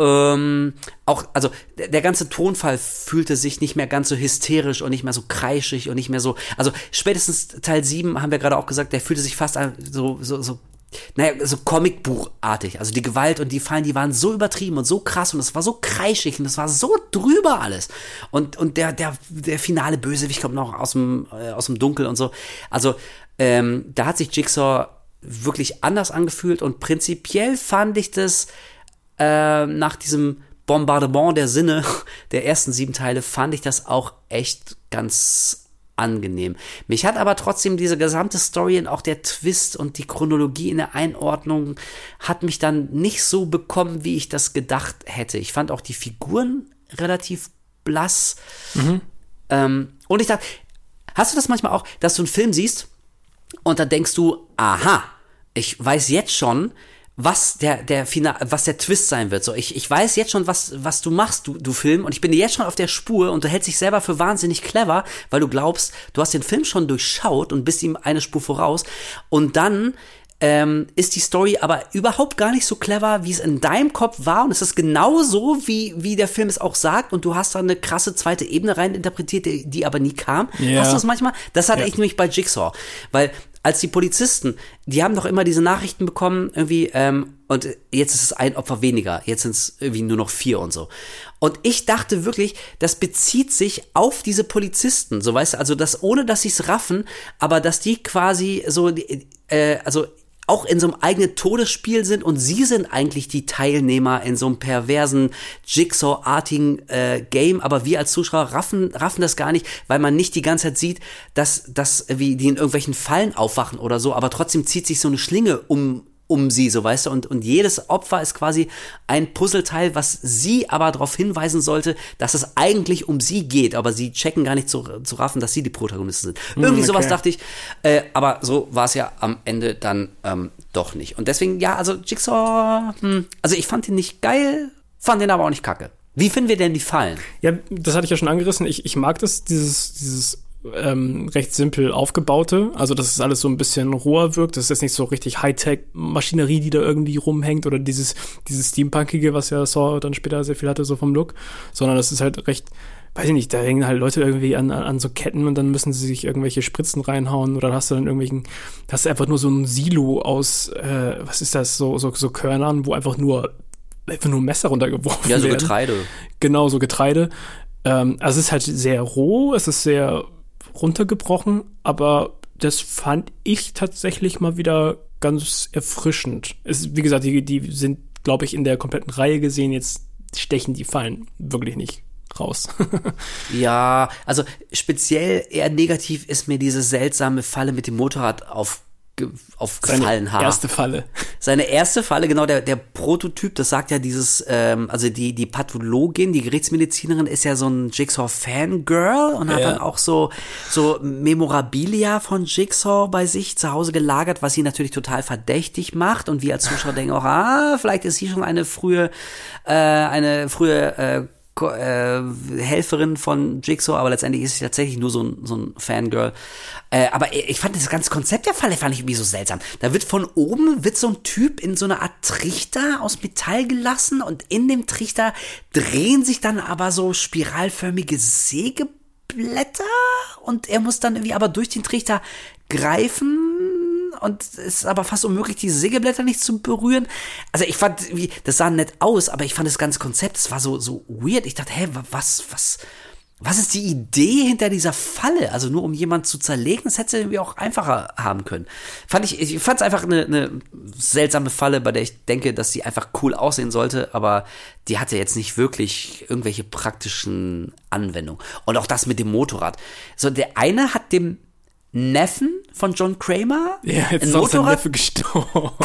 Ähm, auch, also der, ganze Tonfall fühlte sich nicht mehr ganz so hysterisch und nicht mehr so kreischig und nicht mehr so. Also spätestens Teil 7 haben wir gerade auch gesagt, der fühlte sich fast so, so, so naja, so Comicbuchartig. Also die Gewalt und die Fallen, die waren so übertrieben und so krass und es war so kreischig und es war so drüber alles. Und, und der, der, der finale Bösewicht kommt noch aus dem, äh, aus dem Dunkel und so. Also, ähm, da hat sich Jigsaw wirklich anders angefühlt und prinzipiell fand ich das äh, nach diesem Bombardement der Sinne der ersten sieben Teile fand ich das auch echt ganz angenehm. Mich hat aber trotzdem diese gesamte Story und auch der Twist und die Chronologie in der Einordnung hat mich dann nicht so bekommen, wie ich das gedacht hätte. Ich fand auch die Figuren relativ blass. Mhm. Ähm, und ich dachte, hast du das manchmal auch, dass du einen Film siehst und dann denkst du, aha, ich weiß jetzt schon, was der, der Final, was der Twist sein wird. So, ich, ich weiß jetzt schon, was, was du machst, du, du Film, und ich bin dir jetzt schon auf der Spur und du hältst dich selber für wahnsinnig clever, weil du glaubst, du hast den Film schon durchschaut und bist ihm eine Spur voraus. Und dann ähm, ist die Story aber überhaupt gar nicht so clever, wie es in deinem Kopf war. Und es ist genau so, wie, wie der Film es auch sagt. Und du hast da eine krasse zweite Ebene rein interpretiert, die, die aber nie kam. Ja. Hast du das manchmal? Das hatte ja. ich nämlich bei Jigsaw. Weil als die Polizisten, die haben doch immer diese Nachrichten bekommen, irgendwie, ähm, und jetzt ist es ein Opfer weniger, jetzt sind es irgendwie nur noch vier und so. Und ich dachte wirklich, das bezieht sich auf diese Polizisten, so weißt du, also das, ohne dass sie es raffen, aber dass die quasi so, äh, also auch in so einem eigenen Todesspiel sind und sie sind eigentlich die Teilnehmer in so einem perversen Jigsaw-artigen äh, Game, aber wir als Zuschauer raffen, raffen das gar nicht, weil man nicht die ganze Zeit sieht, dass, dass wie die in irgendwelchen Fallen aufwachen oder so, aber trotzdem zieht sich so eine Schlinge um um sie, so weißt du, und, und jedes Opfer ist quasi ein Puzzleteil, was sie aber darauf hinweisen sollte, dass es eigentlich um sie geht, aber sie checken gar nicht zu, zu raffen, dass sie die Protagonisten sind. Hm, Irgendwie okay. sowas dachte ich, äh, aber so war es ja am Ende dann ähm, doch nicht. Und deswegen, ja, also Jigsaw, hm, also ich fand ihn nicht geil, fand ihn aber auch nicht kacke. Wie finden wir denn die Fallen? Ja, das hatte ich ja schon angerissen. Ich, ich mag das, dieses, dieses ähm, recht simpel aufgebaute. Also, dass es alles so ein bisschen roher wirkt. Das ist jetzt nicht so richtig Hightech-Maschinerie, die da irgendwie rumhängt oder dieses, dieses Steampunkige, was ja Saw dann später sehr viel hatte, so vom Look. Sondern das ist halt recht, weiß ich nicht, da hängen halt Leute irgendwie an, an, an so Ketten und dann müssen sie sich irgendwelche Spritzen reinhauen oder hast du dann irgendwelchen, hast du einfach nur so ein Silo aus, äh, was ist das, so, so, so Körnern, wo einfach nur einfach nur Messer runtergeworfen Ja, so werden. Getreide. Genau, so Getreide. Ähm, also es ist halt sehr roh, es ist sehr runtergebrochen, aber das fand ich tatsächlich mal wieder ganz erfrischend. Es, wie gesagt, die, die sind, glaube ich, in der kompletten Reihe gesehen, jetzt stechen die Fallen wirklich nicht raus. Ja, also speziell eher negativ ist mir diese seltsame Falle mit dem Motorrad auf, aufgefallen Seine haben. erste Falle. Seine erste Falle, genau, der, der Prototyp, das sagt ja dieses, ähm, also die, die Pathologin, die Gerichtsmedizinerin ist ja so ein Jigsaw-Fangirl und hat Ja. dann auch so, so Memorabilia von Jigsaw bei sich zu Hause gelagert, was sie natürlich total verdächtig macht und wir als Zuschauer denken auch, ah, vielleicht ist sie schon eine frühe, äh, eine frühe, äh, äh, Helferin von Jigsaw, aber letztendlich ist sie tatsächlich nur so ein, so ein Fangirl. Äh, aber ich fand das ganze Konzept der Falle fand ich irgendwie so seltsam. Da wird von oben wird so ein Typ in so eine Art Trichter aus Metall gelassen und in dem Trichter drehen sich dann aber so spiralförmige Sägeblätter und er muss dann irgendwie aber durch den Trichter greifen und es ist aber fast unmöglich, die Sägeblätter nicht zu berühren. Also ich fand, wie, das sah nett aus, aber ich fand das ganze Konzept, es war so, so weird. Ich dachte, hä, wa- was, was, was ist die Idee hinter dieser Falle? Also nur um jemanden zu zerlegen, das hätte sie irgendwie auch einfacher haben können. Fand ich, ich fand es einfach eine, eine seltsame Falle, bei der ich denke, dass sie einfach cool aussehen sollte, aber die hatte jetzt nicht wirklich irgendwelche praktischen Anwendungen. Und auch das mit dem Motorrad. So, der eine hat dem Neffen von John Kramer Ja, jetzt ein ist auch sein Motorrad Neffe gestorben.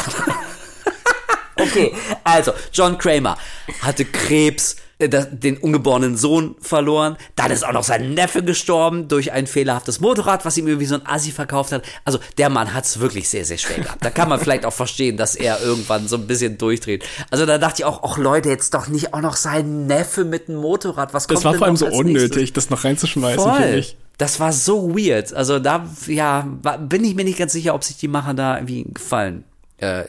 Okay, also John Kramer hatte Krebs, äh, den ungeborenen Sohn verloren. Dann ist auch noch sein Neffe gestorben durch ein fehlerhaftes Motorrad, was ihm irgendwie so ein Assi verkauft hat. Also der Mann hat's wirklich sehr, sehr schwer gehabt. Da kann man vielleicht auch verstehen, dass er irgendwann so ein bisschen durchdreht. Also da dachte ich auch, ach Leute, jetzt doch nicht auch noch sein Neffe mit einem Motorrad. Was kommt Das war denn vor allem so als nächstes? unnötig, das noch reinzuschmeißen, finde Voll. ich. Das war so weird. Also da, ja, bin ich mir nicht ganz sicher, ob sich die Macher da irgendwie einen Gefallen äh,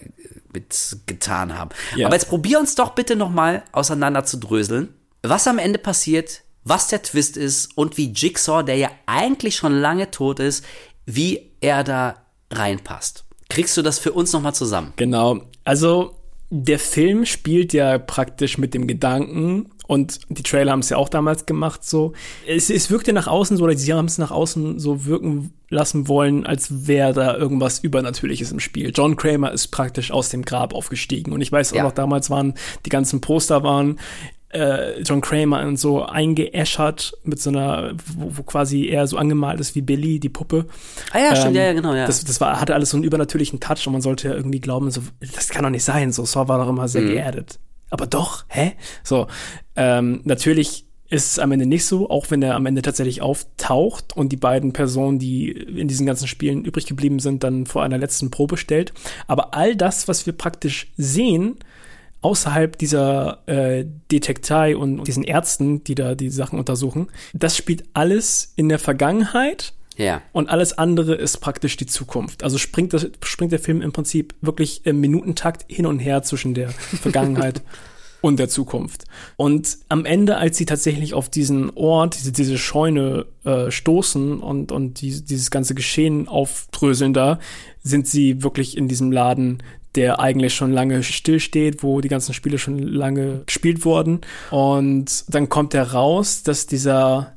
mit getan haben. Ja. Aber jetzt probier uns doch bitte nochmal auseinander zu dröseln, was am Ende passiert, was der Twist ist und wie Jigsaw, der ja eigentlich schon lange tot ist, wie er da reinpasst. Kriegst du das für uns nochmal zusammen? Genau. Also der Film spielt ja praktisch mit dem Gedanken und die Trailer haben es ja auch damals gemacht so. Es, es wirkte nach außen so, oder sie haben es nach außen so wirken lassen wollen, als wäre da irgendwas Übernatürliches im Spiel. John Kramer ist praktisch aus dem Grab aufgestiegen und ich weiß auch Ja. noch, damals waren die ganzen Poster waren äh, John Kramer und so eingeäschert mit so einer, wo, wo quasi er so angemalt ist wie Billy, die Puppe. Ah ja, stimmt, Ähm, ja, ja, genau, ja. Das, das war, hatte alles so einen übernatürlichen Touch und man sollte ja irgendwie glauben, so, das kann doch nicht sein. So, Saw war doch immer Mhm. sehr geerdet. Aber doch, hä? So, ähm, natürlich ist es am Ende nicht so, auch wenn er am Ende tatsächlich auftaucht und die beiden Personen, die in diesen ganzen Spielen übrig geblieben sind, dann vor einer letzten Probe stellt. Aber all das, was wir praktisch sehen, außerhalb dieser äh, Detektei und diesen Ärzten, die da die Sachen untersuchen, das spielt alles in der Vergangenheit ja. und alles andere ist praktisch die Zukunft. Also springt, das, springt der Film im Prinzip wirklich im Minutentakt hin und her zwischen der Vergangenheit und der Zukunft. Und am Ende, als sie tatsächlich auf diesen Ort, diese, diese Scheune äh, stoßen und, und die, dieses ganze Geschehen aufdröseln da, sind sie wirklich in diesem Laden, der eigentlich schon lange stillsteht, wo die ganzen Spiele schon lange gespielt wurden. Und dann kommt er raus, dass dieser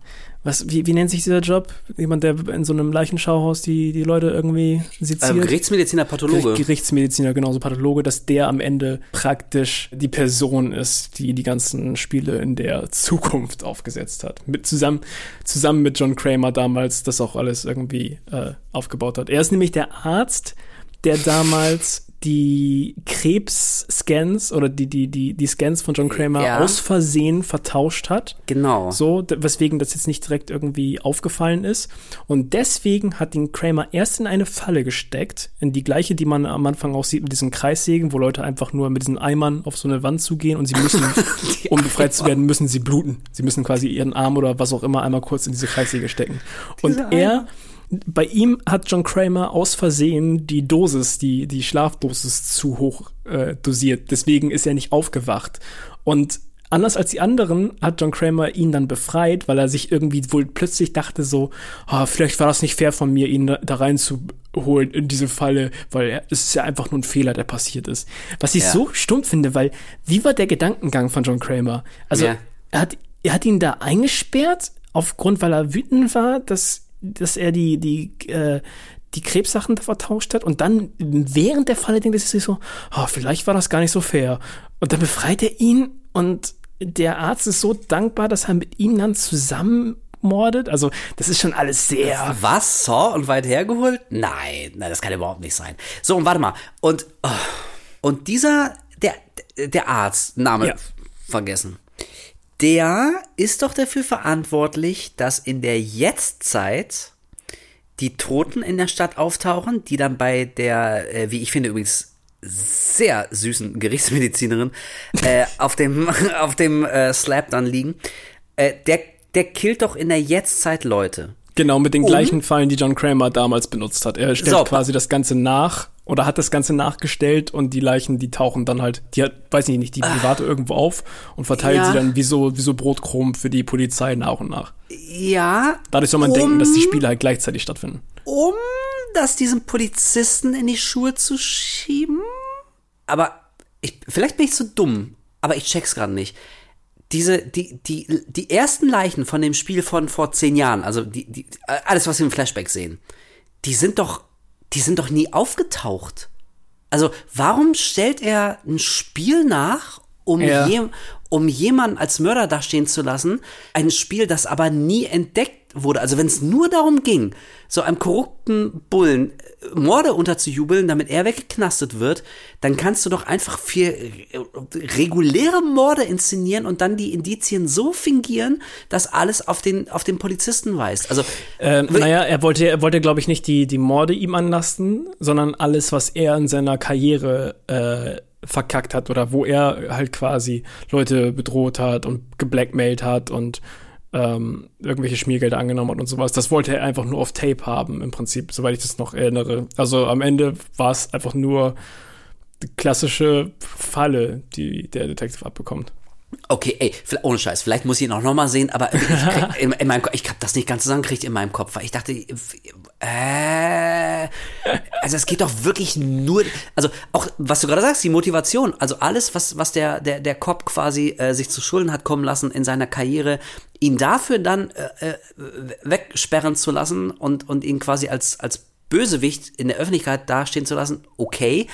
was, wie, wie nennt sich dieser Job? Jemand, der in so einem Leichenschauhaus die, die Leute irgendwie seziert? Ähm, Gerichtsmediziner, Pathologe. Gerichtsmediziner, genauso Pathologe, dass der am Ende praktisch die Person ist, die die ganzen Spiele in der Zukunft aufgesetzt hat. Mit zusammen, zusammen mit John Kramer damals das auch alles irgendwie äh, aufgebaut hat. Er ist nämlich der Arzt, der damals die Krebs-Scans oder die, die, die, die Scans von John Kramer Ja. aus Versehen vertauscht hat. Genau. So, weswegen das jetzt nicht direkt irgendwie aufgefallen ist. Und deswegen hat ihn Kramer erst in eine Falle gesteckt, in die gleiche, die man am Anfang auch sieht mit diesen Kreissägen, wo Leute einfach nur mit diesen Eimern auf so eine Wand zugehen und sie müssen, um befreit zu werden, müssen sie bluten. Sie müssen quasi ihren Arm oder was auch immer einmal kurz in diese Kreissäge stecken. Und Diese er, bei ihm hat John Kramer aus Versehen die Dosis, die, die Schlafdosis zu hoch äh, dosiert. Deswegen ist er nicht aufgewacht. Und anders als die anderen hat John Kramer ihn dann befreit, weil er sich irgendwie wohl plötzlich dachte so, ah, vielleicht war das nicht fair von mir, ihn da, reinzuholen in diese Falle, weil es ist ja einfach nur ein Fehler, der passiert ist. Was ich Ja. so stumm finde, weil wie war der Gedankengang von John Kramer? Also Ja. er hat, er hat ihn da eingesperrt, aufgrund, weil er wütend war, dass, dass er die, die, äh, die Krebssachen vertauscht hat und dann während der Falle denkt er sich so, oh, vielleicht war das gar nicht so fair. Und dann befreit er ihn und der Arzt ist so dankbar, dass er mit ihm dann zusammenmordet. Also, das ist schon alles sehr. Was? Saw und weit hergeholt? Nein, nein, das kann überhaupt nicht sein. So, und warte mal. Und, oh, und dieser, der, der Arzt, Name Ja. vergessen. Der ist doch dafür verantwortlich, dass in der Jetztzeit die Toten in der Stadt auftauchen, die dann bei der, äh, wie ich finde übrigens, sehr süßen Gerichtsmedizinerin äh, auf dem, auf dem äh, Slab dann liegen. Äh, der, der killt doch in der Jetztzeit Leute. Genau, mit den gleichen Fallen, die John Kramer damals benutzt hat. Er stellt So. quasi das Ganze nach oder hat das Ganze nachgestellt und die Leichen, die tauchen dann halt, die hat, weiß ich nicht, die private irgendwo auf und verteilt Ja. sie dann wie so, wie so Brotkrumen für die Polizei nach und nach. Ja, Dadurch soll man Um- denken, dass die Spiele halt gleichzeitig stattfinden. um das diesem Polizisten in die Schuhe zu schieben. Aber ich, vielleicht bin ich zu dumm, aber ich check's gerade nicht. Diese, die, die, die ersten Leichen von dem Spiel von vor zehn Jahren, also die, die, alles, was wir im Flashback sehen, die sind doch, die sind doch nie aufgetaucht. Also, warum stellt er ein Spiel nach, um, Ja. je, um jemanden als Mörder dastehen zu lassen? Ein Spiel, das aber nie entdeckt wurde. Also, wenn es nur darum ging, so einem korrupten Bullen Morde unterzujubeln, damit er weggeknastet wird, dann kannst du doch einfach viel äh, reguläre Morde inszenieren und dann die Indizien so fingieren, dass alles auf den, auf den Polizisten weist. Also, Ähm, naja, er wollte, er wollte, glaube ich, nicht die, die Morde ihm anlasten, sondern alles, was er in seiner Karriere äh, verkackt hat oder wo er halt quasi Leute bedroht hat und geblackmailt hat und ähm, irgendwelche Schmiergelder angenommen hat und sowas. Das wollte er einfach nur auf Tape haben, im Prinzip, soweit ich das noch erinnere. Also am Ende war es einfach nur die klassische Falle, die der Detective abbekommt. Okay, ey, ohne Scheiß, vielleicht muss ich ihn auch noch mal sehen, aber ich, krieg, in, in meinem ich hab das nicht ganz zusammengekriegt in meinem Kopf, weil ich dachte, äh, also es geht doch wirklich nur, also auch, was du gerade sagst, die Motivation, also alles, was, was der, der, der Cop quasi äh, sich zu Schulden hat kommen lassen in seiner Karriere, ihn dafür dann äh, äh, wegsperren zu lassen und, und ihn quasi als, als Bösewicht in der Öffentlichkeit dastehen zu lassen, okay.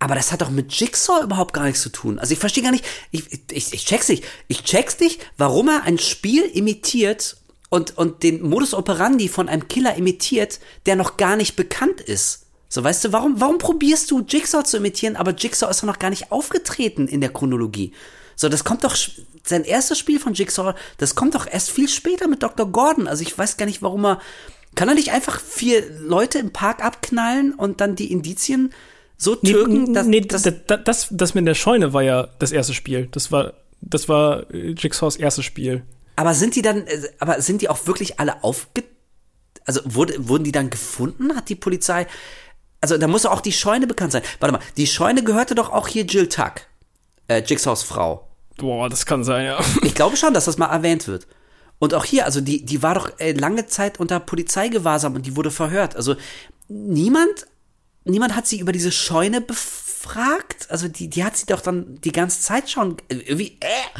Aber das hat doch mit Jigsaw überhaupt gar nichts zu tun. Also ich verstehe gar nicht, ich, ich, ich check's nicht. Ich check's nicht, warum er ein Spiel imitiert und, und den Modus operandi von einem Killer imitiert, der noch gar nicht bekannt ist. So, weißt du, warum, warum probierst du Jigsaw zu imitieren, aber Jigsaw ist doch noch gar nicht aufgetreten in der Chronologie. So, das kommt doch, sein erstes Spiel von Jigsaw, das kommt doch erst viel später mit Dr. Gordon. Also ich weiß gar nicht, warum er, kann er nicht einfach vier Leute im Park abknallen und dann die Indizien so türken, dass, nee, dass das, das, das, das mit der Scheune war ja das erste Spiel. Das war, das war äh, Jigsaws erstes Spiel. Aber sind die dann, äh, aber sind die auch wirklich alle aufge, also wurde, wurden die dann gefunden? Hat die Polizei, also da muss doch auch die Scheune bekannt sein. Warte mal, die Scheune gehörte doch auch hier Jill Tuck, äh, Jigsaws Frau. Boah, das kann sein, ja. Ich glaube schon, dass das mal erwähnt wird. Und auch hier, also die, die war doch äh, lange Zeit unter Polizeigewahrsam und die wurde verhört. Also niemand, niemand hat sie über diese Scheune befragt. Also die, die hat sie doch dann die ganze Zeit schon äh, irgendwie, äh,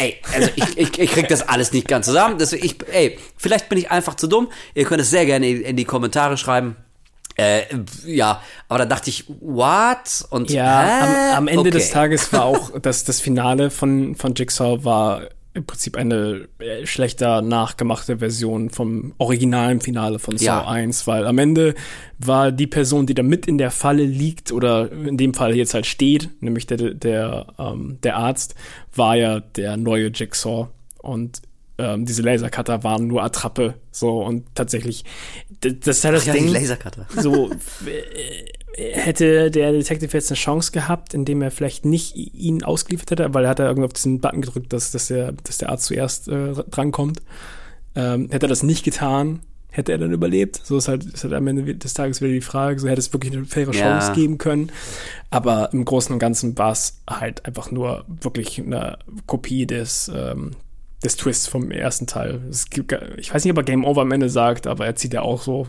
Ey, also ich, ich, ich krieg das alles nicht ganz zusammen. Deswegen, ich, ey, vielleicht bin ich einfach zu dumm. Ihr könnt es sehr gerne in, in die Kommentare schreiben. Äh, ja, aber da dachte ich, what? Und Ja, hä? am, am Ende Okay. des Tages war auch das, das Finale von, von Jigsaw war im Prinzip eine äh, schlechter nachgemachte Version vom originalen Finale von Saw ja. 1, weil am Ende war die Person, die da mit in der Falle liegt oder in dem Fall jetzt halt steht, nämlich der, der, ähm, der Arzt, war ja der neue Jigsaw und ähm, diese Lasercutter waren nur Attrappe so und tatsächlich das, ist halt das Ach, Ding ja, Lasercutter. so äh, hätte der Detective jetzt eine Chance gehabt, indem er vielleicht nicht ihn ausgeliefert hätte, weil er hat ja irgendwie auf diesen Button gedrückt, dass, dass, der, dass der Arzt zuerst äh, drankommt. Ähm, hätte er das nicht getan, hätte er dann überlebt? So ist halt, ist halt am Ende des Tages wieder die Frage, so hätte es wirklich eine faire Chance ja. geben können. Aber im Großen und Ganzen war es halt einfach nur wirklich eine Kopie des, ähm, des Twists vom ersten Teil. Gibt, ich weiß nicht, ob er Game Over am Ende sagt, aber er zieht ja auch so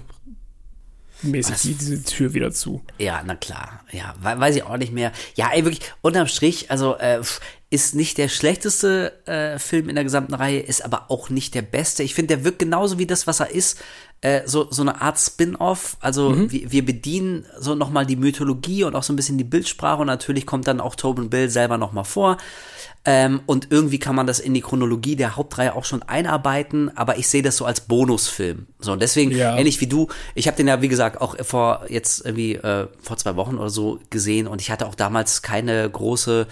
mäßig Was? diese Tür wieder zu. Ja, na klar. Ja, weiß ich auch nicht mehr. Ja, ey, wirklich, unterm Strich, also äh, ist nicht der schlechteste äh, Film in der gesamten Reihe, ist aber auch nicht der beste. Ich finde, der wirkt genauso wie das, was er ist. Äh, so, so eine Art Spin-off. Also mhm. wir, wir bedienen so nochmal die Mythologie und auch so ein bisschen die Bildsprache und natürlich kommt dann auch Tobin Bill selber nochmal vor. Ähm, und irgendwie kann man das in die Chronologie der Hauptreihe auch schon einarbeiten, aber ich sehe das so als Bonusfilm. So, und deswegen, ja. ähnlich wie du, ich habe den ja, wie gesagt, auch vor jetzt irgendwie äh, vor zwei Wochen oder so gesehen und ich hatte auch damals keine große,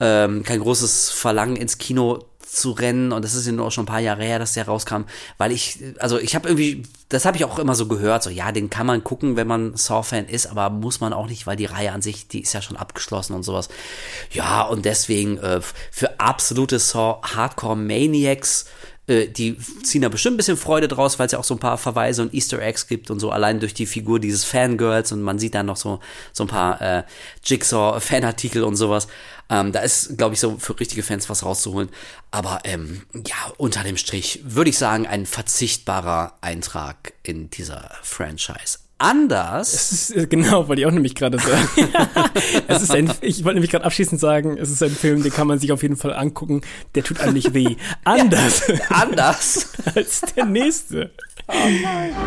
ähm, kein großes Verlangen ins Kino zu rennen und das ist ja nur auch schon ein paar Jahre her, dass der rauskam, weil ich, also ich habe irgendwie, das habe ich auch immer so gehört, so ja, den kann man gucken, wenn man Saw-Fan ist, aber muss man auch nicht, weil die Reihe an sich, die ist ja schon abgeschlossen und sowas. Ja, und deswegen äh, für absolute Saw Hardcore Maniacs äh, die ziehen da bestimmt ein bisschen Freude draus, weil es ja auch so ein paar Verweise und Easter Eggs gibt und so allein durch die Figur dieses Fangirls und man sieht dann noch so, so ein paar äh, Jigsaw-Fanartikel und sowas. Ähm, da ist, glaube ich, so für richtige Fans was rauszuholen. Aber ähm, ja, unter dem Strich würde ich sagen, ein verzichtbarer Eintrag in dieser Franchise anders. Es ist, äh, genau, wollte ich auch nämlich gerade sagen. es ist ein, ich wollte nämlich gerade abschließend sagen, es ist ein Film, den kann man sich auf jeden Fall angucken. Der tut einem nicht weh. Anders. Ja, anders. als der nächste. Oh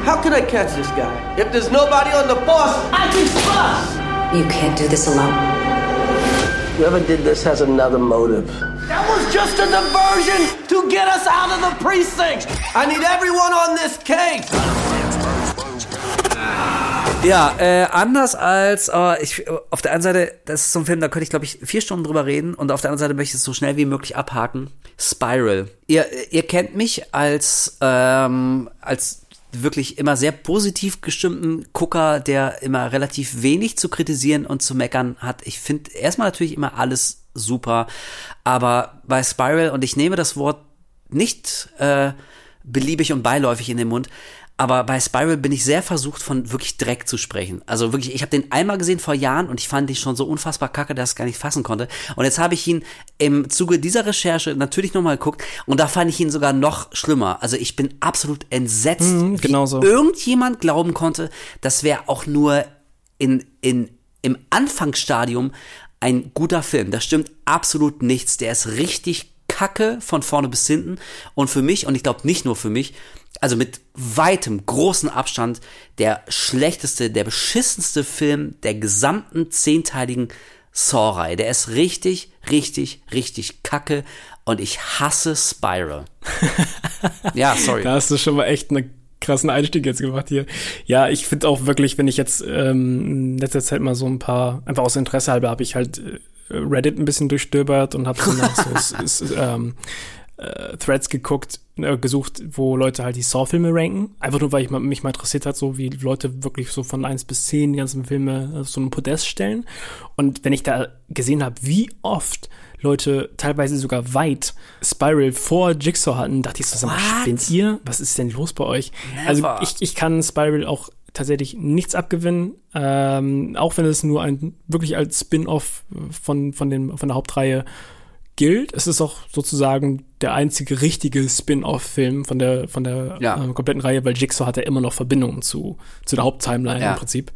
How can I catch this guy? If there's nobody on the force, I can bust! You can't do this alone. Whoever did this has another motive. That was just a diversion to get us out of the precinct. I need everyone on this case. Ja, äh, anders als, äh, ich, auf der einen Seite, das ist so ein Film, da könnte ich, glaube ich, vier Stunden drüber reden und auf der anderen Seite möchte ich es so schnell wie möglich abhaken. Spiral. Ihr, ihr kennt mich als, ähm, als wirklich immer sehr positiv gestimmten Gucker, der immer relativ wenig zu kritisieren und zu meckern hat. Ich finde erstmal natürlich immer alles super, aber bei Spiral, und ich nehme das Wort nicht äh, beliebig und beiläufig in den Mund, aber bei Spiral bin ich sehr versucht, von wirklich Dreck zu sprechen. Also wirklich, ich habe den einmal gesehen vor Jahren und ich fand ihn schon so unfassbar kacke, dass ich gar nicht fassen konnte. Und jetzt habe ich ihn im Zuge dieser Recherche natürlich nochmal geguckt und da fand ich ihn sogar noch schlimmer. Also ich bin absolut entsetzt, mhm, wie so. irgendjemand glauben konnte, das wäre auch nur in, in, im Anfangsstadium ein guter Film. Da stimmt absolut nichts. Der ist richtig kacke von vorne bis hinten. Und für mich, und ich glaube nicht nur für mich, also mit weitem großen Abstand der schlechteste, der beschissenste Film der gesamten zehnteiligen Saw-Reihe. Der ist richtig, richtig, richtig kacke und ich hasse Spiral. ja, sorry. Da hast du schon mal echt einen krassen Einstieg jetzt gemacht hier. Ja, ich finde auch wirklich, wenn ich jetzt ähm, in letzter Zeit mal so ein paar, einfach aus Interesse halber, habe ich halt äh, Reddit ein bisschen durchstöbert und habe so nach so ähm, äh, Threads geguckt, äh, gesucht, wo Leute halt die Saw-Filme ranken. Einfach nur, weil ich mich mal interessiert hat, so wie Leute wirklich so von eins bis zehn die ganzen Filme auf so einen Podest stellen. Und wenn ich da gesehen habe, wie oft Leute teilweise sogar weit Spiral vor Jigsaw hatten, dachte ich so, sag mal, spinnt ihr? Was ist denn los bei euch? Also Never. Also ich, ich kann Spiral auch tatsächlich nichts abgewinnen, ähm, auch wenn es nur ein wirklich als Spin-off von, von, den, von der Hauptreihe gilt. Es ist auch sozusagen der einzige richtige Spin-off-Film von der von der ja. äh, kompletten Reihe, weil Jigsaw hat ja immer noch Verbindungen zu zu der Haupttimeline ja. im Prinzip.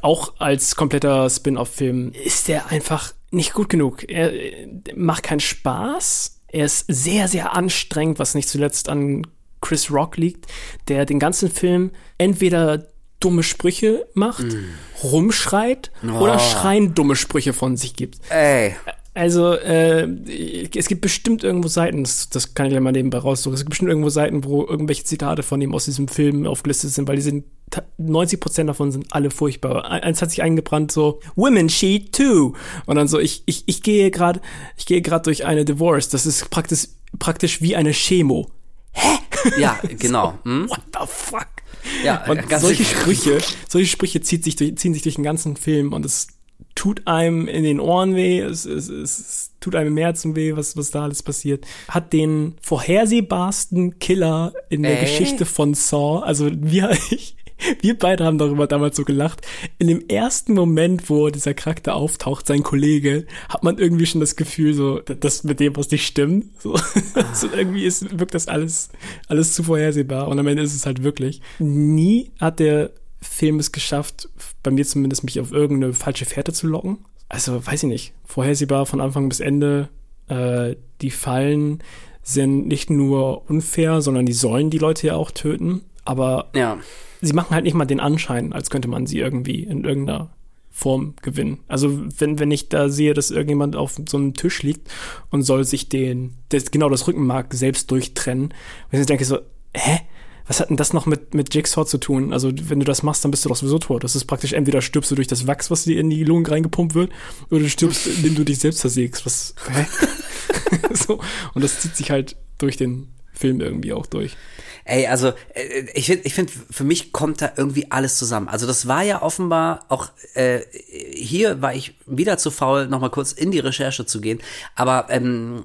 Auch als kompletter Spin-off-Film ist der einfach nicht gut genug. Er, er macht keinen Spaß. Er ist sehr sehr anstrengend, was nicht zuletzt an Chris Rock liegt, der den ganzen Film entweder dumme Sprüche macht, mm. rumschreit oh. oder schreien dumme Sprüche von sich gibt. Ey Also, äh, es gibt bestimmt irgendwo Seiten, das, das kann ich ja mal nebenbei raussuchen, es gibt bestimmt irgendwo Seiten, wo irgendwelche Zitate von ihm aus diesem Film aufgelistet sind, weil die sind 90% davon sind alle furchtbar. Eins hat sich eingebrannt, so, Women cheat too. Und dann so, ich, ich, ich gehe gerade, ich gehe gerade durch eine Divorce. Das ist praktisch, praktisch wie eine Chemo. Hä? Ja, genau. so, hm? What the fuck? Ja, und solche Sprüche, solche Sprüche zieht sich durch, ziehen sich durch den ganzen Film und es tut einem in den Ohren weh, es, es, es, tut einem im Herzen weh, was, was da alles passiert. Hat den vorhersehbarsten Killer in der äh? Geschichte von Saw, also wir, ich, wir beide haben darüber damals so gelacht. In dem ersten Moment, wo dieser Charakter auftaucht, sein Kollege, hat man irgendwie schon das Gefühl, so, das mit dem was nicht stimmt. So, ah. so irgendwie ist, wirkt das alles, alles zu vorhersehbar. Und am Ende ist es halt wirklich. Nie hat der Film es geschafft, bei mir zumindest mich auf irgendeine falsche Fährte zu locken. Also, weiß ich nicht. Vorhersehbar von Anfang bis Ende. Äh, die Fallen sind nicht nur unfair, sondern die sollen die Leute ja auch töten. Aber ja sie machen halt nicht mal den Anschein, als könnte man sie irgendwie in irgendeiner Form gewinnen. Also wenn, wenn ich da sehe, dass irgendjemand auf so einem Tisch liegt und soll sich den, das, genau das Rückenmark selbst durchtrennen, und ich denke so, hä? Was hat denn das noch mit, mit Jigsaw zu tun? Also, wenn du das machst, dann bist du doch sowieso tot. Das ist praktisch, entweder stirbst du durch das Wachs, was dir in die Lungen reingepumpt wird, oder du stirbst, indem du dich selbst zersägst. Was, hä? so. Und das zieht sich halt durch den Film irgendwie auch durch. Ey, also äh, ich finde, ich finde, für mich kommt da irgendwie alles zusammen. Also das war ja offenbar auch äh, hier war ich wieder zu faul, noch mal kurz in die Recherche zu gehen. Aber ähm,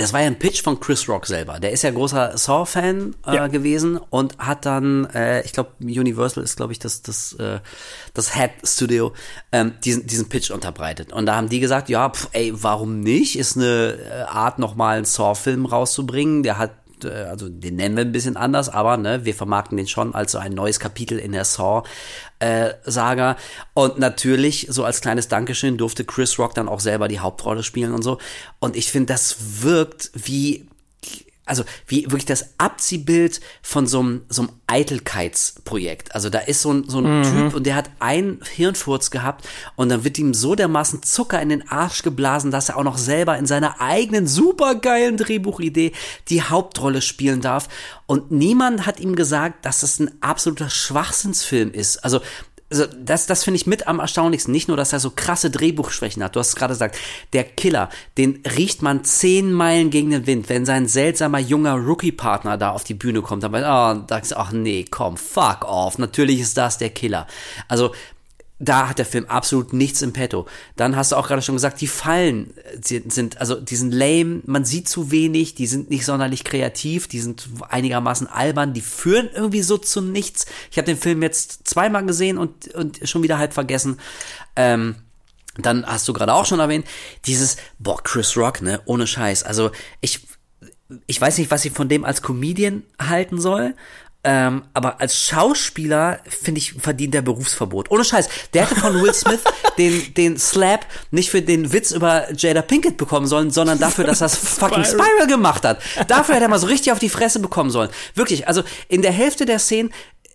das war ja ein Pitch von Chris Rock selber. Der ist ja großer Saw-Fan äh, ja. gewesen und hat dann, äh, ich glaube, Universal ist, glaube ich, das, das, äh, das Head Studio, ähm, diesen, diesen Pitch unterbreitet. Und da haben die gesagt, ja, pf, ey, warum nicht? Ist eine äh, Art, nochmal einen Saw-Film rauszubringen. Der hat äh, also den nennen wir ein bisschen anders, aber ne, wir vermarkten den schon als so ein neues Kapitel in der Saw-Saga. Und natürlich, so als kleines Dankeschön, durfte Chris Rock dann auch selber die Hauptrolle spielen und so. Und ich finde, das wirkt wie also wie wirklich das Abziehbild von so einem, so einem Eitelkeitsprojekt. Also da ist so ein, so ein mhm. Typ und der hat einen Hirnfurz gehabt und dann wird ihm so dermaßen Zucker in den Arsch geblasen, dass er auch noch selber in seiner eigenen supergeilen Drehbuchidee die Hauptrolle spielen darf. Und niemand hat ihm gesagt, dass das ein absoluter Schwachsinnsfilm ist. Also also das, das finde ich mit am erstaunlichsten. Nicht nur, dass er so krasse Drehbuchschwächen hat. Du hast es gerade gesagt. Der Killer, den riecht man zehn Meilen gegen den Wind, wenn sein seltsamer junger Rookie-Partner da auf die Bühne kommt. Dann, oh, sagst du, ach nee, komm, fuck off. Natürlich ist das der Killer. Also da hat der Film absolut nichts im Petto. Dann hast du auch gerade schon gesagt, die Fallen sind, also die sind lame, man sieht zu wenig, die sind nicht sonderlich kreativ, die sind einigermaßen albern, die führen irgendwie so zu nichts. Ich habe den Film jetzt zweimal gesehen und, und schon wieder halb vergessen. Ähm, dann hast du gerade auch schon erwähnt, dieses, boah, Chris Rock, ne, ohne Scheiß. Also ich, ich weiß nicht, was ich von dem als Comedian halten soll, ähm, aber als Schauspieler, finde ich, verdient der Berufsverbot. Ohne Scheiß. Der hätte von Will Smith den, den Slap nicht für den Witz über Jada Pinkett bekommen sollen, sondern dafür, dass er fucking Spiral gemacht hat. Dafür hätte er mal so richtig auf die Fresse bekommen sollen. Wirklich. Also in der Hälfte der Szenen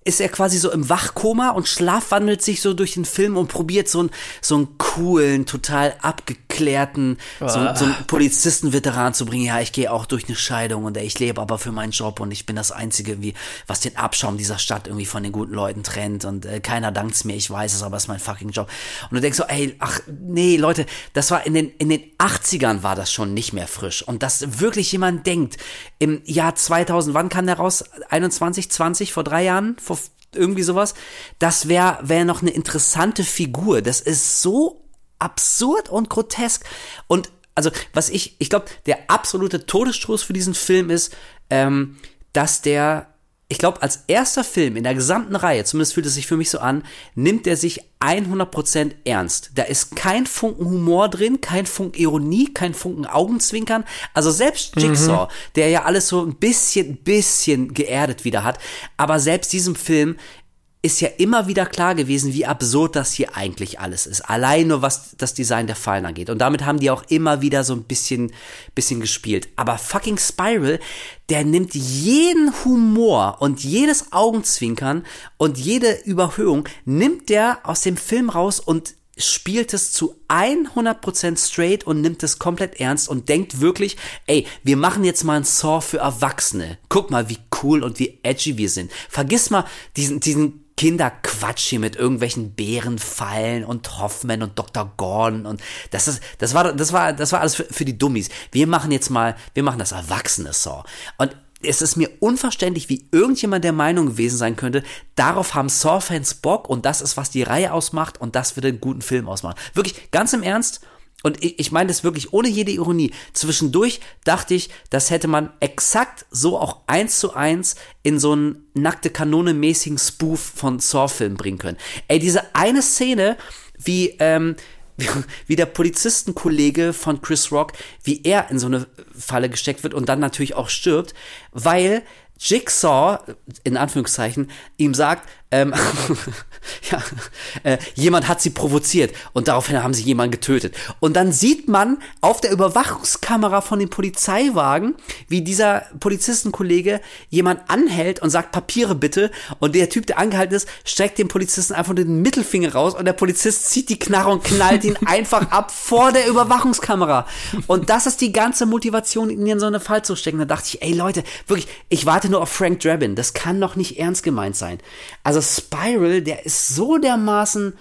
ist er quasi so im Wachkoma und schlafwandelt sich so durch den Film und probiert so einen, so einen coolen, total abgeklärten, so, so einen Polizistenveteran zu bringen. Ja, ich gehe auch durch eine Scheidung und ich lebe aber für meinen Job und ich bin das Einzige, irgendwie, was den Abschaum dieser Stadt irgendwie von den guten Leuten trennt und äh, keiner dankt's mir, ich weiß es, aber es ist mein fucking Job. Und du denkst so, ey, ach, nee, Leute, das war in den, in den 80ern war das schon nicht mehr frisch. Und dass wirklich jemand denkt, im Jahr 2000, wann kam der raus? 21, 20, vor drei Jahren? Vor irgendwie sowas. Das wäre wär noch eine interessante Figur. Das ist so absurd und grotesk. Und also, was ich, ich glaube, der absolute Todesstoß für diesen Film ist, ähm, dass der ich glaube, als erster Film in der gesamten Reihe, zumindest fühlt es sich für mich so an, nimmt er sich 100% ernst. Da ist kein Funken Humor drin, kein Funken Ironie, kein Funken Augenzwinkern. Also selbst Jigsaw, mhm. der ja alles so ein bisschen, bisschen geerdet wieder hat, aber selbst diesem Film ist ja immer wieder klar gewesen, wie absurd das hier eigentlich alles ist. Allein nur was das Design der Fallen angeht. Und damit haben die auch immer wieder so ein bisschen, bisschen gespielt. Aber fucking Spiral, der nimmt jeden Humor und jedes Augenzwinkern und jede Überhöhung nimmt der aus dem Film raus und spielt es zu 100% straight und nimmt es komplett ernst und denkt wirklich, ey, wir machen jetzt mal ein Saw für Erwachsene. Guck mal, wie cool und wie edgy wir sind. Vergiss mal diesen, diesen Kinderquatsch hier mit irgendwelchen Bärenfallen und Hoffman und Dr. Gordon und das ist, das war, das war, das war alles für, für die Dummies. Wir machen jetzt mal, wir machen das erwachsene Saw. Und es ist mir unverständlich, wie irgendjemand der Meinung gewesen sein könnte, darauf haben Saw-Fans Bock und das ist, was die Reihe ausmacht und das wird einen guten Film ausmachen. Wirklich, ganz im Ernst, und ich, ich meine das wirklich ohne jede Ironie. Zwischendurch dachte ich, das hätte man exakt so auch eins zu eins in so einen nackte Kanone mäßigen Spoof von Saw-Film bringen können. Ey, diese eine Szene, wie, ähm, wie der Polizistenkollege von Chris Rock, wie er in so eine Falle gesteckt wird und dann natürlich auch stirbt, weil Jigsaw, in Anführungszeichen, ihm sagt, ähm, ja, äh, jemand hat sie provoziert und daraufhin haben sie jemanden getötet. Und dann sieht man auf der Überwachungskamera von dem Polizeiwagen, wie dieser Polizistenkollege jemand anhält und sagt, Papiere bitte. Und der Typ, der angehalten ist, streckt dem Polizisten einfach den Mittelfinger raus und der Polizist zieht die Knarre und knallt ihn einfach ab vor der Überwachungskamera. Und das ist die ganze Motivation, ihn in so eine Fall zu stecken. Da dachte ich, ey Leute, wirklich, ich warte nur auf Frank Drabin. Das kann doch nicht ernst gemeint sein. Also Spiral, der ist so dermaßen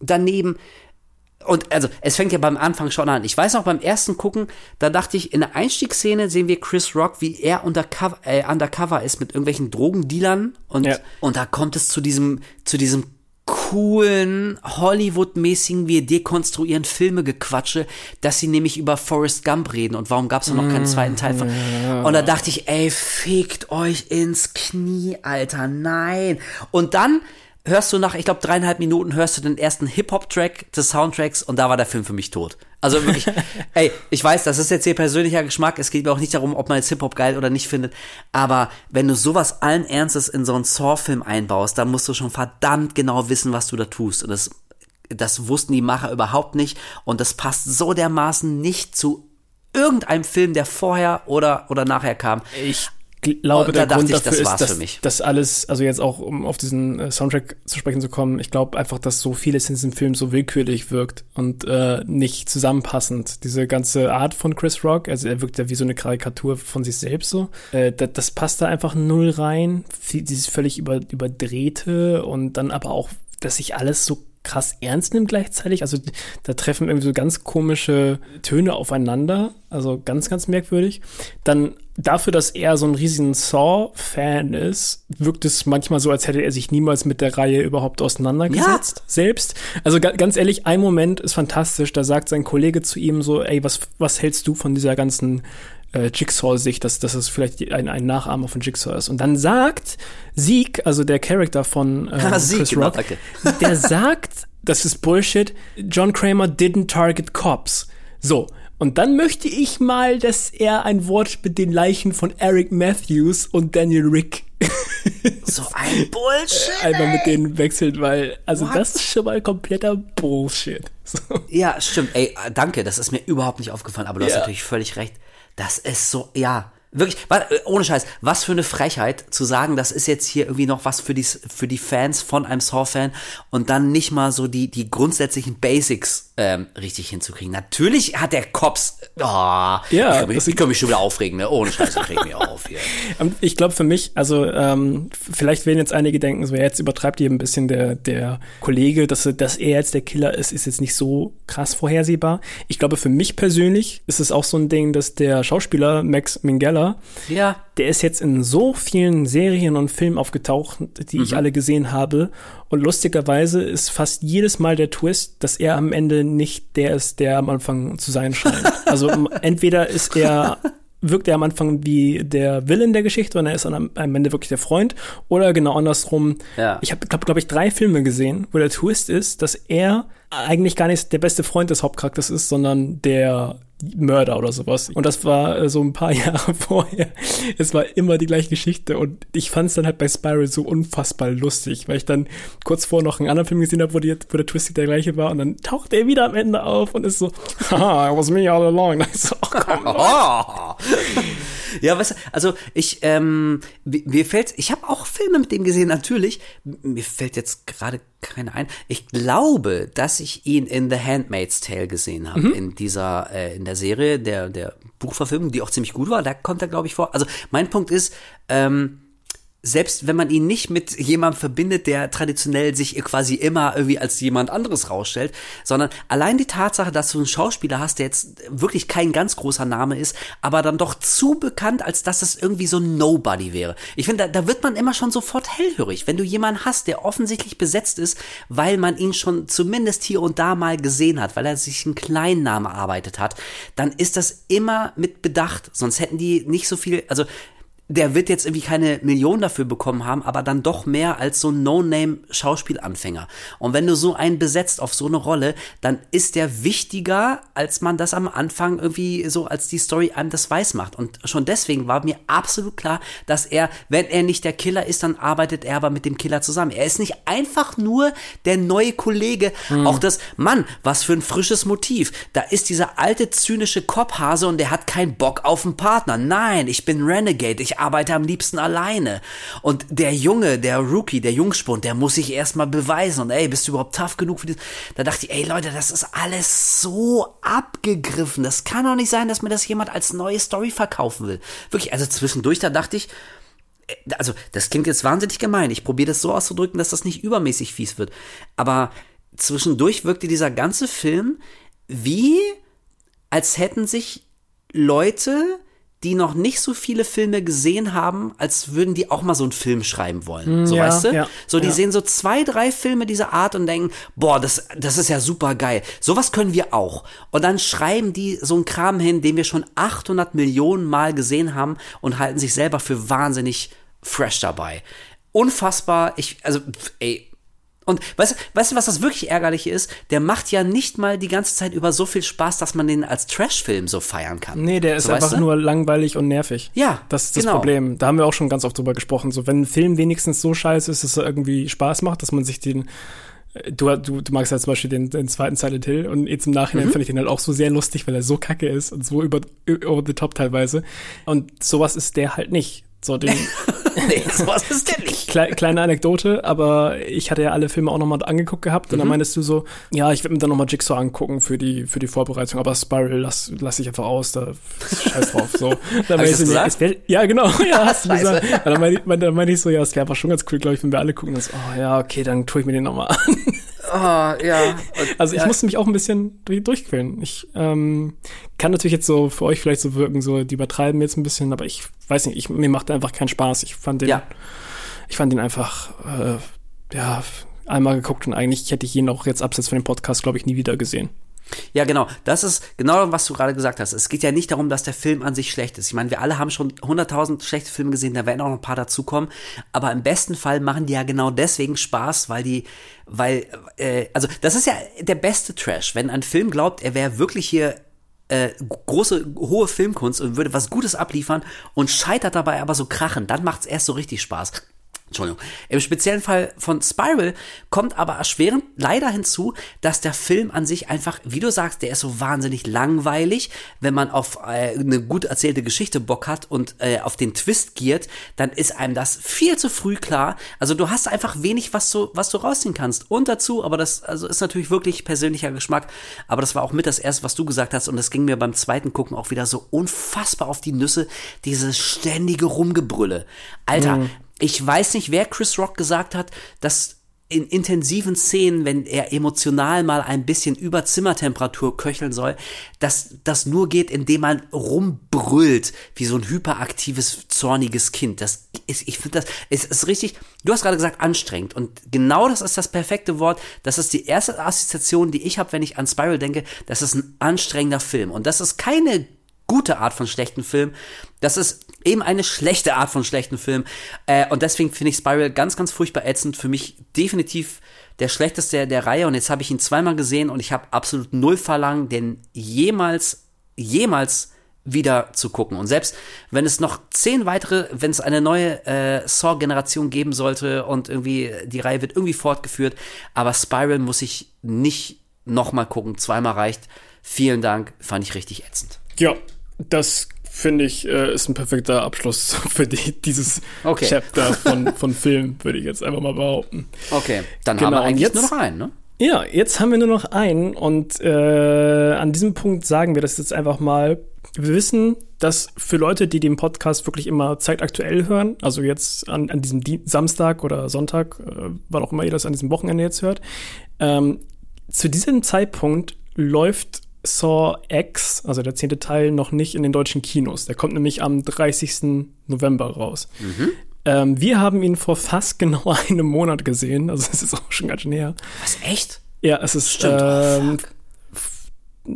daneben. Und also, es fängt ja beim Anfang schon an. Ich weiß noch, beim ersten Gucken, da dachte ich, in der Einstiegsszene sehen wir Chris Rock, wie er undercover, äh, undercover ist mit irgendwelchen Drogendealern. Und, ja. und da kommt es zu diesem, zu diesem coolen, Hollywood-mäßigen, wir dekonstruieren Filme gequatsche, dass sie nämlich über Forrest Gump reden und warum gab es noch keinen zweiten Teil von. Und da dachte ich, ey, fickt euch ins Knie, Alter, nein. Und dann hörst du nach, ich glaube, dreieinhalb Minuten hörst du den ersten Hip-Hop-Track des Soundtracks und da war der Film für mich tot. Also wirklich, ey, ich weiß, das ist jetzt ihr persönlicher Geschmack. Es geht mir auch nicht darum, ob man jetzt Hip-Hop geil oder nicht findet. Aber wenn du sowas allen Ernstes in so einen Saw-Film einbaust, dann musst du schon verdammt genau wissen, was du da tust. Und das, das wussten die Macher überhaupt nicht. Und das passt so dermaßen nicht zu irgendeinem Film, der vorher oder, oder nachher kam. Ich glaube, oh, der Grund ich, dafür ist, dass, dass alles, also jetzt auch, um auf diesen äh, Soundtrack zu sprechen zu kommen, ich glaube einfach, dass so vieles in diesem Film so willkürlich wirkt und äh, nicht zusammenpassend. Diese ganze Art von Chris Rock, also er wirkt ja wie so eine Karikatur von sich selbst so, äh, das, das passt da einfach null rein. Dieses völlig über, überdrehte und dann aber auch, dass sich alles so krass ernst nimmt gleichzeitig. Also da treffen irgendwie so ganz komische Töne aufeinander. Also ganz, ganz merkwürdig. Dann dafür, dass er so ein riesigen Saw-Fan ist, wirkt es manchmal so, als hätte er sich niemals mit der Reihe überhaupt auseinandergesetzt. Ja. Selbst. Also ganz ehrlich, ein Moment ist fantastisch. Da sagt sein Kollege zu ihm so, ey, was, was hältst du von dieser ganzen äh, Jigsaw-Sicht, dass, dass es vielleicht ein, ein Nachahmer von Jigsaw ist. Und dann sagt Sieg, also der Charakter von äh, Sieg, Chris genau, Rock, okay. der sagt, das ist Bullshit, John Kramer didn't target cops. So, und dann möchte ich mal, dass er ein Wort mit den Leichen von Eric Matthews und Daniel Rick so ein Bullshit. Einmal mit denen wechselt, weil, also What? das ist schon mal kompletter Bullshit. So. Ja, stimmt. Ey, danke, das ist mir überhaupt nicht aufgefallen, aber du ja. hast natürlich völlig recht. Das ist so, ja, Wirklich, ohne Scheiß, was für eine Frechheit zu sagen, das ist jetzt hier irgendwie noch was für die, für die Fans von einem Saw-Fan und dann nicht mal so die, die grundsätzlichen Basics ähm, richtig hinzukriegen. Natürlich hat der Cops, oh, ja, ich kann, mich, ich kann mich schon wieder aufregen, ne? ohne Scheiß, ich reg mich auf hier. Ich glaube für mich, also ähm, vielleicht werden jetzt einige denken, so jetzt übertreibt ihr ein bisschen der, der Kollege, dass, dass er jetzt der Killer ist, ist jetzt nicht so krass vorhersehbar. Ich glaube für mich persönlich ist es auch so ein Ding, dass der Schauspieler Max Minghella Miller, ja. der ist jetzt in so vielen Serien und Filmen aufgetaucht, die mhm. ich alle gesehen habe. Und lustigerweise ist fast jedes Mal der Twist, dass er am Ende nicht der ist, der am Anfang zu sein scheint. also entweder ist er wirkt er am Anfang wie der Villain der Geschichte und er ist am, am Ende wirklich der Freund. Oder genau andersrum. Ja. Ich habe, glaube glaub ich, drei Filme gesehen, wo der Twist ist, dass er eigentlich gar nicht der beste Freund des Hauptcharakters ist, sondern der Mörder oder sowas. Und das war äh, so ein paar Jahre vorher. Es war immer die gleiche Geschichte und ich fand es dann halt bei Spiral so unfassbar lustig, weil ich dann kurz vor noch einen anderen Film gesehen habe, wo, die, wo der Twist der gleiche war und dann taucht er wieder am Ende auf und ist so, haha, it was me all along. Und ich so, oh, komm, Ja, weißt du, also ich, ähm, mir fällt, ich habe auch Filme mit dem gesehen, natürlich. Mir fällt jetzt gerade keine ein. Ich glaube, dass ich ihn in The Handmaid's Tale gesehen habe, mhm. in dieser, äh, in der Serie, der, der Buchverfilmung, die auch ziemlich gut war. Da kommt er, glaube ich, vor. Also mein Punkt ist, ähm, selbst wenn man ihn nicht mit jemandem verbindet, der traditionell sich quasi immer irgendwie als jemand anderes rausstellt, sondern allein die Tatsache, dass du einen Schauspieler hast, der jetzt wirklich kein ganz großer Name ist, aber dann doch zu bekannt, als dass es irgendwie so ein Nobody wäre. Ich finde, da, da wird man immer schon sofort hellhörig, wenn du jemanden hast, der offensichtlich besetzt ist, weil man ihn schon zumindest hier und da mal gesehen hat, weil er sich einen kleinen Namen erarbeitet hat, dann ist das immer mit Bedacht, sonst hätten die nicht so viel, also der wird jetzt irgendwie keine Million dafür bekommen haben, aber dann doch mehr als so ein No-Name-Schauspielanfänger. Und wenn du so einen besetzt auf so eine Rolle, dann ist der wichtiger, als man das am Anfang irgendwie so als die Story einem das weiß macht. Und schon deswegen war mir absolut klar, dass er, wenn er nicht der Killer ist, dann arbeitet er aber mit dem Killer zusammen. Er ist nicht einfach nur der neue Kollege. Mhm. Auch das, Mann, was für ein frisches Motiv. Da ist dieser alte zynische Kopfhase und der hat keinen Bock auf einen Partner. Nein, ich bin Renegade. Ich arbeite am liebsten alleine. Und der Junge, der Rookie, der Jungspund, der muss sich erstmal beweisen. Und ey, bist du überhaupt tough genug für das? Da dachte ich, ey Leute, das ist alles so abgegriffen. Das kann doch nicht sein, dass mir das jemand als neue Story verkaufen will. Wirklich, also zwischendurch, da dachte ich, äh, also das klingt jetzt wahnsinnig gemein. Ich probiere das so auszudrücken, dass das nicht übermäßig fies wird. Aber zwischendurch wirkte dieser ganze Film wie, als hätten sich Leute die noch nicht so viele Filme gesehen haben, als würden die auch mal so einen Film schreiben wollen. Mm, so, ja, weißt du? Ja, so, die ja. sehen so zwei, drei Filme dieser Art und denken, boah, das, das ist ja super geil. Sowas können wir auch. Und dann schreiben die so einen Kram hin, den wir schon 800 Millionen Mal gesehen haben und halten sich selber für wahnsinnig fresh dabei. Unfassbar. Ich, also, ey, und weißt, weißt du, was das wirklich ärgerliche ist? Der macht ja nicht mal die ganze Zeit über so viel Spaß, dass man den als Trash-Film so feiern kann. Nee, der ist so, einfach weißt du? nur langweilig und nervig. Ja. Das ist das genau. Problem. Da haben wir auch schon ganz oft drüber gesprochen. So, wenn ein Film wenigstens so scheiße ist, dass er irgendwie Spaß macht, dass man sich den äh, Du, du, du magst ja zum Beispiel den, den zweiten Silent Hill und jetzt im Nachhinein mhm. fand ich den halt auch so sehr lustig, weil er so kacke ist und so über, über the top teilweise. Und sowas ist der halt nicht. So den, nee, sowas ist der nicht. Kle kleine Anekdote, aber ich hatte ja alle Filme auch nochmal angeguckt gehabt und dann mhm. meinst du so, ja, ich werde mir dann nochmal Jigsaw angucken für die, für die Vorbereitung, aber Spiral lass, lass ich einfach aus, da scheiß drauf. So. Dann ich das gesagt? Wär, ja, genau, ja, hast du gesagt. Dann meine ich, dann mein ich so, ja, es wäre einfach schon ganz cool, glaube ich, wenn wir alle gucken. Und so, oh ja, okay, dann tue ich mir den nochmal an. Oh, ja. Also ich ja. musste mich auch ein bisschen durchquälen. Ich ähm, kann natürlich jetzt so für euch vielleicht so wirken, so die übertreiben jetzt ein bisschen, aber ich weiß nicht, ich, mir macht einfach keinen Spaß. Ich fand den, ja. ich fand den einfach, äh, ja, einmal geguckt und eigentlich hätte ich ihn auch jetzt abseits von dem Podcast, glaube ich, nie wieder gesehen. Ja, genau. Das ist genau, was du gerade gesagt hast. Es geht ja nicht darum, dass der Film an sich schlecht ist. Ich meine, wir alle haben schon 100.000 schlechte Filme gesehen, da werden auch noch ein paar dazukommen. Aber im besten Fall machen die ja genau deswegen Spaß, weil die, weil, äh, also das ist ja der beste Trash. Wenn ein Film glaubt, er wäre wirklich hier äh, große, hohe Filmkunst und würde was Gutes abliefern und scheitert dabei aber so krachen, dann macht's erst so richtig Spaß. Entschuldigung. Im speziellen Fall von Spiral kommt aber erschwerend leider hinzu, dass der Film an sich einfach, wie du sagst, der ist so wahnsinnig langweilig. Wenn man auf äh, eine gut erzählte Geschichte Bock hat und äh, auf den Twist giert, dann ist einem das viel zu früh klar. Also du hast einfach wenig, was du, was du rausziehen kannst. Und dazu, aber das also ist natürlich wirklich persönlicher Geschmack, aber das war auch mit das erste, was du gesagt hast und das ging mir beim zweiten Gucken auch wieder so unfassbar auf die Nüsse, dieses ständige Rumgebrülle. Alter, mhm ich weiß nicht, wer Chris Rock gesagt hat, dass in intensiven Szenen, wenn er emotional mal ein bisschen über Zimmertemperatur köcheln soll, dass das nur geht, indem man rumbrüllt, wie so ein hyperaktives, zorniges Kind. Das ist, ich finde das, es ist richtig, du hast gerade gesagt, anstrengend. Und genau das ist das perfekte Wort. Das ist die erste Assoziation, die ich habe, wenn ich an Spiral denke. Das ist ein anstrengender Film. Und das ist keine gute Art von schlechten Film. Das ist eben eine schlechte Art von schlechten Film. Äh, und deswegen finde ich Spiral ganz, ganz furchtbar ätzend. Für mich definitiv der schlechteste der, der Reihe. Und jetzt habe ich ihn zweimal gesehen und ich habe absolut null Verlangen, den jemals, jemals wieder zu gucken. Und selbst wenn es noch zehn weitere, wenn es eine neue äh, Saw-Generation geben sollte und irgendwie die Reihe wird irgendwie fortgeführt, aber Spiral muss ich nicht nochmal gucken. Zweimal reicht. Vielen Dank, fand ich richtig ätzend. Ja, das finde ich, äh, ist ein perfekter Abschluss für die, dieses Okay. Chapter von, von Film, würde ich jetzt einfach mal behaupten. Okay, dann Genau, haben wir eigentlich jetzt- nur noch einen, ne? Ja, jetzt haben wir nur noch einen und äh, an diesem Punkt sagen wir das jetzt einfach mal. Wir wissen, dass für Leute, die den Podcast wirklich immer zeitaktuell hören, also jetzt an, an diesem Di Samstag oder Sonntag, äh, wann auch immer ihr das an diesem Wochenende jetzt hört, ähm, zu diesem Zeitpunkt läuft Saw X, also der zehnte Teil, noch nicht in den deutschen Kinos. Der kommt nämlich am 30. November raus. Ähm, wir haben ihn vor fast genau einem Monat gesehen, also es ist auch schon ganz schön her. Was, echt? Ja, es ist Stimmt, oh, ähm,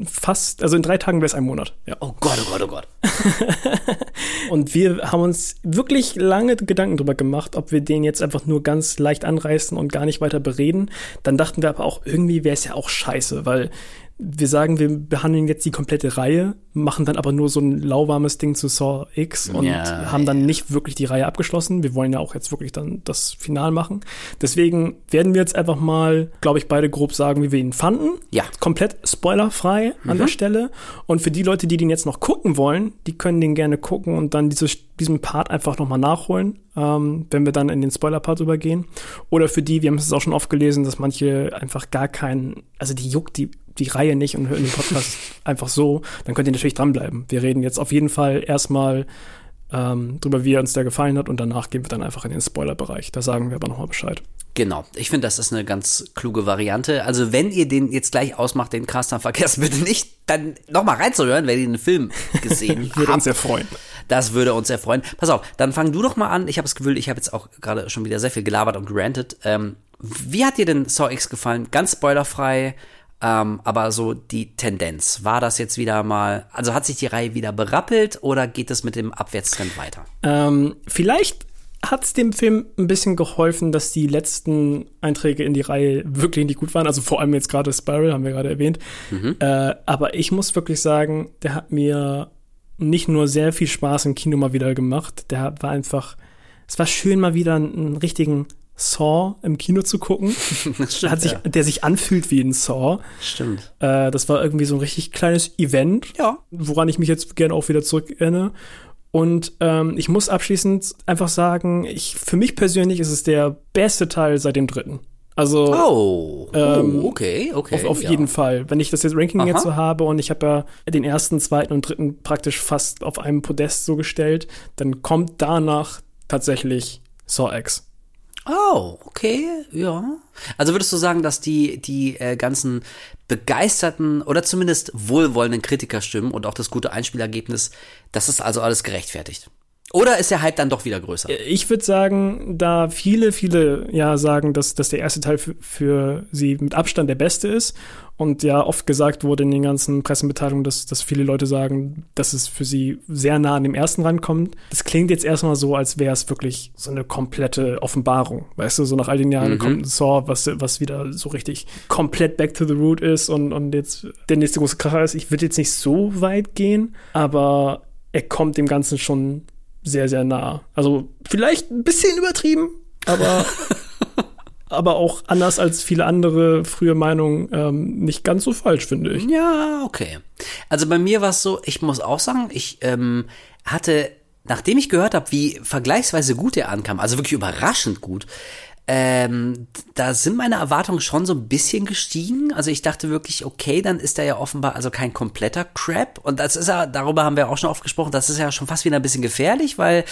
fast, also in drei Tagen wäre es ein Monat. Ja. Oh Gott, oh Gott, oh Gott. Und wir haben uns wirklich lange Gedanken darüber gemacht, ob wir den jetzt einfach nur ganz leicht anreißen und gar nicht weiter bereden. Dann dachten wir aber auch, irgendwie wäre es ja auch scheiße, weil wir sagen, wir behandeln jetzt die komplette Reihe, machen dann aber nur so ein lauwarmes Ding zu Saw X und Ja, haben dann nicht wirklich die Reihe abgeschlossen. Wir wollen ja auch jetzt wirklich dann das Final machen. Deswegen werden wir jetzt einfach mal, glaube ich, beide grob sagen, wie wir ihn fanden. Ja. Komplett spoilerfrei an der Stelle. Und für die Leute, die den jetzt noch gucken wollen, die können den gerne gucken und dann diese, diesen Part einfach nochmal nachholen, ähm, wenn wir dann in den Spoiler-Part übergehen. Oder für die, wir haben es auch schon oft gelesen, dass manche einfach gar keinen, also die juckt die, die Reihe nicht und hören den Podcast einfach so, dann könnt ihr natürlich dranbleiben. Wir reden jetzt auf jeden Fall erstmal ähm, drüber, wie er uns der gefallen hat und danach gehen wir dann einfach in den Spoiler-Bereich. Da sagen wir aber nochmal Bescheid. Genau, ich finde, das ist eine ganz kluge Variante. Also wenn ihr den jetzt gleich ausmacht, den Cast, dann vergesst bitte nicht, dann nochmal reinzuhören, wenn ihr den Film gesehen Würde uns habt. sehr freuen. Das würde uns sehr freuen. Pass auf, dann fang du doch mal an. Ich habe das Gefühl, ich habe jetzt auch gerade schon wieder sehr viel gelabert und gerantet. Ähm, wie hat dir denn Saw X gefallen? Ganz spoilerfrei, ähm, aber so die Tendenz. War das jetzt wieder mal, also hat sich die Reihe wieder berappelt oder geht es mit dem Abwärtstrend weiter? Ähm, vielleicht hat es dem Film ein bisschen geholfen, dass die letzten Einträge in die Reihe wirklich nicht gut waren. Also vor allem jetzt gerade Spiral, haben wir gerade erwähnt. Äh, aber ich muss wirklich sagen, der hat mir nicht nur sehr viel Spaß im Kino mal wieder gemacht, der war einfach, es war schön mal wieder einen, einen richtigen Saw im Kino zu gucken, stimmt, hat sich, ja. der sich anfühlt wie ein Saw. Stimmt. Äh, das war irgendwie so ein richtig kleines Event, Ja. woran ich mich jetzt gerne auch wieder zurückerinnere. Und ähm, ich muss abschließend einfach sagen, ich, für mich persönlich ist es der beste Teil seit dem dritten. Also Oh, Ähm, oh okay, okay. auf, auf ja. jeden Fall. Wenn ich das jetzt Ranking Aha. jetzt so habe und ich habe ja den ersten, zweiten und dritten praktisch fast auf einem Podest so gestellt, dann kommt danach tatsächlich Saw X. Oh, okay, ja. Also würdest du sagen, dass die, die äh, ganzen begeisterten oder zumindest wohlwollenden Kritikerstimmen und auch das gute Einspielergebnis, das ist also alles gerechtfertigt? Oder ist der Hype dann doch wieder größer? Ich würde sagen, da viele, viele ja sagen, dass, dass der erste Teil für, für sie mit Abstand der beste ist und ja oft gesagt wurde in den ganzen Pressemitteilungen, dass, dass viele Leute sagen, dass es für sie sehr nah an dem ersten rankommt. Das klingt jetzt erstmal so, als wäre es wirklich so eine komplette Offenbarung. Weißt du, so nach all den Jahren kommt ein Saw, was, was wieder so richtig komplett back to the root ist und, und jetzt der nächste große Kracher ist. Ich würde jetzt nicht so weit gehen, aber er kommt dem Ganzen schon sehr, sehr nah. Also vielleicht ein bisschen übertrieben, aber, aber auch anders als viele andere frühe Meinungen ähm, nicht ganz so falsch, finde ich. Ja, okay. Also bei mir war es so, ich muss auch sagen, ich ähm, hatte, nachdem ich gehört habe, wie vergleichsweise gut er ankam, also wirklich überraschend gut, ähm, da sind meine Erwartungen schon so ein bisschen gestiegen. Also ich dachte wirklich, okay, dann ist er ja offenbar also kein kompletter Crap. Und das ist ja, darüber haben wir auch schon oft gesprochen, das ist ja schon fast wieder ein bisschen gefährlich, weil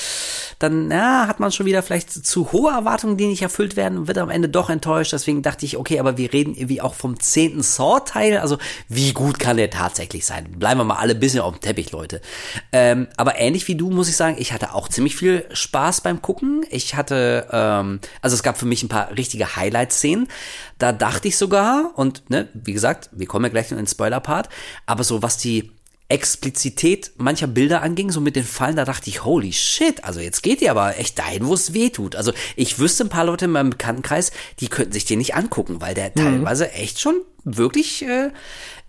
dann, ja, hat man schon wieder vielleicht zu hohe Erwartungen, die nicht erfüllt werden und wird am Ende doch enttäuscht. Deswegen dachte ich, okay, aber wir reden irgendwie auch vom zehnten Saw-Teil. Also wie gut kann der tatsächlich sein? Bleiben wir mal alle ein bisschen auf dem Teppich, Leute. Ähm, aber ähnlich wie du muss ich sagen, ich hatte auch ziemlich viel Spaß beim Gucken. Ich hatte, ähm, also es gab für mich ein paar richtige Highlight-Szenen. Da dachte ich sogar, und ne, wie gesagt, wir kommen ja gleich in den Spoiler-Part, aber so was die Explizität mancher Bilder anging, so mit den Fallen, da dachte ich, holy shit, also jetzt geht ihr aber echt dahin, wo es weh tut. Also ich wüsste ein paar Leute in meinem Bekanntenkreis, die könnten sich den nicht angucken, weil der teilweise echt schon wirklich, äh,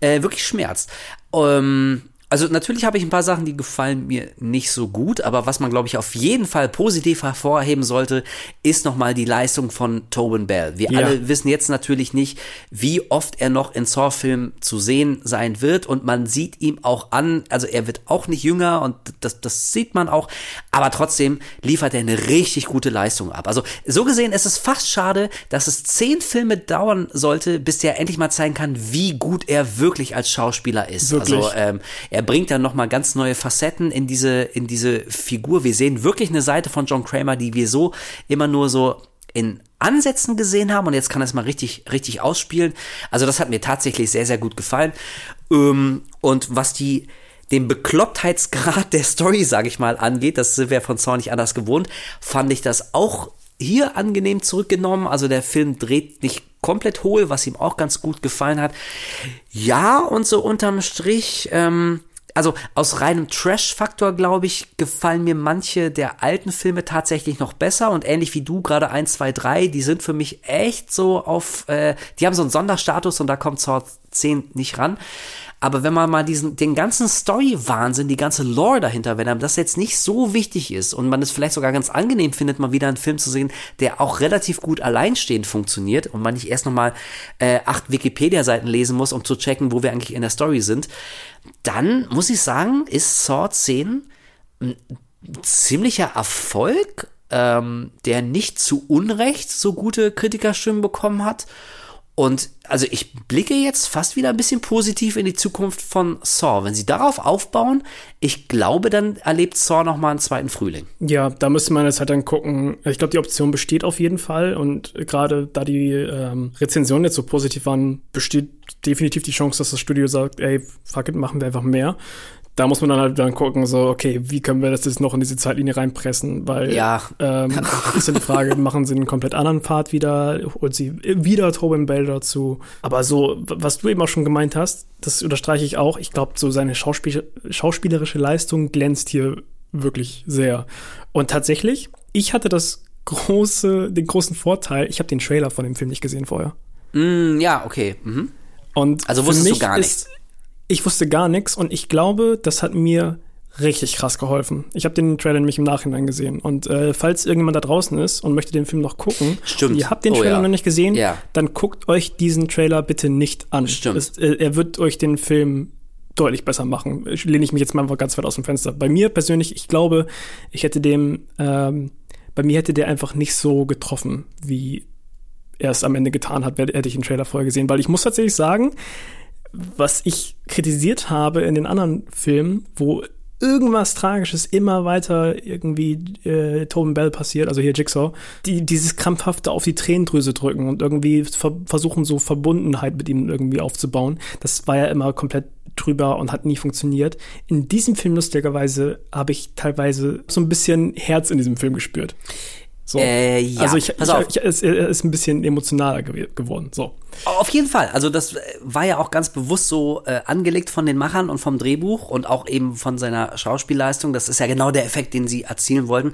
äh, wirklich schmerzt. Ähm, also natürlich habe ich ein paar Sachen, die gefallen mir nicht so gut, aber was man, glaube ich, auf jeden Fall positiv hervorheben sollte, ist nochmal die Leistung von Tobin Bell. Wir ja. alle wissen jetzt natürlich nicht, wie oft er noch in Saw-Filmen zu sehen sein wird und man sieht ihm auch an, also er wird auch nicht jünger und das, das sieht man auch, aber trotzdem liefert er eine richtig gute Leistung ab. Also so gesehen ist es fast schade, dass es zehn Filme dauern sollte, bis er endlich mal zeigen kann, wie gut er wirklich als Schauspieler ist. Wirklich? Also ähm, er bringt dann nochmal ganz neue Facetten in diese, in diese Figur. Wir sehen wirklich eine Seite von John Kramer, die wir so immer nur so in Ansätzen gesehen haben und jetzt kann er es mal richtig, richtig ausspielen. Also das hat mir tatsächlich sehr, sehr gut gefallen. Ähm, und was die, den Beklopptheitsgrad der Story, sage ich mal, angeht, das sind wir von Zorn nicht anders gewohnt, fand ich das auch hier angenehm zurückgenommen. Also der Film dreht nicht komplett hohl, was ihm auch ganz gut gefallen hat. Ja, und so unterm Strich, ähm, also aus reinem Trash-Faktor, glaube ich, gefallen mir manche der alten Filme tatsächlich noch besser und ähnlich wie du gerade 1, 2, 3, die sind für mich echt so auf, äh, die haben so einen Sonderstatus und da kommt Sword 10 nicht ran. Aber wenn man mal diesen, den ganzen Story-Wahnsinn, die ganze Lore dahinter, wenn einem das jetzt nicht so wichtig ist und man es vielleicht sogar ganz angenehm findet, mal wieder einen Film zu sehen, der auch relativ gut alleinstehend funktioniert und man nicht erst nochmal äh, acht Wikipedia-Seiten lesen muss, um zu checken, wo wir eigentlich in der Story sind, dann muss ich sagen, ist Sword 10 ein ziemlicher Erfolg, ähm, der nicht zu Unrecht so gute Kritikerstimmen bekommen hat und also ich blicke jetzt fast wieder ein bisschen positiv in die Zukunft von Saw. Wenn sie darauf aufbauen, ich glaube, dann erlebt Saw noch mal einen zweiten Frühling. Ja, da müsste man jetzt halt dann gucken. Ich glaube, die Option besteht auf jeden Fall. Und gerade da die ähm, Rezensionen jetzt so positiv waren, besteht definitiv die Chance, dass das Studio sagt, ey, fuck it, machen wir einfach mehr da muss man dann halt dann gucken, so, okay, wie können wir das jetzt noch in diese Zeitlinie reinpressen? Weil ja. ähm, ist ja die Frage, machen sie einen komplett anderen Pfad wieder, holt sie wieder Tobin Bell dazu. Aber so, was du eben auch schon gemeint hast, das unterstreiche ich auch. Ich glaube, so seine Schauspiel schauspielerische Leistung glänzt hier wirklich sehr. Und tatsächlich, ich hatte das große, den großen Vorteil, ich habe den Trailer von dem Film nicht gesehen vorher. Mm, ja, okay. Mhm. Und also wusstest du gar nichts ich wusste gar nichts und ich glaube, das hat mir richtig krass geholfen. Ich habe den Trailer nämlich im Nachhinein gesehen. Und äh, falls irgendjemand da draußen ist und möchte den Film noch gucken, Stimmt. ihr habt den oh, Trailer ja. noch nicht gesehen, ja. dann guckt euch diesen Trailer bitte nicht an. Stimmt. Es, äh, er wird euch den Film deutlich besser machen. Lehne ich mich jetzt mal einfach ganz weit aus dem Fenster. Bei mir persönlich, ich glaube, ich hätte dem, ähm, bei mir hätte der einfach nicht so getroffen, wie er es am Ende getan hat, hätte ich den Trailer vorher gesehen. Weil ich muss tatsächlich sagen, was ich kritisiert habe in den anderen Filmen, wo irgendwas Tragisches immer weiter irgendwie äh, Tobin Bell passiert, also hier Jigsaw, die dieses krampfhafte auf die Tränendrüse drücken und irgendwie ver versuchen so Verbundenheit mit ihm irgendwie aufzubauen. Das war ja immer komplett drüber und hat nie funktioniert. In diesem Film lustigerweise habe ich teilweise so ein bisschen Herz in diesem Film gespürt. So. Äh, ja. Also ich, Pass ich, auf. ich, es ist ein bisschen emotionaler gew geworden. So. Auf jeden Fall. Also das äh, war ja auch ganz bewusst so äh, angelegt von den Machern und vom Drehbuch und auch eben von seiner Schauspielleistung. Das ist ja genau der Effekt, den sie erzielen wollten.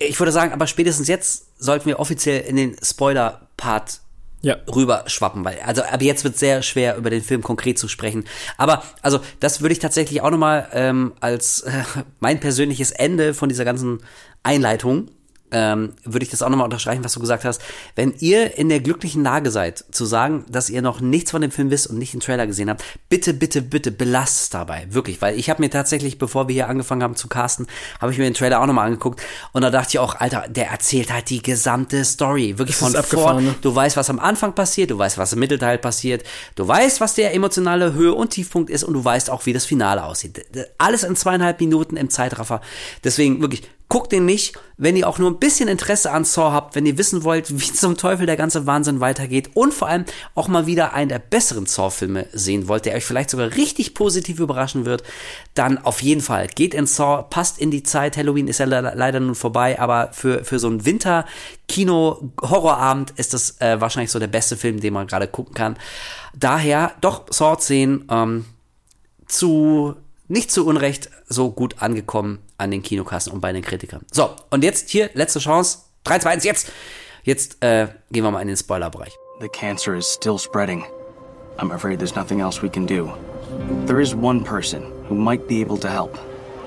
Ich würde sagen, aber spätestens jetzt sollten wir offiziell in den Spoiler-Part ja. rüber schwappen, weil also aber jetzt wird sehr schwer über den Film konkret zu sprechen. Aber also das würde ich tatsächlich auch nochmal ähm, als äh, mein persönliches Ende von dieser ganzen Einleitung ähm, würde ich das auch nochmal unterstreichen, was du gesagt hast. Wenn ihr in der glücklichen Lage seid, zu sagen, dass ihr noch nichts von dem Film wisst und nicht den Trailer gesehen habt, bitte, bitte, bitte belasst es dabei. Wirklich, weil ich habe mir tatsächlich, bevor wir hier angefangen haben zu casten, habe ich mir den Trailer auch nochmal angeguckt und da dachte ich auch, Alter, der erzählt halt die gesamte Story. Wirklich das von vor. Ne? Du weißt, was am Anfang passiert, du weißt, was im Mittelteil passiert, du weißt, was der emotionale Höhe- und Tiefpunkt ist und du weißt auch, wie das Finale aussieht. Alles in zweieinhalb Minuten im Zeitraffer. Deswegen wirklich Guckt den nicht, wenn ihr auch nur ein bisschen Interesse an Saw habt, wenn ihr wissen wollt, wie zum Teufel der ganze Wahnsinn weitergeht und vor allem auch mal wieder einen der besseren Saw-Filme sehen wollt, der euch vielleicht sogar richtig positiv überraschen wird, dann auf jeden Fall geht in Saw, passt in die Zeit. Halloween ist ja leider nun vorbei, aber für, für so einen Winter-Kino-Horrorabend ist das äh, wahrscheinlich so der beste Film, den man gerade gucken kann. Daher doch Saw 10 ähm, zu nicht zu Unrecht so gut angekommen an den Kinokassen und bei den Kritikern. So, und jetzt hier, letzte Chance. 3, 2, 1, jetzt! Jetzt äh, gehen wir mal in den Spoilerbereich. The cancer is still spreading. I'm afraid there's nothing else we can do. There is one person who might be able to help.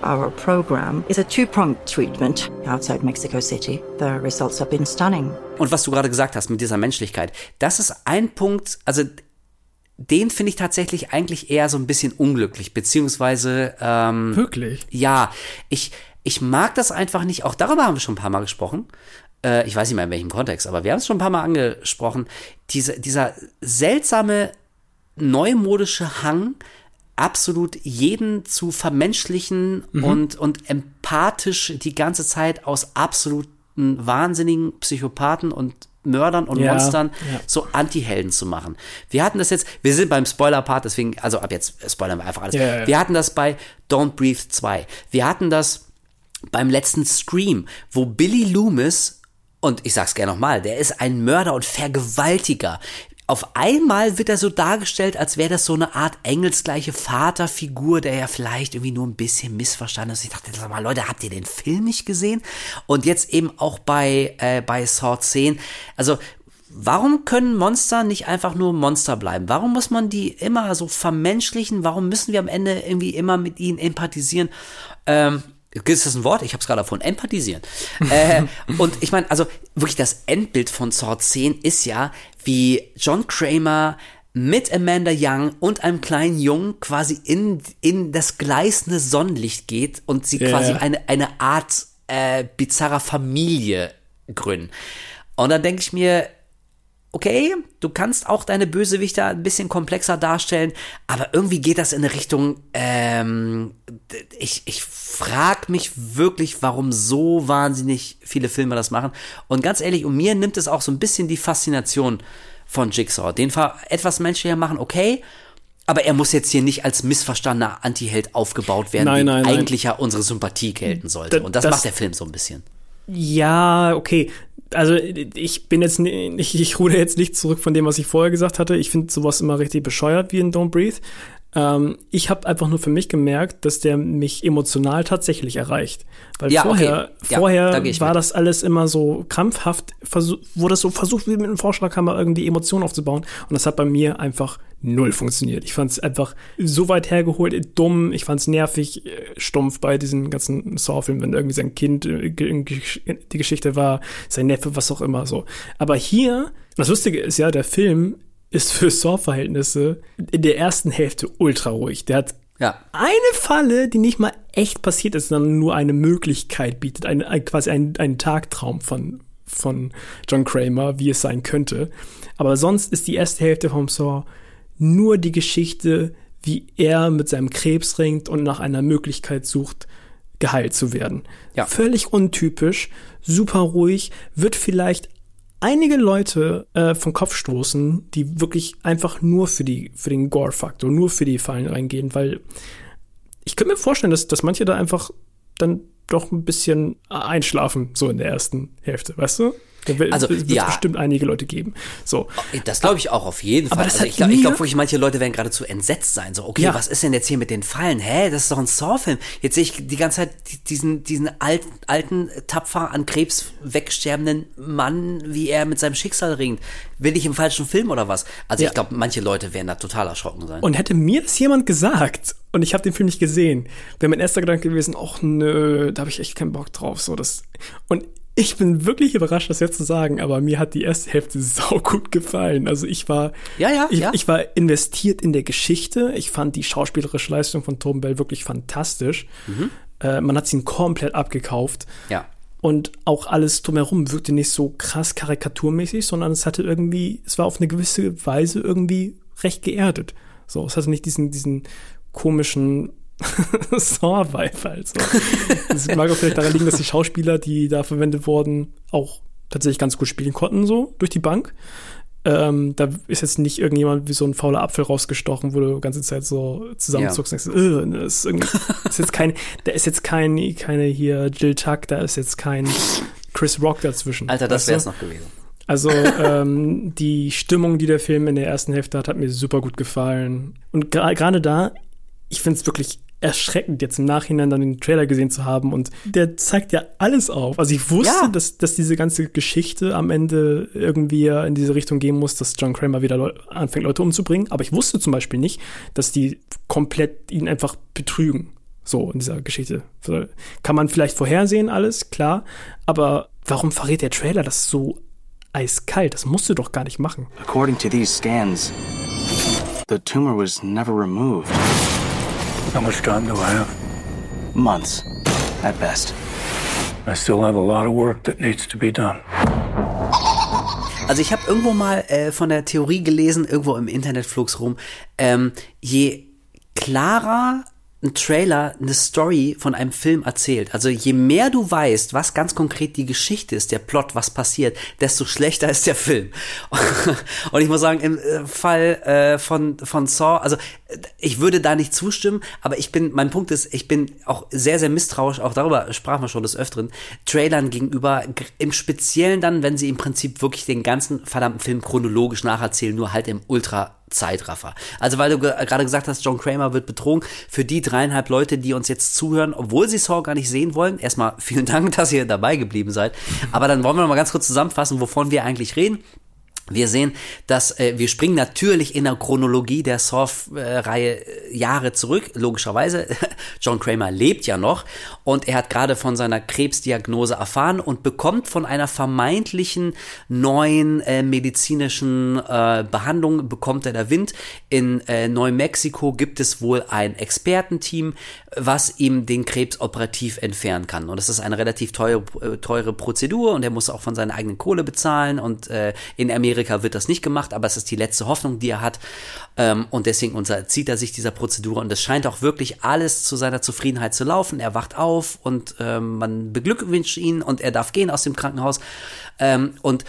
Our program is a two-pronged treatment outside Mexico City. The results have been stunning. Und was du gerade gesagt hast mit dieser Menschlichkeit, das ist ein Punkt, also den finde ich tatsächlich eigentlich eher so ein bisschen unglücklich, beziehungsweise ähm, Wirklich? ja, ich ich mag das einfach nicht. Auch darüber haben wir schon ein paar Mal gesprochen. Äh, ich weiß nicht mehr in welchem Kontext, aber wir haben es schon ein paar Mal angesprochen. Diese, dieser seltsame neumodische Hang, absolut jeden zu vermenschlichen und, und empathisch die ganze Zeit aus absoluten wahnsinnigen Psychopathen und Mördern und Ja, Monstern ja. so Anti-Helden zu machen. Wir hatten das jetzt, wir sind beim Spoiler-Part, deswegen, also ab jetzt spoilern wir einfach alles. Ja. Wir hatten das bei Don't Breathe 2. Wir hatten das beim letzten Scream, wo Billy Loomis, und ich sag's gerne nochmal, der ist ein Mörder und Vergewaltiger. Auf einmal wird er so dargestellt, als wäre das so eine Art engelsgleiche Vaterfigur, der ja vielleicht irgendwie nur ein bisschen missverstanden ist. Ich dachte, sag mal, Leute, habt ihr den Film nicht gesehen? Und jetzt eben auch bei, äh, bei Saw 10. Also, Warum können Monster nicht einfach nur Monster bleiben? Warum muss man die immer so vermenschlichen? Warum müssen wir am Ende irgendwie immer mit ihnen empathisieren? Ähm, ist das ein Wort? Ich habe es gerade davon, empathisieren. äh, und ich meine, also wirklich das Endbild von Saw 10 ist ja, wie John Kramer mit Amanda Young und einem kleinen Jungen quasi in, in das gleißende Sonnenlicht geht und sie Ja, quasi eine, eine Art äh, bizarrer Familie gründen. Und dann denke ich mir, okay, du kannst auch deine Bösewichter ein bisschen komplexer darstellen, aber irgendwie geht das in eine Richtung, ähm, ich, ich frag mich wirklich, warum so wahnsinnig viele Filme das machen. Und ganz ehrlich, um mir nimmt es auch so ein bisschen die Faszination von Jigsaw. Den Ver etwas menschlicher machen, okay, aber er muss jetzt hier nicht als missverstandener Antiheld aufgebaut werden, Nein, nein, nein. eigentlich ja unsere Sympathie gelten sollte. Da- Und das, das- macht der Film so ein bisschen. Ja, okay. Also ich bin jetzt ich, ich ruder jetzt nicht zurück von dem, was ich vorher gesagt hatte. Ich finde sowas immer richtig bescheuert wie in Don't Breathe. Ähm, ich habe einfach nur für mich gemerkt, dass der mich emotional tatsächlich erreicht. Weil Ja, vorher, okay. Ja, da vorher ich war mit. das alles immer so krampfhaft, wurde es so versucht, wie mit einem Vorschlaghammer irgendwie Emotionen aufzubauen. Und das hat bei mir einfach null funktioniert. Ich fand es einfach so weit hergeholt, dumm, ich fand es nervig, äh, stumpf bei diesen ganzen Saw-Filmen, wenn irgendwie sein Kind äh, die Geschichte war, sein Neffe, was auch immer so. Aber hier, das Lustige ist ja, der Film ist für Saw-Verhältnisse in der ersten Hälfte ultra ruhig. Der hat Ja. eine Falle, die nicht mal echt passiert ist, sondern nur eine Möglichkeit bietet, eine, ein, quasi einen, einen Tagtraum von, von John Kramer, wie es sein könnte. Aber sonst ist die erste Hälfte vom Saw nur die Geschichte, wie er mit seinem Krebs ringt und nach einer Möglichkeit sucht, geheilt zu werden. Ja. Völlig untypisch, super ruhig, wird vielleicht einige Leute äh, vom Kopf stoßen, die wirklich einfach nur für die für den Gore-Faktor, nur für die Fallen reingehen, weil ich könnte mir vorstellen, dass, dass manche da einfach dann doch ein bisschen einschlafen, so in der ersten Hälfte, weißt du? Da wird Also, es ja. bestimmt einige Leute geben. So. Das glaube ich auch auf jeden Fall. Aber das also ich glaube glaub wirklich, manche Leute werden geradezu entsetzt sein. So, okay, Ja. was ist denn jetzt hier mit den Fallen? Hä, das ist doch ein Saw-Film. Jetzt sehe ich die ganze Zeit die- diesen, diesen alt, alten, tapfer an Krebs wegsterbenden Mann, wie er mit seinem Schicksal ringt. Will ich im falschen Film oder was? Also Ja. ich glaube, manche Leute werden da total erschrocken sein. Und hätte mir das jemand gesagt und ich habe den Film nicht gesehen, wäre mein erster Gedanke gewesen, ach nö, da habe ich echt keinen Bock drauf. So, das, und ich bin wirklich überrascht, das jetzt zu sagen, aber mir hat die erste Hälfte sau gut gefallen. Also ich war, Ja, ja, ich, ja. ich war investiert in der Geschichte. Ich fand die schauspielerische Leistung von Tom Bell wirklich fantastisch. Äh, man hat sie ihm komplett abgekauft. ja. Und auch alles drumherum wirkte nicht so krass karikaturmäßig, sondern es hatte irgendwie, es war auf eine gewisse Weise irgendwie recht geerdet. So, es hatte nicht diesen, diesen komischen Saw-Vibe halt so. Es mag auch vielleicht daran liegen, dass die Schauspieler, die da verwendet wurden, auch tatsächlich ganz gut spielen konnten, so durch die Bank. Ähm, da ist jetzt nicht irgendjemand wie so ein fauler Apfel rausgestochen, wo du die ganze Zeit so zusammenzuckst und denkst, das ist, irgendwie, ist jetzt kein, da ist jetzt kein, keine hier Jill Tuck, da ist jetzt kein Chris Rock dazwischen. Alter, das weißt du? wäre es noch gewesen. Also ähm, die Stimmung, die der Film in der ersten Hälfte hat, hat mir super gut gefallen. Und gerade da, ich finde es wirklich erschreckend, jetzt im Nachhinein dann den Trailer gesehen zu haben. Und der zeigt ja alles auf. Also ich wusste, ja. dass, dass diese ganze Geschichte am Ende irgendwie in diese Richtung gehen muss, dass John Kramer wieder Leu anfängt, Leute umzubringen. Aber ich wusste zum Beispiel nicht, dass die komplett ihn einfach betrügen. So in dieser Geschichte. Kann man vielleicht vorhersehen, alles, klar. Aber warum verrät der Trailer das so eiskalt? Das musst du doch gar nicht machen. According to these scans, the tumor was never removed. How much time do I have? Months, at best. I still have a lot of work that needs to be done. Also ich habe irgendwo mal äh, von der Theorie gelesen, irgendwo im Internet flog's rum, ähm, je klarer ein Trailer eine Story von einem Film erzählt. Also je mehr du weißt, was ganz konkret die Geschichte ist, der Plot, was passiert, desto schlechter ist der Film. Und ich muss sagen, im äh, Fall äh, von, von Saw, also ich würde da nicht zustimmen, aber ich bin, mein Punkt ist, ich bin auch sehr, sehr misstrauisch, auch darüber sprachen wir schon des Öfteren, Trailern gegenüber, im Speziellen dann, wenn sie im Prinzip wirklich den ganzen verdammten Film chronologisch nacherzählen, nur halt im Ultra Zeitraffer. Also weil du gerade gesagt hast, John Kramer wird betrogen. Für die dreieinhalb Leute, die uns jetzt zuhören, obwohl sie Saw gar nicht sehen wollen, erstmal vielen Dank, dass ihr dabei geblieben seid. Aber dann wollen wir noch mal ganz kurz zusammenfassen, wovon wir eigentlich reden. Wir sehen, dass äh, wir springen natürlich in der Chronologie der Saw-Reihe äh, Jahre zurück, logischerweise. John Kramer lebt ja noch und er hat gerade von seiner Krebsdiagnose erfahren und bekommt von einer vermeintlichen neuen äh, medizinischen äh, Behandlung, bekommt er der Wind. In äh, Neumexiko gibt es wohl ein Expertenteam, was ihm den Krebs operativ entfernen kann. Und das ist eine relativ teure, äh, teure Prozedur und er muss auch von seiner eigenen Kohle bezahlen und äh, in Amerika wird das nicht gemacht, aber es ist die letzte Hoffnung, die er hat ähm, und deswegen unterzieht er sich dieser Prozedur und es scheint auch wirklich alles zu seiner Zufriedenheit zu laufen. Er wacht auf und ähm, man beglückwünscht ihn und er darf gehen aus dem Krankenhaus ähm, und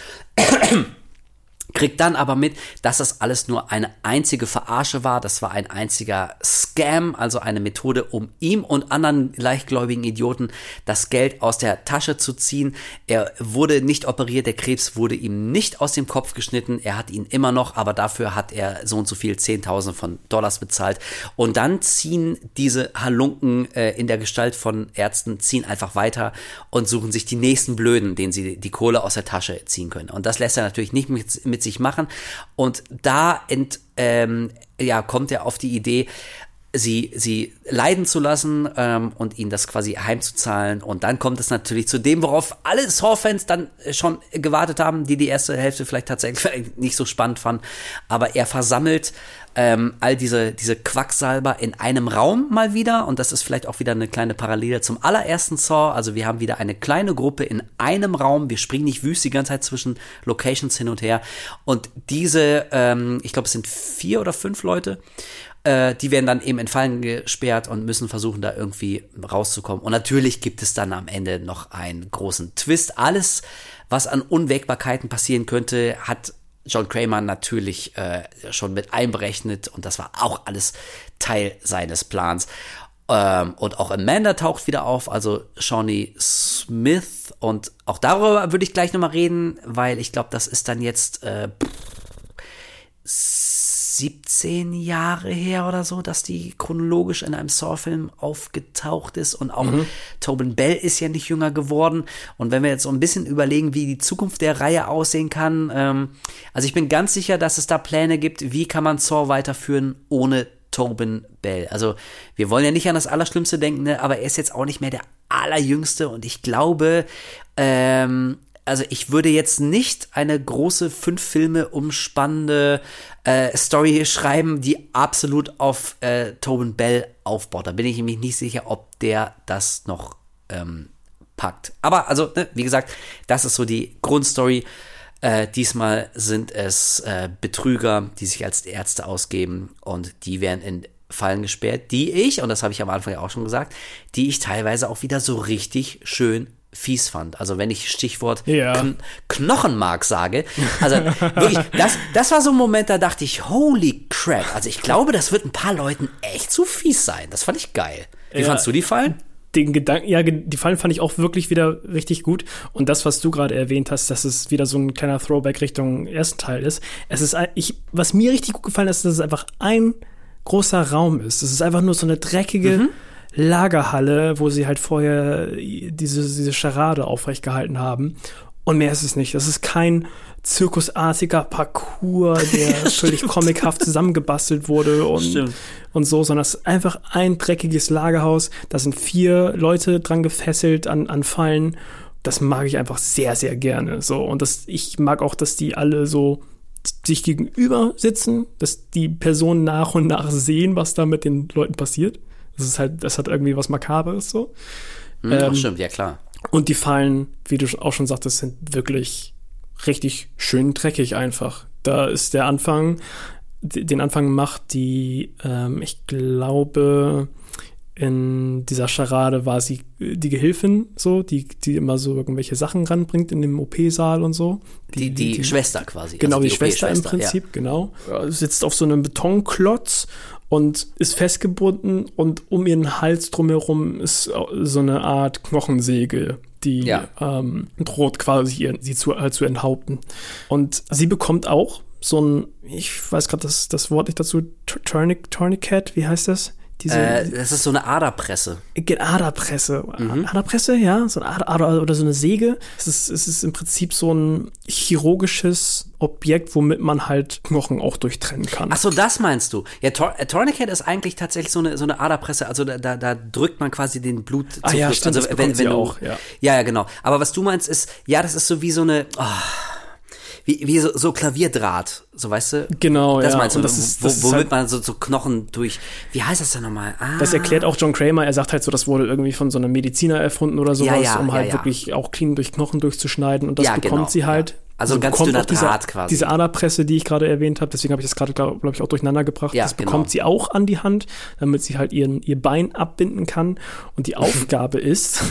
kriegt dann aber mit, dass das alles nur eine einzige Verarsche war. Das war ein einziger Scam, also eine Methode, um ihm und anderen leichtgläubigen Idioten das Geld aus der Tasche zu ziehen. Er wurde nicht operiert, der Krebs wurde ihm nicht aus dem Kopf geschnitten. Er hat ihn immer noch, aber dafür hat er so und so viel, 10.000 von Dollars bezahlt. Und dann ziehen diese Halunken äh, in der Gestalt von Ärzten, ziehen einfach weiter und suchen sich die nächsten Blöden, denen sie die Kohle aus der Tasche ziehen können. Und das lässt er natürlich nicht mit, mit sich machen. Und da ent, ähm, ja, kommt er auf die Idee, sie, sie leiden zu lassen ähm, und ihnen das quasi heimzuzahlen. Und dann kommt es natürlich zu dem, worauf alle Saw-Fans dann schon gewartet haben, die die erste Hälfte vielleicht tatsächlich nicht so spannend fanden. Aber er versammelt ähm, all diese, diese Quacksalber in einem Raum mal wieder. Und das ist vielleicht auch wieder eine kleine Parallele zum allerersten Saw. Also wir haben wieder eine kleine Gruppe in einem Raum. Wir springen nicht wüst die ganze Zeit zwischen Locations hin und her. Und diese, ähm, ich glaube, es sind vier oder fünf Leute. Äh, die werden dann eben in Fallen gesperrt und müssen versuchen, da irgendwie rauszukommen. Und natürlich gibt es dann am Ende noch einen großen Twist. Alles, was an Unwägbarkeiten passieren könnte, hat John Kramer natürlich äh, schon mit einberechnet und das war auch alles Teil seines Plans. Ähm, und auch Amanda taucht wieder auf, also Shawnee Smith und auch darüber würde ich gleich nochmal reden, weil ich glaube, das ist dann jetzt äh, 17 Jahre her oder so, dass die chronologisch in einem Saw-Film aufgetaucht ist und auch mhm. Tobin Bell ist ja nicht jünger geworden. Und wenn wir jetzt so ein bisschen überlegen, wie die Zukunft der Reihe aussehen kann, ähm, also ich bin ganz sicher, dass es da Pläne gibt, wie kann man Saw weiterführen ohne Tobin Bell. Also wir wollen ja nicht an das Allerschlimmste denken, ne? aber er ist jetzt auch nicht mehr der Allerjüngste und ich glaube, ähm, also ich würde jetzt nicht eine große fünf Filme umspannende äh, Story schreiben, die absolut auf äh, Tobin Bell aufbaut. Da bin ich nämlich nicht sicher, ob der das noch ähm, packt. Aber also, ne, wie gesagt, das ist so die Grundstory. Äh, diesmal sind es äh, Betrüger, die sich als Ärzte ausgeben und die werden in Fallen gesperrt, die ich, und das habe ich am Anfang ja auch schon gesagt, die ich teilweise auch wieder so richtig schön fies fand. Also wenn ich Stichwort ja. Kn Knochenmark sage, also wirklich, das, das war so ein Moment, da dachte ich, holy crap. Also ich glaube, das wird ein paar Leuten echt zu fies sein. Das fand ich geil. Wie ja. fandst du die Fallen? Den Gedanken, ja, die Fallen fand ich auch wirklich wieder richtig gut. Und das, was du gerade erwähnt hast, dass es wieder so ein kleiner Throwback Richtung ersten Teil ist. Es ist, ich, was mir richtig gut gefallen ist, dass es einfach ein großer Raum ist. Es ist einfach nur so eine dreckige mhm. Lagerhalle, wo sie halt vorher diese, diese Charade aufrecht gehalten haben. Und mehr ist es nicht. Das ist kein zirkusartiger Parcours, der völlig comichaft zusammengebastelt wurde und, und so, sondern es ist einfach ein dreckiges Lagerhaus. Da sind vier Leute dran gefesselt an, an Fallen. Das mag ich einfach sehr, sehr gerne. So. Und das, ich mag auch, dass die alle so sich gegenüber sitzen, dass die Personen nach und nach sehen, was da mit den Leuten passiert. Das ist halt, das hat irgendwie was Makaberes so. Mhm, ähm, stimmt, ja klar. Und die Fallen, wie du auch schon sagtest, sind wirklich richtig schön dreckig einfach. Da ist der Anfang, den Anfang macht die, ähm, ich glaube, in dieser Charade war sie die Gehilfin, so, die, die immer so irgendwelche Sachen ranbringt in dem OP-Saal und so. Die, die, die, die Schwester quasi. Genau, also die, die Schwester im Prinzip, ja. genau. Sitzt auf so einem Betonklotz und ist festgebunden und um ihren Hals drumherum ist so eine Art Knochensäge, die ja. ähm, droht quasi ihr, sie zu, äh, zu enthaupten. Und sie bekommt auch so ein, ich weiß gerade das, das Wort nicht dazu, Tourniquet, wie heißt das? Diese, äh, das ist so eine Aderpresse. Aderpresse. Mhm. Aderpresse, ja. So eine Ader, Ader, oder so eine Säge. Es ist, es ist im Prinzip so ein chirurgisches Objekt, womit man halt Knochen auch durchtrennen kann. Ach so, das meinst du? Ja, Tor äh, Tourniquet ist eigentlich tatsächlich so eine, so eine Aderpresse. Also da, da, da drückt man quasi den Blut ah, ja, stimmt, also wenn, wenn du, auch, ja. ja. ja, genau. Aber was du meinst ist, ja, das ist so wie so eine, oh, wie, wie so, so Klavierdraht, so weißt du? Genau, das ja. meinst du, das ist, das wo, womit halt, man so, so Knochen durch, wie heißt das denn nochmal? Ah. Das erklärt auch John Kramer, er sagt halt so, das wurde irgendwie von so einem Mediziner erfunden oder sowas, ja, ja, um halt ja, wirklich auch clean durch Knochen durchzuschneiden und das bekommt genau, sie halt also, also ganz dünner diese, Draht quasi. Diese Aderpresse, die ich gerade erwähnt habe, deswegen habe ich das gerade, glaube ich, auch durcheinander gebracht. Ja, das genau. bekommt sie auch an die Hand, damit sie halt ihren, ihr Bein abbinden kann. Und die Aufgabe ist,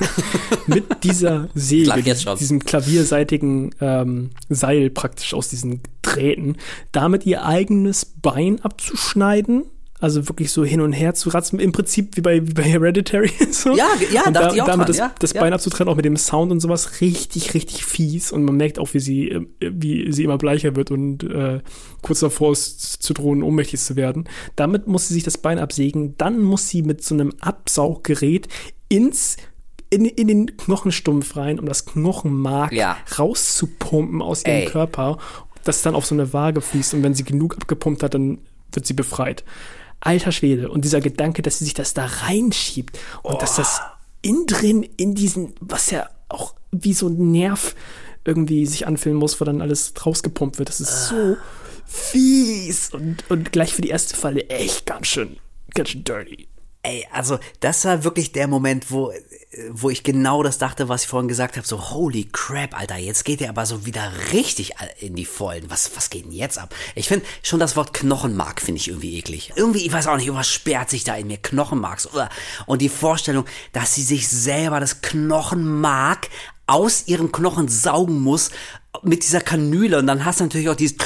mit dieser Säge, diesem klavierseitigen ähm, Seil praktisch aus diesen Drähten, damit ihr eigenes Bein abzuschneiden also wirklich so hin und her zu ratzen, im Prinzip wie bei, wie bei Hereditary. So. Ja, ja, und dachte da, ich auch damit dran, das, ja, das ja. Bein abzutrennen, auch mit dem Sound und sowas, richtig, richtig fies. Und man merkt auch, wie sie, äh, wie sie immer bleicher wird und äh, kurz davor ist zu drohen, ohnmächtig zu werden. Damit muss sie sich das Bein absägen. Dann muss sie mit so einem Absauggerät ins in, in den Knochenstumpf rein, um das Knochenmark ja. rauszupumpen aus ihrem Ey. Körper, das dann auf so eine Waage fließt und wenn sie genug abgepumpt hat, dann wird sie befreit alter Schwede. Und dieser Gedanke, dass sie sich das da reinschiebt und oh. dass das innen drin in diesen, was ja auch wie so ein Nerv irgendwie sich anfühlen muss, wo dann alles rausgepumpt wird. Das ist so fies und, und gleich für die erste Falle echt ganz schön, ganz schön dirty. Ey, also das war wirklich der Moment, wo wo ich genau das dachte, was ich vorhin gesagt habe, so holy crap, Alter, jetzt geht er aber so wieder richtig in die Vollen. Was, was geht denn jetzt ab? Ich finde schon das Wort Knochenmark finde ich irgendwie eklig. Irgendwie, ich weiß auch nicht, irgendwas sperrt sich da in mir, Knochenmarks. Und die Vorstellung, dass sie sich selber das Knochenmark aus ihren Knochen saugen muss mit dieser Kanüle und dann hast du natürlich auch dieses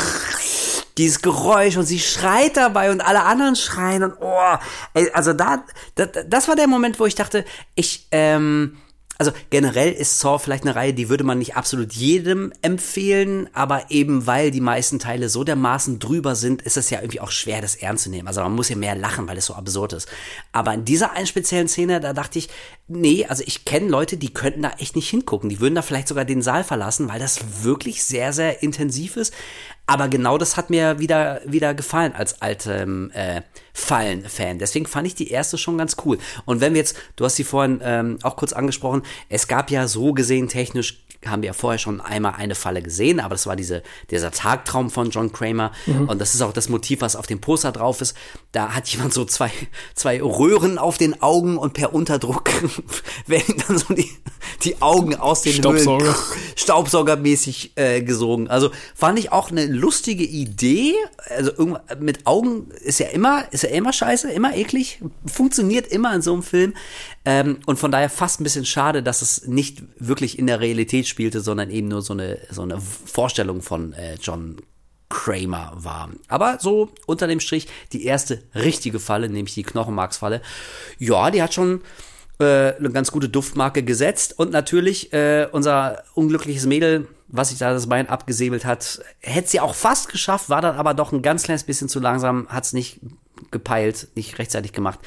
dieses Geräusch und sie schreit dabei und alle anderen schreien und oh, ey, also da, da, das war der Moment, wo ich dachte, ich, ähm, also generell ist Saw vielleicht eine Reihe, die würde man nicht absolut jedem empfehlen, aber eben weil die meisten Teile so dermaßen drüber sind, ist es ja irgendwie auch schwer, das ernst zu nehmen. Also man muss ja mehr lachen, weil es so absurd ist. Aber in dieser einen speziellen Szene, da dachte ich, nee, also ich kenne Leute, die könnten da echt nicht hingucken. Die würden da vielleicht sogar den Saal verlassen, weil das wirklich sehr, sehr intensiv ist. Aber genau das hat mir wieder, wieder gefallen als altem äh, Fallen-Fan. Deswegen fand ich die erste schon ganz cool. Und wenn wir jetzt, du hast sie vorhin ähm, auch kurz angesprochen, es gab ja so gesehen technisch haben wir ja vorher schon einmal eine Falle gesehen, aber das war diese, dieser Tagtraum von John Kramer. Mhm. Und das ist auch das Motiv, was auf dem Poster drauf ist. Da hat jemand so zwei, zwei Röhren auf den Augen und per Unterdruck werden dann so die, die Augen aus den Staubsauger. Staubsaugermäßig äh, gesogen. Also fand ich auch eine lustige Idee. Also mit Augen ist ja immer, ist ja immer scheiße, immer eklig. Funktioniert immer in so einem Film. Ähm, und von daher fast ein bisschen schade, dass es nicht wirklich in der Realität spielte, sondern eben nur so eine, so eine Vorstellung von äh, John Kramer war. Aber so unter dem Strich die erste richtige Falle, nämlich die Knochenmarksfalle. Ja, die hat schon äh, eine ganz gute Duftmarke gesetzt und natürlich äh, unser unglückliches Mädel, was sich da das Bein abgesäbelt hat, hätte sie auch fast geschafft, war dann aber doch ein ganz kleines bisschen zu langsam, hat es nicht gepeilt, nicht rechtzeitig gemacht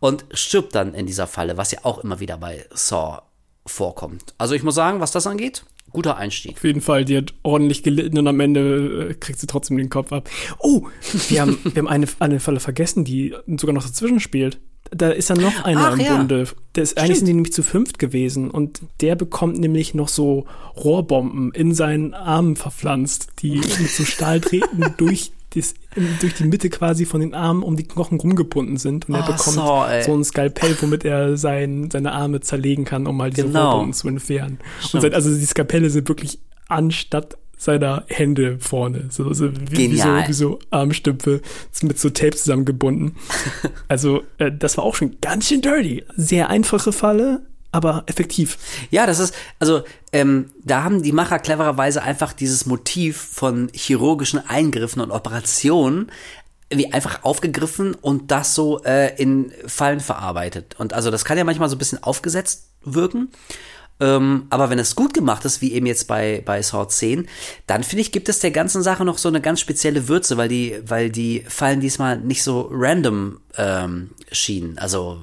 und stirbt dann in dieser Falle, was ja auch immer wieder bei Saw vorkommt. Also ich muss sagen, was das angeht, guter Einstieg. Auf jeden Fall, die hat ordentlich gelitten und am Ende äh, kriegt sie trotzdem den Kopf ab. Oh, wir haben, wir haben eine, eine Falle vergessen, die sogar noch dazwischen spielt. Da ist ja noch einer Ach, im ja. Bunde. Der ist, eigentlich sind die nämlich zu fünft gewesen und der bekommt nämlich noch so Rohrbomben in seinen Armen verpflanzt, die mit so Stahldrähten durch, das, durch die Mitte quasi von den Armen um die Knochen rumgebunden sind und er Oh, bekommt Saw, ey. so ein Skalpell, womit er sein, seine Arme zerlegen kann, um halt diese Genau. Rohrbomben zu entfernen. Und sein, also die Skalpelle sind wirklich anstatt seiner Hände vorne. So, so, wie, wie, so, wie so Armstümpfe mit so Tape zusammengebunden. also, äh, das war auch schon ganz schön dirty. Sehr einfache Falle, aber effektiv. Ja, das ist, also, ähm, da haben die Macher clevererweise einfach dieses Motiv von chirurgischen Eingriffen und Operationen wie einfach aufgegriffen und das so äh, in Fallen verarbeitet. Und also das kann ja manchmal so ein bisschen aufgesetzt wirken. Ähm, aber wenn es gut gemacht ist, wie eben jetzt bei, bei Saw 10, dann finde ich, gibt es der ganzen Sache noch so eine ganz spezielle Würze, weil die, weil die Fallen diesmal nicht so random ähm, schienen. Also,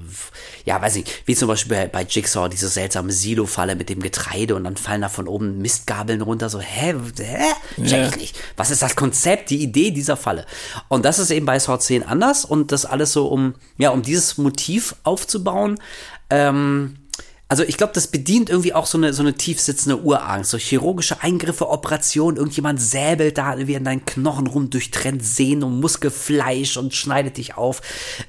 ja, weiß nicht, wie zum Beispiel bei, bei Jigsaw, diese seltsame Silo-Falle mit dem Getreide und dann fallen da von oben Mistgabeln runter, so, hä, hä? Check ich nicht. Was ist das Konzept, die Idee dieser Falle? Und das ist eben bei Saw 10 anders und das alles so, um, ja, um dieses Motiv aufzubauen, ähm, also ich glaube, das bedient irgendwie auch so eine, so eine tief sitzende Urangst. So chirurgische Eingriffe, Operationen, irgendjemand säbelt da irgendwie an deinen Knochen rum, durchtrennt Sehnen und Muskelfleisch und schneidet dich auf.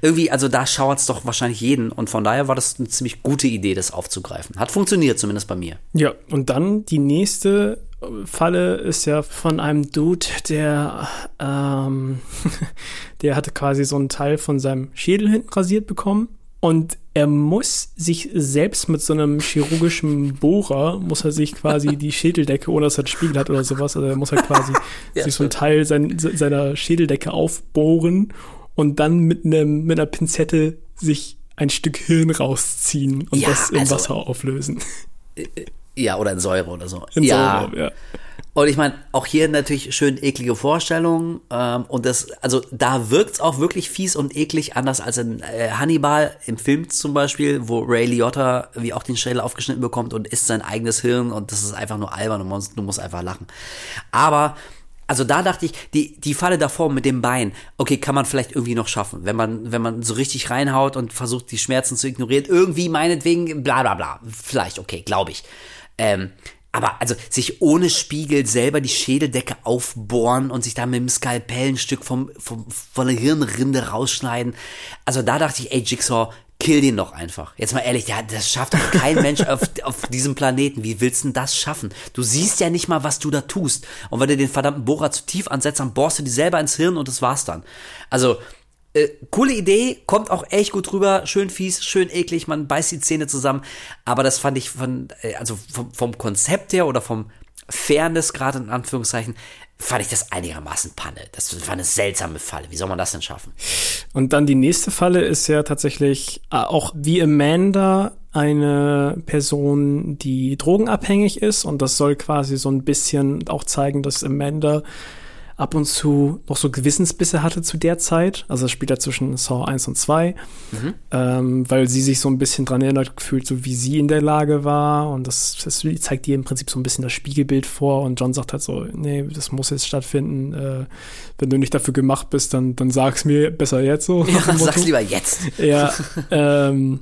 Irgendwie, also da schauert's doch wahrscheinlich jeden. Und von daher war das eine ziemlich gute Idee, das aufzugreifen. Hat funktioniert, zumindest bei mir. Ja, und dann die nächste Falle ist ja von einem Dude, der, ähm, der hatte quasi so einen Teil von seinem Schädel hinten rasiert bekommen. Und er muss sich selbst mit so einem chirurgischen Bohrer, muss er sich quasi die Schädeldecke, ohne dass er einen Spiegel hat oder sowas, also er muss halt quasi Ja, sich so einen. Teil sein, seiner Schädeldecke aufbohren und dann mit einem, mit einer Pinzette sich ein Stück Hirn rausziehen und Ja, das im also- Wasser auflösen. Ja, oder in Säure oder so. In ja. Säure, ja. Und ich meine, auch hier natürlich schön eklige Vorstellungen. Ähm, und das, also da wirkt's auch wirklich fies und eklig, anders als in äh, Hannibal im Film zum Beispiel, wo Ray Liotta wie auch den Schädel aufgeschnitten bekommt und isst sein eigenes Hirn und das ist einfach nur albern und man- du musst einfach lachen. Aber also da dachte ich, die, die Falle davor mit dem Bein, okay, kann man vielleicht irgendwie noch schaffen, wenn man, wenn man so richtig reinhaut und versucht, die Schmerzen zu ignorieren, irgendwie meinetwegen, bla bla bla. Vielleicht, okay, glaube ich. Ähm, aber also sich ohne Spiegel selber die Schädeldecke aufbohren und sich da mit dem Skalpell ein Stück vom, vom, von der Hirnrinde rausschneiden. Also da dachte ich, ey, Jigsaw, kill den doch einfach. Jetzt mal ehrlich, ja, das schafft doch kein Mensch auf, auf diesem Planeten. Wie willst du denn das schaffen? Du siehst ja nicht mal, was du da tust. Und wenn du den verdammten Bohrer zu tief ansetzt, dann bohrst du dir selber ins Hirn und das war's dann. Also, äh, coole Idee, kommt auch echt gut rüber, schön fies, schön eklig, man beißt die Zähne zusammen, aber das fand ich von, äh, also vom, vom Konzept her oder vom Fairness gerade in Anführungszeichen, fand ich das einigermaßen Panne. Das war eine seltsame Falle. Wie soll man das denn schaffen? Und dann die nächste Falle ist ja tatsächlich äh, auch wie Amanda eine Person, die drogenabhängig ist und das soll quasi so ein bisschen auch zeigen, dass Amanda ab und zu noch so Gewissensbisse hatte zu der Zeit. Also das spielt ja zwischen Saw 1 und 2, ähm, weil sie sich so ein bisschen dran erinnert gefühlt, so wie sie in der Lage war und das, das zeigt ihr im Prinzip so ein bisschen das Spiegelbild vor und John sagt halt so, nee, das muss jetzt stattfinden. Äh, wenn du nicht dafür gemacht bist, dann, dann sag's mir besser jetzt so. dem Sag's lieber jetzt. Ja, ähm,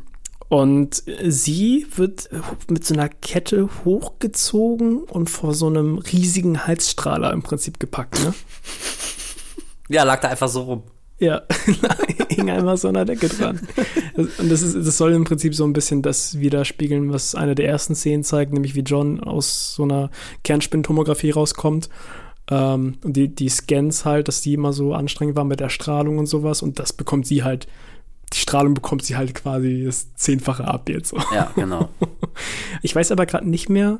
und sie wird mit so einer Kette hochgezogen und vor so einem riesigen Halsstrahler im Prinzip gepackt, ne? Ja, lag da einfach so rum. Ja, hing einmal so an der Decke dran. Und das, ist, das soll im Prinzip so ein bisschen das widerspiegeln, was eine der ersten Szenen zeigt, nämlich wie John aus so einer Kernspintomographie rauskommt. Ähm, und die, die Scans halt, dass die immer so anstrengend waren mit der Strahlung und sowas. Und das bekommt sie halt, die Strahlung bekommt sie halt quasi das Zehnfache ab jetzt. Ja, genau. Ich weiß aber gerade nicht mehr.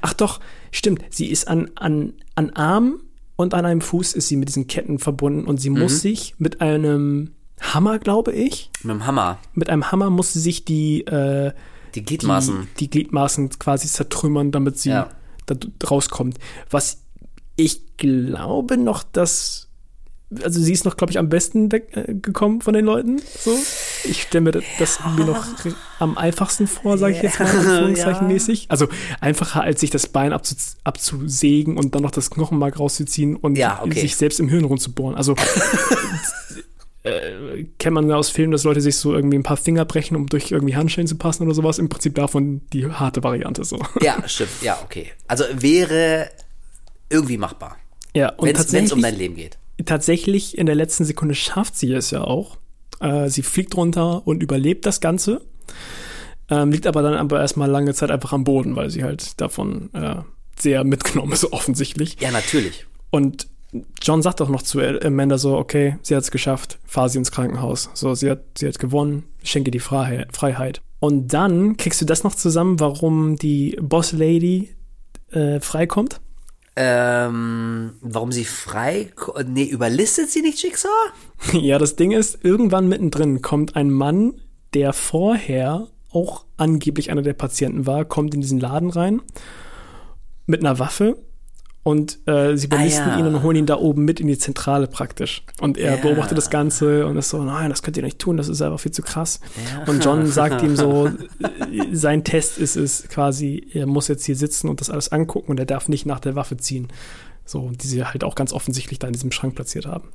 Ach doch, stimmt. Sie ist an, an, an Arm und an einem Fuß ist sie mit diesen Ketten verbunden und sie muss sich mit einem Hammer, glaube ich, Mit dem Hammer. mit einem Hammer muss sie sich die, äh, Die die, Gliedmaßen. die Gliedmaßen quasi zertrümmern, damit sie Ja. da rauskommt. Was ich glaube noch das also sie ist noch, glaube ich, am besten weggekommen von den Leuten. So. Ich stelle mir das, das mir noch am einfachsten vor, sage ich jetzt mal, anführungszeichenmäßig. Ja. Also einfacher, als sich das Bein abzu, abzusägen und dann noch das Knochenmark rauszuziehen und ja, okay. sich selbst im Hirn rumzubohren. Also äh, kennt man aus Filmen, dass Leute sich so irgendwie ein paar Finger brechen, um durch irgendwie Handschellen zu passen oder sowas. Im Prinzip davon die harte Variante so. Ja, stimmt. Ja, okay. Also wäre irgendwie machbar. Ja, und wenn es um dein Leben geht. Tatsächlich in der letzten Sekunde schafft sie es ja auch. Äh, sie fliegt runter und überlebt das Ganze. Ähm, liegt aber dann aber erstmal lange Zeit einfach am Boden, weil sie halt davon äh, sehr mitgenommen ist, offensichtlich. Ja, natürlich. Und John sagt auch noch zu Amanda so, okay, sie hat es geschafft, fahr sie ins Krankenhaus. So, sie hat, sie hat gewonnen, schenke die Freiheit. Und dann kriegst du das noch zusammen, warum die Boss Lady äh, freikommt? Ähm, warum sie frei, nee, überlistet sie nicht Jigsaw? ja, das Ding ist, irgendwann mittendrin kommt ein Mann, der vorher auch angeblich einer der Patienten war, kommt in diesen Laden rein mit einer Waffe und äh, sie belisten ah, ja. ihn und holen ihn da oben mit in die Zentrale praktisch. Und er ja. beobachtet das Ganze und ist so, nein, das könnt ihr nicht tun, das ist einfach viel zu krass. Ja. Und John sagt ihm so, sein Test ist es quasi, er muss jetzt hier sitzen und das alles angucken und er darf nicht nach der Waffe ziehen. So, die sie halt auch ganz offensichtlich da in diesem Schrank platziert haben.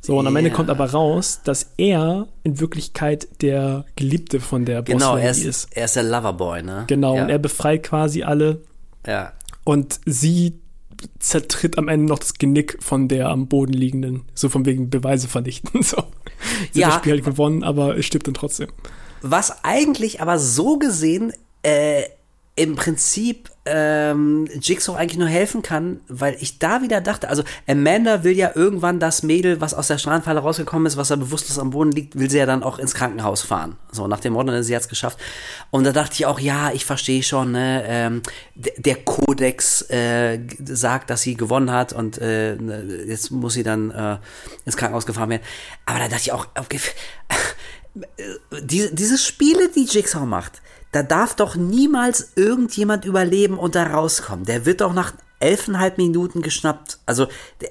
So, und am Ende kommt aber raus, dass er in Wirklichkeit der Geliebte von der Boss genau, er ist. ist. Er ist der Loverboy, ne? Genau, und er befreit quasi alle. Ja. Und sie zertritt am Ende noch das Genick von der am Boden liegenden, so von wegen Beweise vernichten. So. Sie ja, hat das Spiel halt gewonnen, aber es stirbt dann trotzdem. Was eigentlich aber so gesehen äh, im Prinzip ähm, Jigsaw eigentlich nur helfen kann, weil ich da wieder dachte, also Amanda will ja irgendwann das Mädel, was aus der Strahlenfalle rausgekommen ist, was da bewusstlos am Boden liegt, will sie ja dann auch ins Krankenhaus fahren. So, nach dem Motto, sie hat's geschafft. Und da dachte ich auch, ja, ich verstehe schon, ne, ähm, der Kodex äh, sagt, dass sie gewonnen hat und äh, ne, jetzt muss sie dann äh, ins Krankenhaus gefahren werden. Aber da dachte ich auch, okay, die, diese Spiele, die Jigsaw macht, da darf doch niemals irgendjemand überleben und da rauskommen. Der wird doch nach elfeinhalb Minuten geschnappt. Also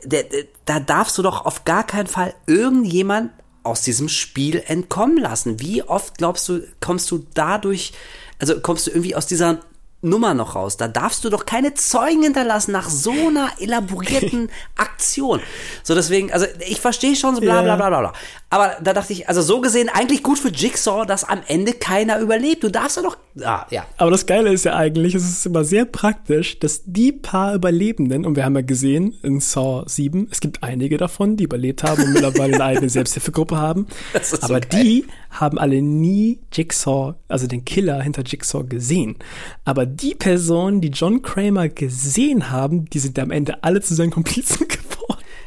der, der, da darfst du doch auf gar keinen Fall irgendjemand aus diesem Spiel entkommen lassen. Wie oft glaubst du, kommst du dadurch, also kommst du irgendwie aus dieser Nummer noch raus. Da darfst du doch keine Zeugen hinterlassen nach so einer elaborierten Aktion. So deswegen, also ich verstehe schon so bla bla bla bla bla. Aber da dachte ich, also so gesehen eigentlich gut für Jigsaw, dass am Ende keiner überlebt. Du darfst ja doch, ah, ja. Aber das Geile ist ja eigentlich, es ist immer sehr praktisch, dass die paar Überlebenden, und wir haben ja gesehen in Saw 7, es gibt einige davon, die überlebt haben und mittlerweile eine eigene Selbsthilfegruppe haben. Aber so die haben alle nie Jigsaw, also den Killer hinter Jigsaw gesehen. Aber die Personen, die John Kramer gesehen haben, die sind am Ende alle zu seinen Komplizen geworden.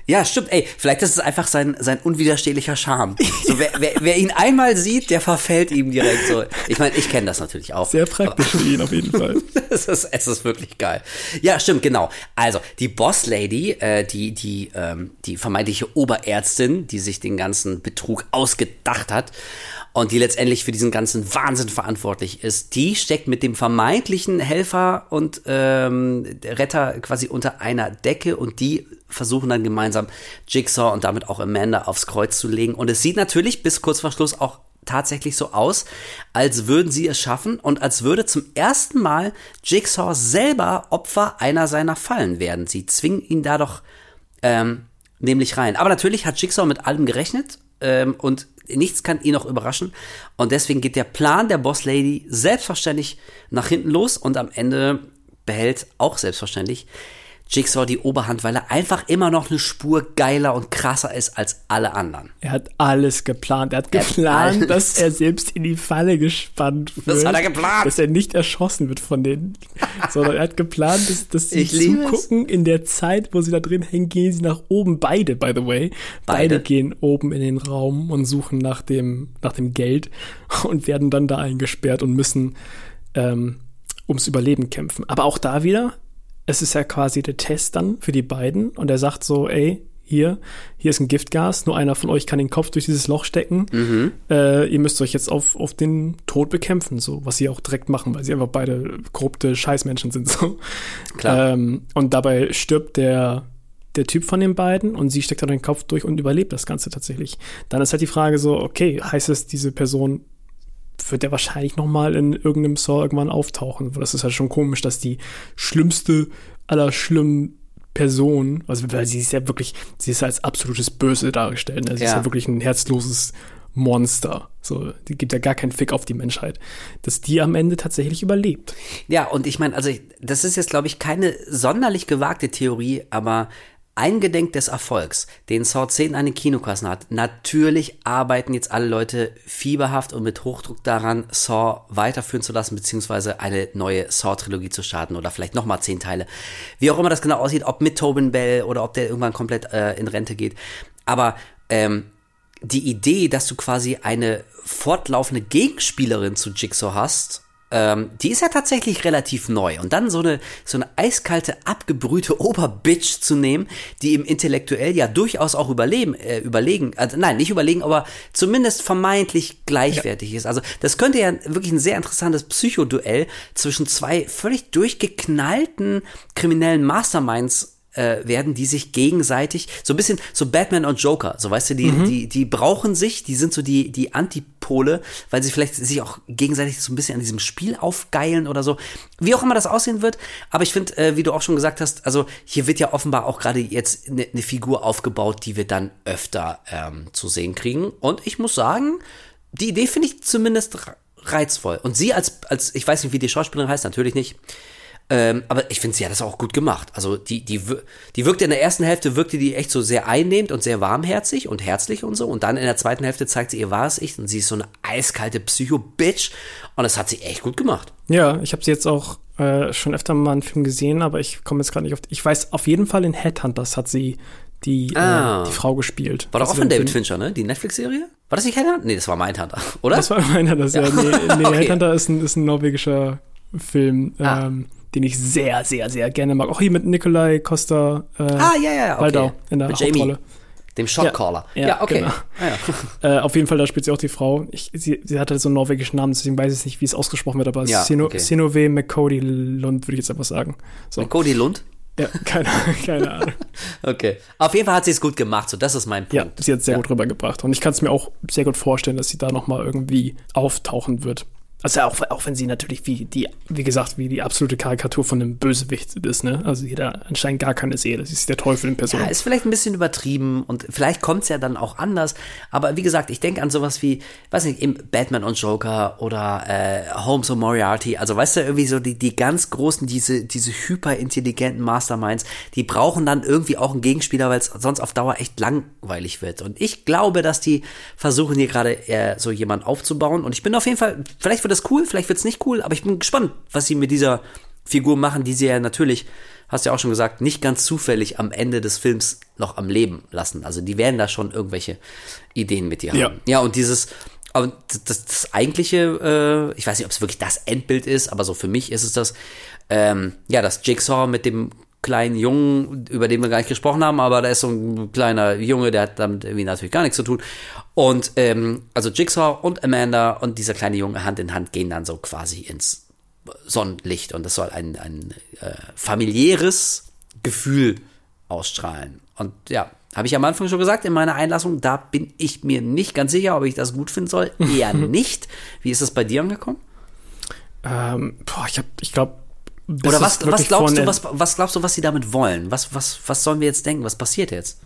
Ja, stimmt. Ey, vielleicht ist es einfach sein, sein unwiderstehlicher Charme. So, wer, wer, wer ihn einmal sieht, der verfällt ihm direkt so. Ich meine, ich kenne das natürlich auch. Sehr praktisch für ihn auf jeden Fall. es, ist, es ist wirklich geil. Ja, stimmt, genau. Also, die Boss Lady, äh, die, die, ähm, die vermeintliche Oberärztin, die sich den ganzen Betrug ausgedacht hat, und die letztendlich für diesen ganzen Wahnsinn verantwortlich ist, die steckt mit dem vermeintlichen Helfer und ähm, Retter quasi unter einer Decke und die versuchen dann gemeinsam Jigsaw und damit auch Amanda aufs Kreuz zu legen. Und es sieht natürlich bis kurz vor Schluss auch tatsächlich so aus, als würden sie es schaffen und als würde zum ersten Mal Jigsaw selber Opfer einer seiner Fallen werden. Sie zwingen ihn da doch ähm, nämlich rein. Aber natürlich hat Jigsaw mit allem gerechnet ähm, und nichts kann ihn noch überraschen. Und deswegen geht der Plan der Boss Lady selbstverständlich nach hinten los und am Ende behält auch selbstverständlich Jigsaw die Oberhand, weil er einfach immer noch eine Spur geiler und krasser ist als alle anderen. Er hat alles geplant. Er hat geplant, hat dass er selbst in die Falle gespannt wird. Das hat er geplant. Dass er nicht erschossen wird von denen. sondern er hat geplant, dass, dass sie zugucken in der Zeit, wo sie da drin hängen, gehen sie nach oben. Beide, by the way. Beide, Beide gehen oben in den Raum und suchen nach dem, nach dem Geld und werden dann da eingesperrt und müssen ähm, ums Überleben kämpfen. Aber auch da wieder, es ist ja quasi der Test dann für die beiden und er sagt so, ey, hier, hier ist ein Giftgas, nur einer von euch kann den Kopf durch dieses Loch stecken. Mhm. Äh, ihr müsst euch jetzt auf, auf den Tod bekämpfen, so, was sie auch direkt machen, weil sie einfach beide korrupte Scheißmenschen sind, so. Klar. Ähm, und dabei stirbt der, der Typ von den beiden und sie steckt da den Kopf durch und überlebt das Ganze tatsächlich. Dann ist halt die Frage so, okay, heißt es, diese Person wird ja wahrscheinlich noch mal in irgendeinem Saw irgendwann auftauchen. Das ist halt schon komisch, dass die schlimmste aller schlimmen Personen, also weil sie ist ja wirklich, sie ist als absolutes Böse dargestellt. Ne? Sie ja. ist ja wirklich ein herzloses Monster. So, die gibt ja gar keinen Fick auf die Menschheit. Dass die am Ende tatsächlich überlebt. Ja, und ich meine, also das ist jetzt, glaube ich, keine sonderlich gewagte Theorie, aber eingedenk des Erfolgs, den Saw 10 an den Kinokassen hat, natürlich arbeiten jetzt alle Leute fieberhaft und mit Hochdruck daran, Saw weiterführen zu lassen, beziehungsweise eine neue Saw-Trilogie zu starten oder vielleicht nochmal zehn Teile. Wie auch immer das genau aussieht, ob mit Tobin Bell oder ob der irgendwann komplett äh, in Rente geht. Aber ähm, die Idee, dass du quasi eine fortlaufende Gegenspielerin zu Jigsaw hast, ähm, die ist ja tatsächlich relativ neu. Und dann so eine, so eine eiskalte, abgebrühte Oberbitch zu nehmen, die im intellektuell ja durchaus auch überleben, äh, überlegen, also nein, nicht überlegen, aber zumindest vermeintlich gleichwertig ja. ist. Also das könnte ja wirklich ein sehr interessantes Psychoduell zwischen zwei völlig durchgeknallten kriminellen Masterminds äh, werden, die sich gegenseitig, so ein bisschen so Batman und Joker, so weißt du, die, mhm. die, die brauchen sich, die sind so die, die Antipole, weil sie vielleicht sich auch gegenseitig so ein bisschen an diesem Spiel aufgeilen oder so. Wie auch immer das aussehen wird. Aber ich finde, äh, wie du auch schon gesagt hast, also hier wird ja offenbar auch gerade jetzt eine ne Figur aufgebaut, die wir dann öfter ähm, zu sehen kriegen. Und ich muss sagen, die Idee finde ich zumindest reizvoll. Und sie als, als, ich weiß nicht, wie die Schauspielerin heißt, natürlich nicht. Ähm, aber ich finde, sie hat das auch gut gemacht. Also die, die, die wirkte in der ersten Hälfte, wirkte die echt so sehr einnehmend und sehr warmherzig und herzlich und so. Und dann in der zweiten Hälfte zeigt sie ihr wahres Ich und sie ist so eine eiskalte Psycho-Bitch. Und das hat sie echt gut gemacht. Ja, ich habe sie jetzt auch äh, schon öfter mal einen Film gesehen, aber ich komme jetzt gerade nicht auf. Ich weiß auf jeden Fall in Headhunters hat sie die, äh, ah. äh, die Frau gespielt. War doch auch von David Fincher, ne? Die Netflix-Serie? War das nicht Headhunter? Nee, das war Mindhunter, oder? Das war Mindhunter, ja. ja. Nee, nee okay. Headhunter ist ein, ist ein norwegischer Film. Ah. Ähm, den ich sehr, sehr, sehr gerne mag. Auch hier mit Nikolai Costa äh, ah, ja, ja, okay. Waldau in der mit Hauptrolle. Dem Shotcaller. Ja, ja, okay. Genau. Ah, ja. äh, auf jeden Fall, da spielt sie auch die Frau. Ich, sie, sie hatte so einen norwegischen Namen, deswegen weiß ich nicht, wie es ausgesprochen wird, aber ja, Sino, okay. Sinove McCody Lund, würde ich jetzt einfach sagen. So. McCody Lund? Ja, keine, keine Ahnung. okay. Auf jeden Fall hat sie es gut gemacht, so das ist mein Punkt. Ja, sie hat es sehr ja. gut rübergebracht. Und ich kann es mir auch sehr gut vorstellen, dass sie da nochmal irgendwie auftauchen wird. Also auch, auch wenn sie natürlich wie die, wie gesagt, wie die absolute Karikatur von einem Bösewicht ist, ne? Also jeder anscheinend gar keine Seele. Sie ist der Teufel in Person. Ja, ist vielleicht ein bisschen übertrieben und vielleicht kommt es ja dann auch anders. Aber wie gesagt, ich denke an sowas wie, weiß nicht, eben Batman und Joker oder äh, Holmes und Moriarty. Also weißt du, irgendwie so die, die ganz großen, diese, diese hyperintelligenten Masterminds, die brauchen dann irgendwie auch einen Gegenspieler, weil es sonst auf Dauer echt langweilig wird. Und ich glaube, dass die versuchen hier gerade äh, so jemanden aufzubauen. Und ich bin auf jeden Fall, vielleicht wird das cool, vielleicht wird es nicht cool, aber ich bin gespannt, was sie mit dieser Figur machen, die sie ja natürlich, hast du ja auch schon gesagt, nicht ganz zufällig am Ende des Films noch am Leben lassen. Also die werden da schon irgendwelche Ideen mit dir haben. Ja, ja und dieses, aber das, das eigentliche, äh, ich weiß nicht, ob es wirklich das Endbild ist, aber so für mich ist es das, ähm, ja, das Jigsaw mit dem kleinen Jungen, über den wir gar nicht gesprochen haben, aber da ist so ein kleiner Junge, der hat damit irgendwie natürlich gar nichts zu tun. Und ähm, also Jigsaw und Amanda und dieser kleine Junge Hand in Hand gehen dann so quasi ins Sonnenlicht und das soll ein, ein äh, familiäres Gefühl ausstrahlen. Und ja, habe ich am Anfang schon gesagt in meiner Einlassung, da bin ich mir nicht ganz sicher, ob ich das gut finden soll. Eher nicht. Wie ist das bei dir angekommen? Ähm, boah, ich, hab, ich glaube, oder was, was glaubst du, was, was glaubst du, was sie damit wollen? Was, was, was sollen wir jetzt denken? Was passiert jetzt?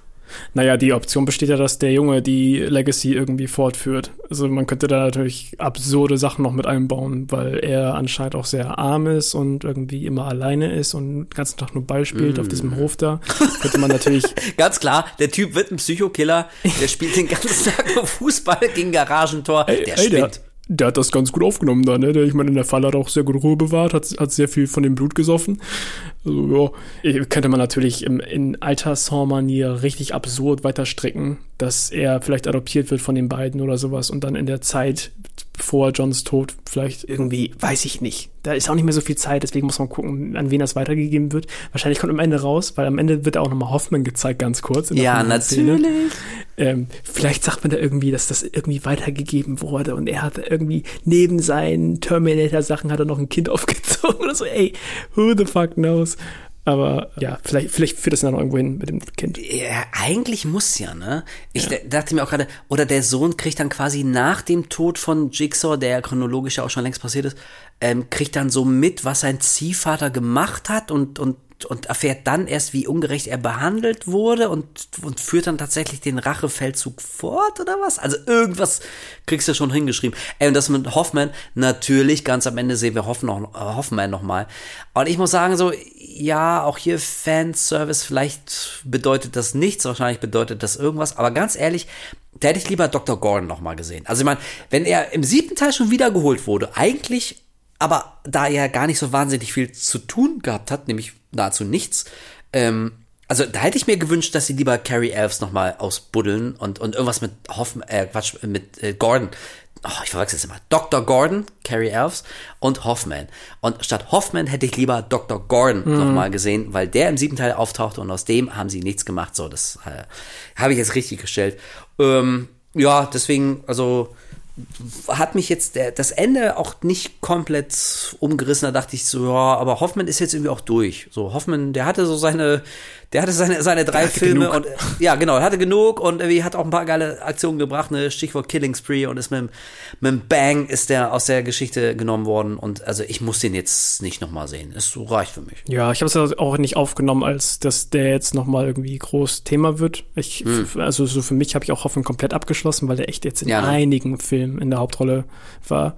Naja, die Option besteht ja, dass der Junge die Legacy irgendwie fortführt. Also man könnte da natürlich absurde Sachen noch mit einbauen, weil er anscheinend auch sehr arm ist und irgendwie immer alleine ist und den ganzen Tag nur Ball spielt mm. auf diesem Hof da. Könnte man natürlich. Ganz klar, der Typ wird ein Psychokiller, der spielt den ganzen Tag nur Fußball gegen Garagentor, der ey, spinnt. Der, der hat das ganz gut aufgenommen da, ne? Der, ich meine, in der Fall hat auch sehr gut Ruhe bewahrt, hat, hat sehr viel von dem Blut gesoffen. Also, ja, könnte man natürlich im, in alter Saw-Manier richtig absurd weiterstricken, dass er vielleicht adoptiert wird von den beiden oder sowas und dann in der Zeit vor Johns Tod vielleicht irgendwie, weiß ich nicht. Da ist auch nicht mehr so viel Zeit, deswegen muss man gucken, an wen das weitergegeben wird. Wahrscheinlich kommt am Ende raus, weil am Ende wird auch nochmal Hoffmann gezeigt, ganz kurz. ja, natürlich. Ähm, vielleicht sagt man da irgendwie, dass das irgendwie weitergegeben wurde und er hat irgendwie neben seinen Terminator-Sachen hat er noch ein Kind aufgezogen oder so. Ey, who the fuck knows? Aber ja, vielleicht, vielleicht führt das dann irgendwo hin mit dem Kind. Ja, eigentlich muss ja, ne? Ich ja. dachte mir auch gerade, oder der Sohn kriegt dann quasi nach dem Tod von Jigsaw, der ja chronologisch ja auch schon längst passiert ist, ähm, kriegt dann so mit, was sein Ziehvater gemacht hat und, und und erfährt dann erst, wie ungerecht er behandelt wurde und, und führt dann tatsächlich den Rachefeldzug fort oder was? Also irgendwas kriegst du schon hingeschrieben. Ey, und das mit Hoffman, natürlich, ganz am Ende sehen wir Hoffen noch, äh, Hoffman nochmal. Und ich muss sagen, so, ja, auch hier Fanservice, vielleicht bedeutet das nichts, wahrscheinlich bedeutet das irgendwas, aber ganz ehrlich, da hätte ich lieber Dr. Gordon nochmal gesehen. Also ich meine, wenn er im siebten Teil schon wiedergeholt wurde, eigentlich aber da er gar nicht so wahnsinnig viel zu tun gehabt hat, nämlich nahezu nichts, ähm, also da hätte ich mir gewünscht, dass sie lieber Carrie Elves nochmal ausbuddeln und, und irgendwas mit Hoffman, äh, Quatsch, mit äh, Gordon. Oh, ich verwechsel es immer. Dr. Gordon, Carrie Elves und Hoffman. Und statt Hoffman hätte ich lieber Dr. Gordon mhm. nochmal gesehen, weil der im siebten Teil auftauchte und aus dem haben sie nichts gemacht. So, das äh, habe ich jetzt richtig gestellt. Ähm, ja, deswegen, also hat mich jetzt der, das Ende auch nicht komplett umgerissen. Da dachte ich so, ja, aber Hoffmann ist jetzt irgendwie auch durch. So, Hoffmann, der hatte so seine, der hatte seine, seine drei Filme genug. und ja, genau, er hatte genug und irgendwie hat auch ein paar geile Aktionen gebracht, ne, Stichwort Killing Spree und ist mit, mit einem Bang ist der aus der Geschichte genommen worden und also ich muss den jetzt nicht nochmal sehen. Es so reicht für mich. Ja, ich habe es auch nicht aufgenommen, als dass der jetzt nochmal irgendwie groß Thema wird. Ich, hm. also so für mich habe ich auch Hoffmann komplett abgeschlossen, weil der echt jetzt in ja, ne? einigen Filmen in der Hauptrolle war.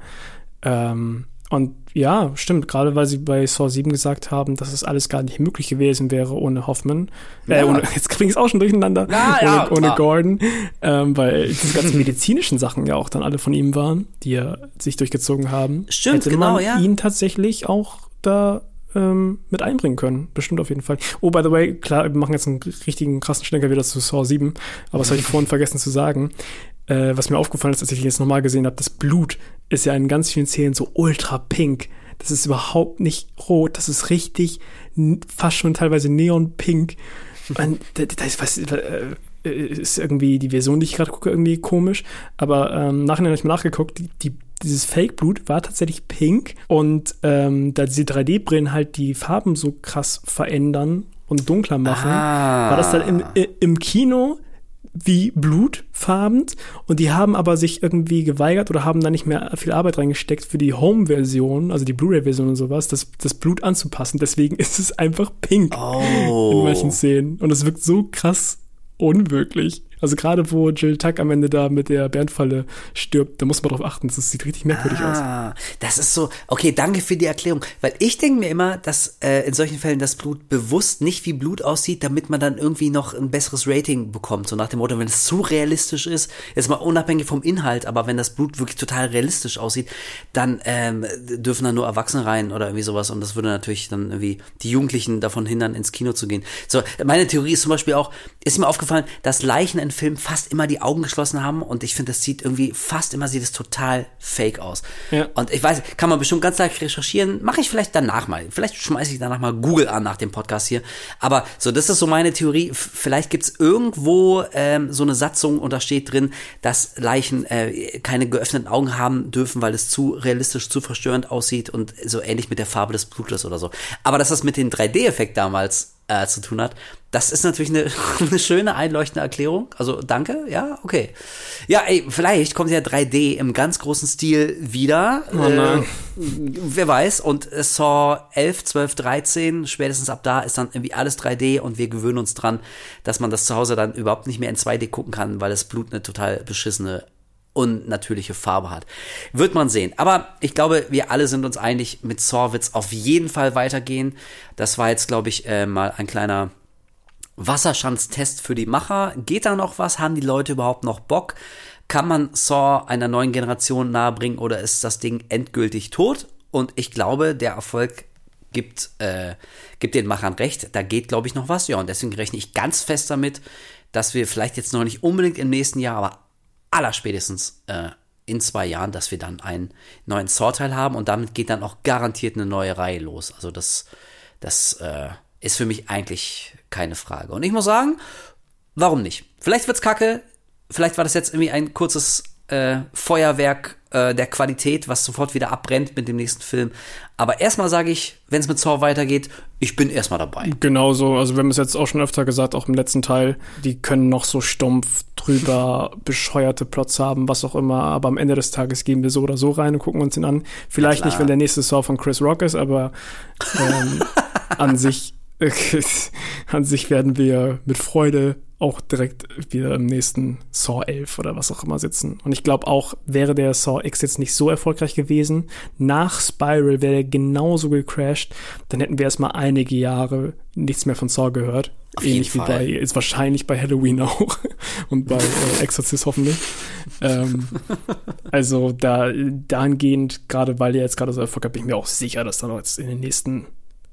Ähm, und ja, stimmt, gerade weil sie bei Saw 7 gesagt haben, dass es alles gar nicht möglich gewesen wäre ohne Hoffman. Äh, ja. Äh, ohne, jetzt kriege ich es auch schon durcheinander. Ja, ohne, ja, ohne Gordon. Ähm, weil diese ganzen medizinischen Sachen ja auch dann alle von ihm waren, die ja sich durchgezogen haben. Stimmt, Hätte genau, man ja. ihn tatsächlich auch da ähm, mit einbringen können. Bestimmt auf jeden Fall. Oh, by the way, klar, wir machen jetzt einen richtigen krassen Schlenker wieder zu Saw 7, aber das habe ich vorhin vergessen zu sagen äh, was mir aufgefallen ist, als ich jetzt nochmal gesehen habe, das Blut ist ja in ganz vielen Szenen so ultra pink. Das ist überhaupt nicht rot, das ist richtig, fast schon teilweise neonpink. Und das ist, was, äh, ist irgendwie die Version, die ich gerade gucke, irgendwie komisch. Aber ähm, nachher habe ich mal nachgeguckt, die, die, dieses Fake-Blut war tatsächlich pink. Und ähm, da diese 3D-Brillen halt die Farben so krass verändern und dunkler machen, ah. war das dann im, im Kino wie blutfarben und die haben aber sich irgendwie geweigert oder haben da nicht mehr viel Arbeit reingesteckt für die Home-Version, also die Blu-ray-Version und sowas, das, das Blut anzupassen. Deswegen ist es einfach pink oh. in manchen Szenen und es wirkt so krass unwirklich. Also gerade wo Jill Tuck am Ende da mit der Bärenfalle stirbt, da muss man drauf achten. Das sieht richtig merkwürdig ah, aus. Das ist so, okay, danke für die Erklärung. Weil ich denke mir immer, dass äh, in solchen Fällen das Blut bewusst nicht wie Blut aussieht, damit man dann irgendwie noch ein besseres Rating bekommt. So nach dem Motto, wenn es zu realistisch ist, jetzt mal unabhängig vom Inhalt, aber wenn das Blut wirklich total realistisch aussieht, dann ähm, dürfen da nur Erwachsene rein oder irgendwie sowas. Und das würde natürlich dann irgendwie die Jugendlichen davon hindern, ins Kino zu gehen. So, meine Theorie ist zum Beispiel auch, ist mir aufgefallen, dass Leichen in Film fast immer die Augen geschlossen haben und ich finde, das sieht irgendwie, fast immer sieht es total fake aus. Ja. Und ich weiß, kann man bestimmt ganz leicht recherchieren, mache ich vielleicht danach mal. Vielleicht schmeiße ich danach mal Google an nach dem Podcast hier. Aber so, das ist so meine Theorie. Vielleicht gibt es irgendwo ähm, so eine Satzung und da steht drin, dass Leichen äh, keine geöffneten Augen haben dürfen, weil es zu realistisch, zu verstörend aussieht und so ähnlich mit der Farbe des Blutes oder so. Aber dass das mit dem 3D-Effekt damals äh, zu tun hat. Das ist natürlich eine, eine schöne, einleuchtende Erklärung. Also danke, ja, okay. Ja, ey, vielleicht kommt ja 3D im ganz großen Stil wieder. Oh. Äh, wer weiß. Und Saw 11, 12, 13, spätestens ab da ist dann irgendwie alles 3D und wir gewöhnen uns dran, dass man das zu Hause dann überhaupt nicht mehr in 2D gucken kann, weil das Blut eine total beschissene unnatürliche Farbe hat. Wird man sehen. Aber ich glaube, wir alle sind uns einig, mit Saw wird's auf jeden Fall weitergehen. Das war jetzt, glaube ich, äh, mal ein kleiner Wasserschanztest für die Macher. Geht da noch was? Haben die Leute überhaupt noch Bock? Kann man Saw einer neuen Generation nahebringen oder ist das Ding endgültig tot? Und ich glaube, der Erfolg gibt, äh, gibt den Machern recht. Da geht, glaube ich, noch was. Ja, und deswegen rechne ich ganz fest damit, dass wir vielleicht jetzt noch nicht unbedingt im nächsten Jahr, aber allerspätestens äh, in zwei Jahren, dass wir dann einen neuen Sorteil haben und damit geht dann auch garantiert eine neue Reihe los. Also das, das äh, ist für mich eigentlich keine Frage. Und ich muss sagen, warum nicht? Vielleicht wird's kacke, vielleicht war das jetzt irgendwie ein kurzes äh, Feuerwerk äh, der Qualität, was sofort wieder abbrennt mit dem nächsten Film. Aber erstmal sage ich, wenn es mit Saw weitergeht, ich bin erstmal dabei. Genauso, also wir haben es jetzt auch schon öfter gesagt, auch im letzten Teil, die können noch so stumpf drüber bescheuerte Plots haben, was auch immer, aber am Ende des Tages gehen wir so oder so rein und gucken uns ihn an. Vielleicht ja, nicht, wenn der nächste Saw von Chris Rock ist, aber ähm, an sich an sich werden wir mit Freude auch direkt wieder im nächsten Saw 11 oder was auch immer sitzen. Und ich glaube auch, wäre der Saw X jetzt nicht so erfolgreich gewesen, nach Spiral wäre er genauso gecrashed, dann hätten wir erstmal einige Jahre nichts mehr von Saw gehört. Auf Ähnlich wie bei, ist wahrscheinlich bei Halloween auch und bei äh, Exorcist hoffentlich. ähm, also da, dahingehend, gerade weil der jetzt gerade so Erfolg hat, bin ich mir auch sicher, dass da noch jetzt in den nächsten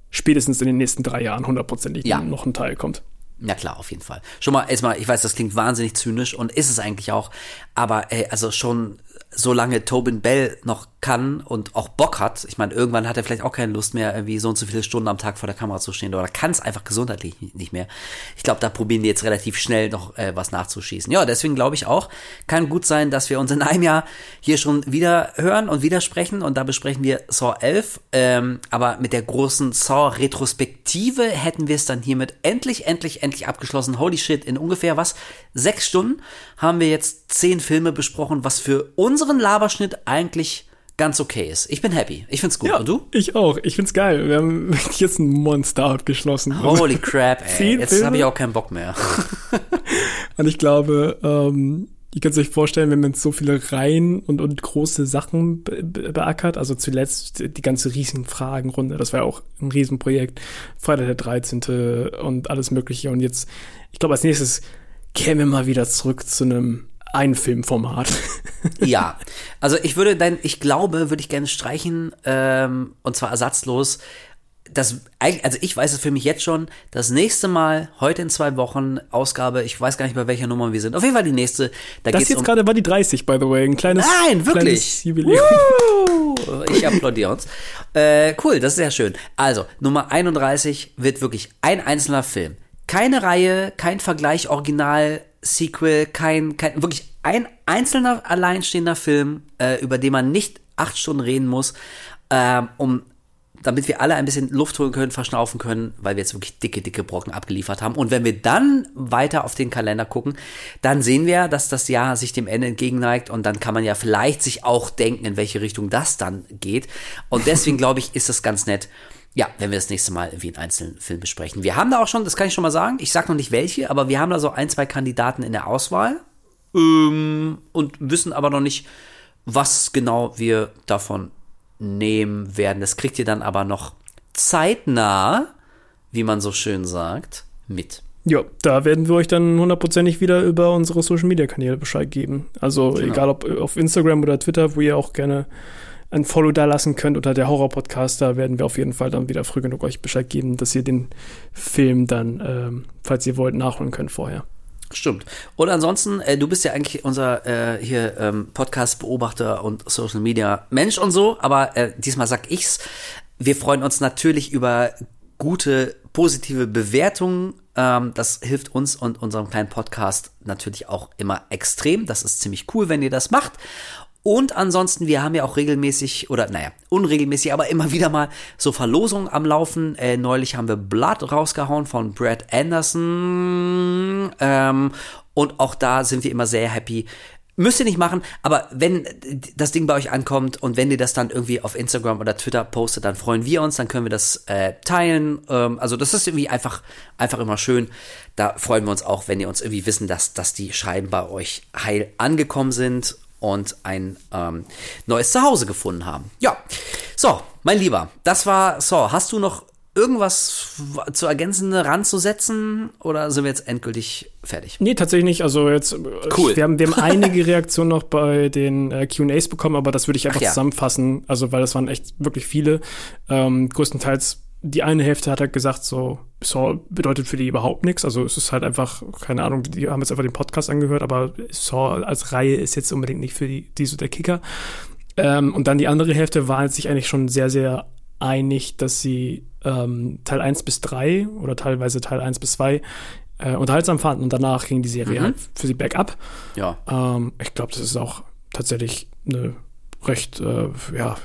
spätestens in den nächsten drei Jahren hundertprozentig ja. noch ein Teil kommt. Ja klar, auf jeden Fall. Schon mal erstmal, ich weiß, das klingt wahnsinnig zynisch und ist es eigentlich auch, aber ey, also schon solange Tobin Bell noch kann und auch Bock hat, ich meine, irgendwann hat er vielleicht auch keine Lust mehr, irgendwie so und so viele Stunden am Tag vor der Kamera zu stehen oder kann es einfach gesundheitlich nicht mehr. Ich glaube, da probieren die jetzt relativ schnell noch äh, was nachzuschießen. Ja, deswegen glaube ich auch, kann gut sein, dass wir uns in einem Jahr hier schon wieder hören und wieder sprechen und da besprechen wir Saw 11, ähm, aber mit der großen Saw-Retrospektive hätten wir es dann hiermit endlich, endlich, endlich abgeschlossen. Holy shit, in ungefähr was? Sechs Stunden haben wir jetzt zehn Filme besprochen, was für unseren Laberschnitt eigentlich ganz okay ist. Ich bin happy. Ich find's gut. Ja, Und du? Ich auch. Ich find's geil. Wir haben jetzt ein Monster abgeschlossen. Holy crap, ey. Jetzt habe ich auch keinen Bock mehr. Und ich glaube, ähm, ihr könnt euch vorstellen, wenn man so viele Reihen und, und große Sachen be beackert, also zuletzt die ganze Riesenfragenrunde, das war ja auch ein Riesenprojekt, Freitag der 13. und alles mögliche. Und jetzt, ich glaube, als nächstes kämen wir mal wieder zurück zu einem ein Filmformat. ja, also ich würde dein, ich glaube, würde ich gerne streichen, ähm, und zwar ersatzlos. Das, also ich weiß es für mich jetzt schon, das nächste Mal, heute in zwei Wochen, Ausgabe, ich weiß gar nicht, bei welcher Nummer wir sind. Auf jeden Fall die nächste. Da das jetzt um gerade war die 30, by the way. Ein kleines, Nein, wirklich. Jubiläum. ich applaudiere uns. Äh, cool, das ist sehr schön. Also, Nummer 31 wird wirklich ein einzelner Film. Keine Reihe, kein Vergleich Original, Sequel, kein, kein wirklich ein einzelner alleinstehender Film, äh, über den man nicht acht Stunden reden muss, äh, um damit wir alle ein bisschen Luft holen können, verschnaufen können, weil wir jetzt wirklich dicke, dicke Brocken abgeliefert haben. Und wenn wir dann weiter auf den Kalender gucken, dann sehen wir, dass das Jahr sich dem Ende entgegenneigt und dann kann man ja vielleicht sich auch denken, in welche Richtung das dann geht. Und deswegen glaube ich, ist das ganz nett, ja, wenn wir das nächste Mal irgendwie einen einzelnen Film besprechen. Wir haben da auch schon, das kann ich schon mal sagen, ich sag noch nicht welche, aber wir haben da so ein, zwei Kandidaten in der Auswahl ähm, und wissen aber noch nicht, was genau wir davon nehmen werden. Das kriegt ihr dann aber noch zeitnah, wie man so schön sagt, mit. Ja, da werden wir euch dann hundertprozentig wieder über unsere Social Media Kanäle Bescheid geben. Also genau. egal ob auf Instagram oder Twitter, wo ihr auch gerne ein Follow da lassen könnt unter der Horror-Podcast. Da werden wir auf jeden Fall dann wieder früh genug euch Bescheid geben, dass ihr den Film dann, ähm, falls ihr wollt, nachholen könnt vorher. Stimmt. Und ansonsten, äh, du bist ja eigentlich unser äh, hier ähm, Podcast-Beobachter und Social Media Mensch und so, aber äh, diesmal sag ich's. Wir freuen uns natürlich über gute, positive Bewertungen. Ähm, das hilft uns und unserem kleinen Podcast natürlich auch immer extrem. Das ist ziemlich cool, wenn ihr das macht. Und ansonsten, wir haben ja auch regelmäßig, oder naja, unregelmäßig, aber immer wieder mal so Verlosungen am Laufen. Äh, neulich haben wir Blood rausgehauen von Brad Anderson. Ähm, und auch da sind wir immer sehr happy. Müsst ihr nicht machen, aber wenn das Ding bei euch ankommt und wenn ihr das dann irgendwie auf Instagram oder Twitter postet, dann freuen wir uns, dann können wir das äh, teilen. Ähm, also das ist irgendwie einfach, einfach immer schön. Da freuen wir uns auch, wenn ihr uns irgendwie wissen, dass, dass die Schreiben bei euch heil angekommen sind und ein ähm, neues Zuhause gefunden haben. Ja, so, mein Lieber, das war so. Hast du noch irgendwas zu ergänzen, ranzusetzen oder sind wir jetzt endgültig fertig? Nee, tatsächlich nicht. Also jetzt, cool. wir, haben, wir haben einige Reaktionen noch bei den äh, QAs bekommen, aber das würde ich einfach ja. zusammenfassen. Also, weil das waren echt wirklich viele. Ähm, größtenteils die eine Hälfte hat halt gesagt, so, Saw bedeutet für die überhaupt nichts. Also es ist halt einfach, keine Ahnung, die haben jetzt einfach den Podcast angehört, aber Saw als Reihe ist jetzt unbedingt nicht für die, die so der Kicker. Ähm, und dann die andere Hälfte war halt sich eigentlich schon sehr, sehr einig, dass sie ähm, Teil 1 bis 3 oder teilweise Teil 1 bis 2 äh, unterhaltsam fanden und danach ging die Serie mhm. halt für sie bergab. Ja. Ähm, ich glaube, das ist auch tatsächlich eine recht, äh, ja,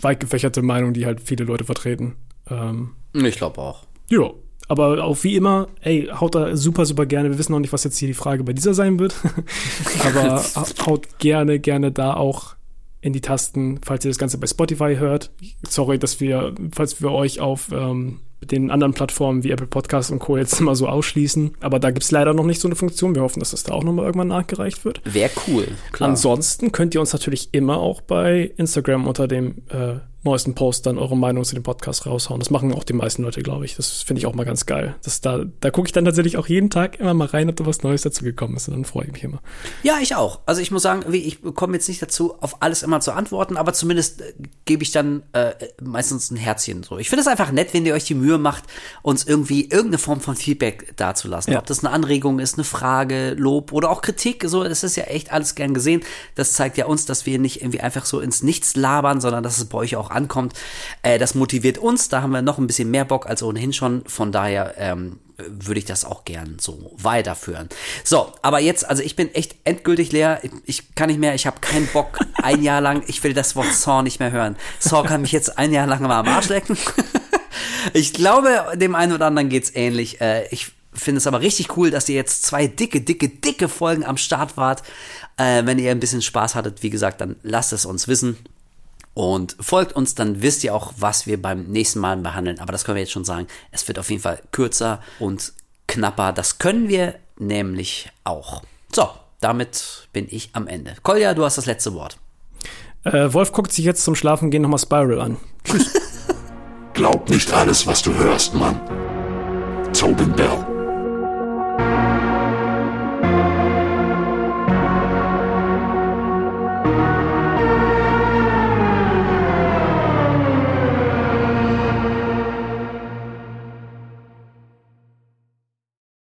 weit gefächerte Meinung, die halt viele Leute vertreten. Ähm, ich glaube auch. Ja, aber auch wie immer, ey, haut da super, super gerne. Wir wissen noch nicht, was jetzt hier die Frage bei dieser sein wird. aber haut gerne, gerne da auch in die Tasten, falls ihr das Ganze bei Spotify hört. Sorry, dass wir, falls wir euch auf ähm, den anderen Plattformen wie Apple Podcasts und Co. jetzt immer so ausschließen. Aber da gibt es leider noch nicht so eine Funktion. Wir hoffen, dass das da auch nochmal irgendwann nachgereicht wird. Wäre cool. Klar. Ansonsten könnt ihr uns natürlich immer auch bei Instagram unter dem äh, neuesten Post dann eure Meinung zu dem Podcast raushauen. Das machen auch die meisten Leute, glaube ich. Das finde ich auch mal ganz geil. Das da da gucke ich dann tatsächlich auch jeden Tag immer mal rein, ob da was Neues dazu gekommen ist. Und dann freue ich mich immer. Ja, ich auch. Also ich muss sagen, ich komme jetzt nicht dazu, auf alles immer zu antworten, aber zumindest äh, gebe ich dann äh, meistens ein Herzchen so. Ich finde es einfach nett, wenn ihr euch die Mühe macht, uns irgendwie irgendeine Form von Feedback dazulassen. Ja. Ob das eine Anregung ist, eine Frage, Lob oder auch Kritik. So, das ist ja echt alles gern gesehen. Das zeigt ja uns, dass wir nicht irgendwie einfach so ins Nichts labern, sondern dass es bei euch auch ankommt. Äh, das motiviert uns, da haben wir noch ein bisschen mehr Bock als ohnehin schon. Von daher ähm, würde ich das auch gern so weiterführen. So, aber jetzt, also ich bin echt endgültig leer. Ich, kann nicht mehr, ich habe keinen Bock ein Jahr lang. Ich will das Wort Saw nicht mehr hören. Saw kann mich jetzt ein Jahr lang mal am Arsch lecken. ich glaube, dem einen oder anderen geht's ähnlich. Äh, ich finde es aber richtig cool, dass ihr jetzt zwei dicke, dicke, dicke Folgen am Start wart. Äh, wenn ihr ein bisschen Spaß hattet, wie gesagt, dann lasst es uns wissen und folgt uns, dann wisst ihr auch, was wir beim nächsten Mal behandeln. Aber das können wir jetzt schon sagen. Es wird auf jeden Fall kürzer und knapper. Das können wir nämlich auch. So, damit bin ich am Ende. Kolja, du hast das letzte Wort. Äh, Wolf guckt sich jetzt zum Schlafengehen nochmal Spiral an. Tschüss. Glaub nicht alles, was du hörst, Mann. Tobin Bell.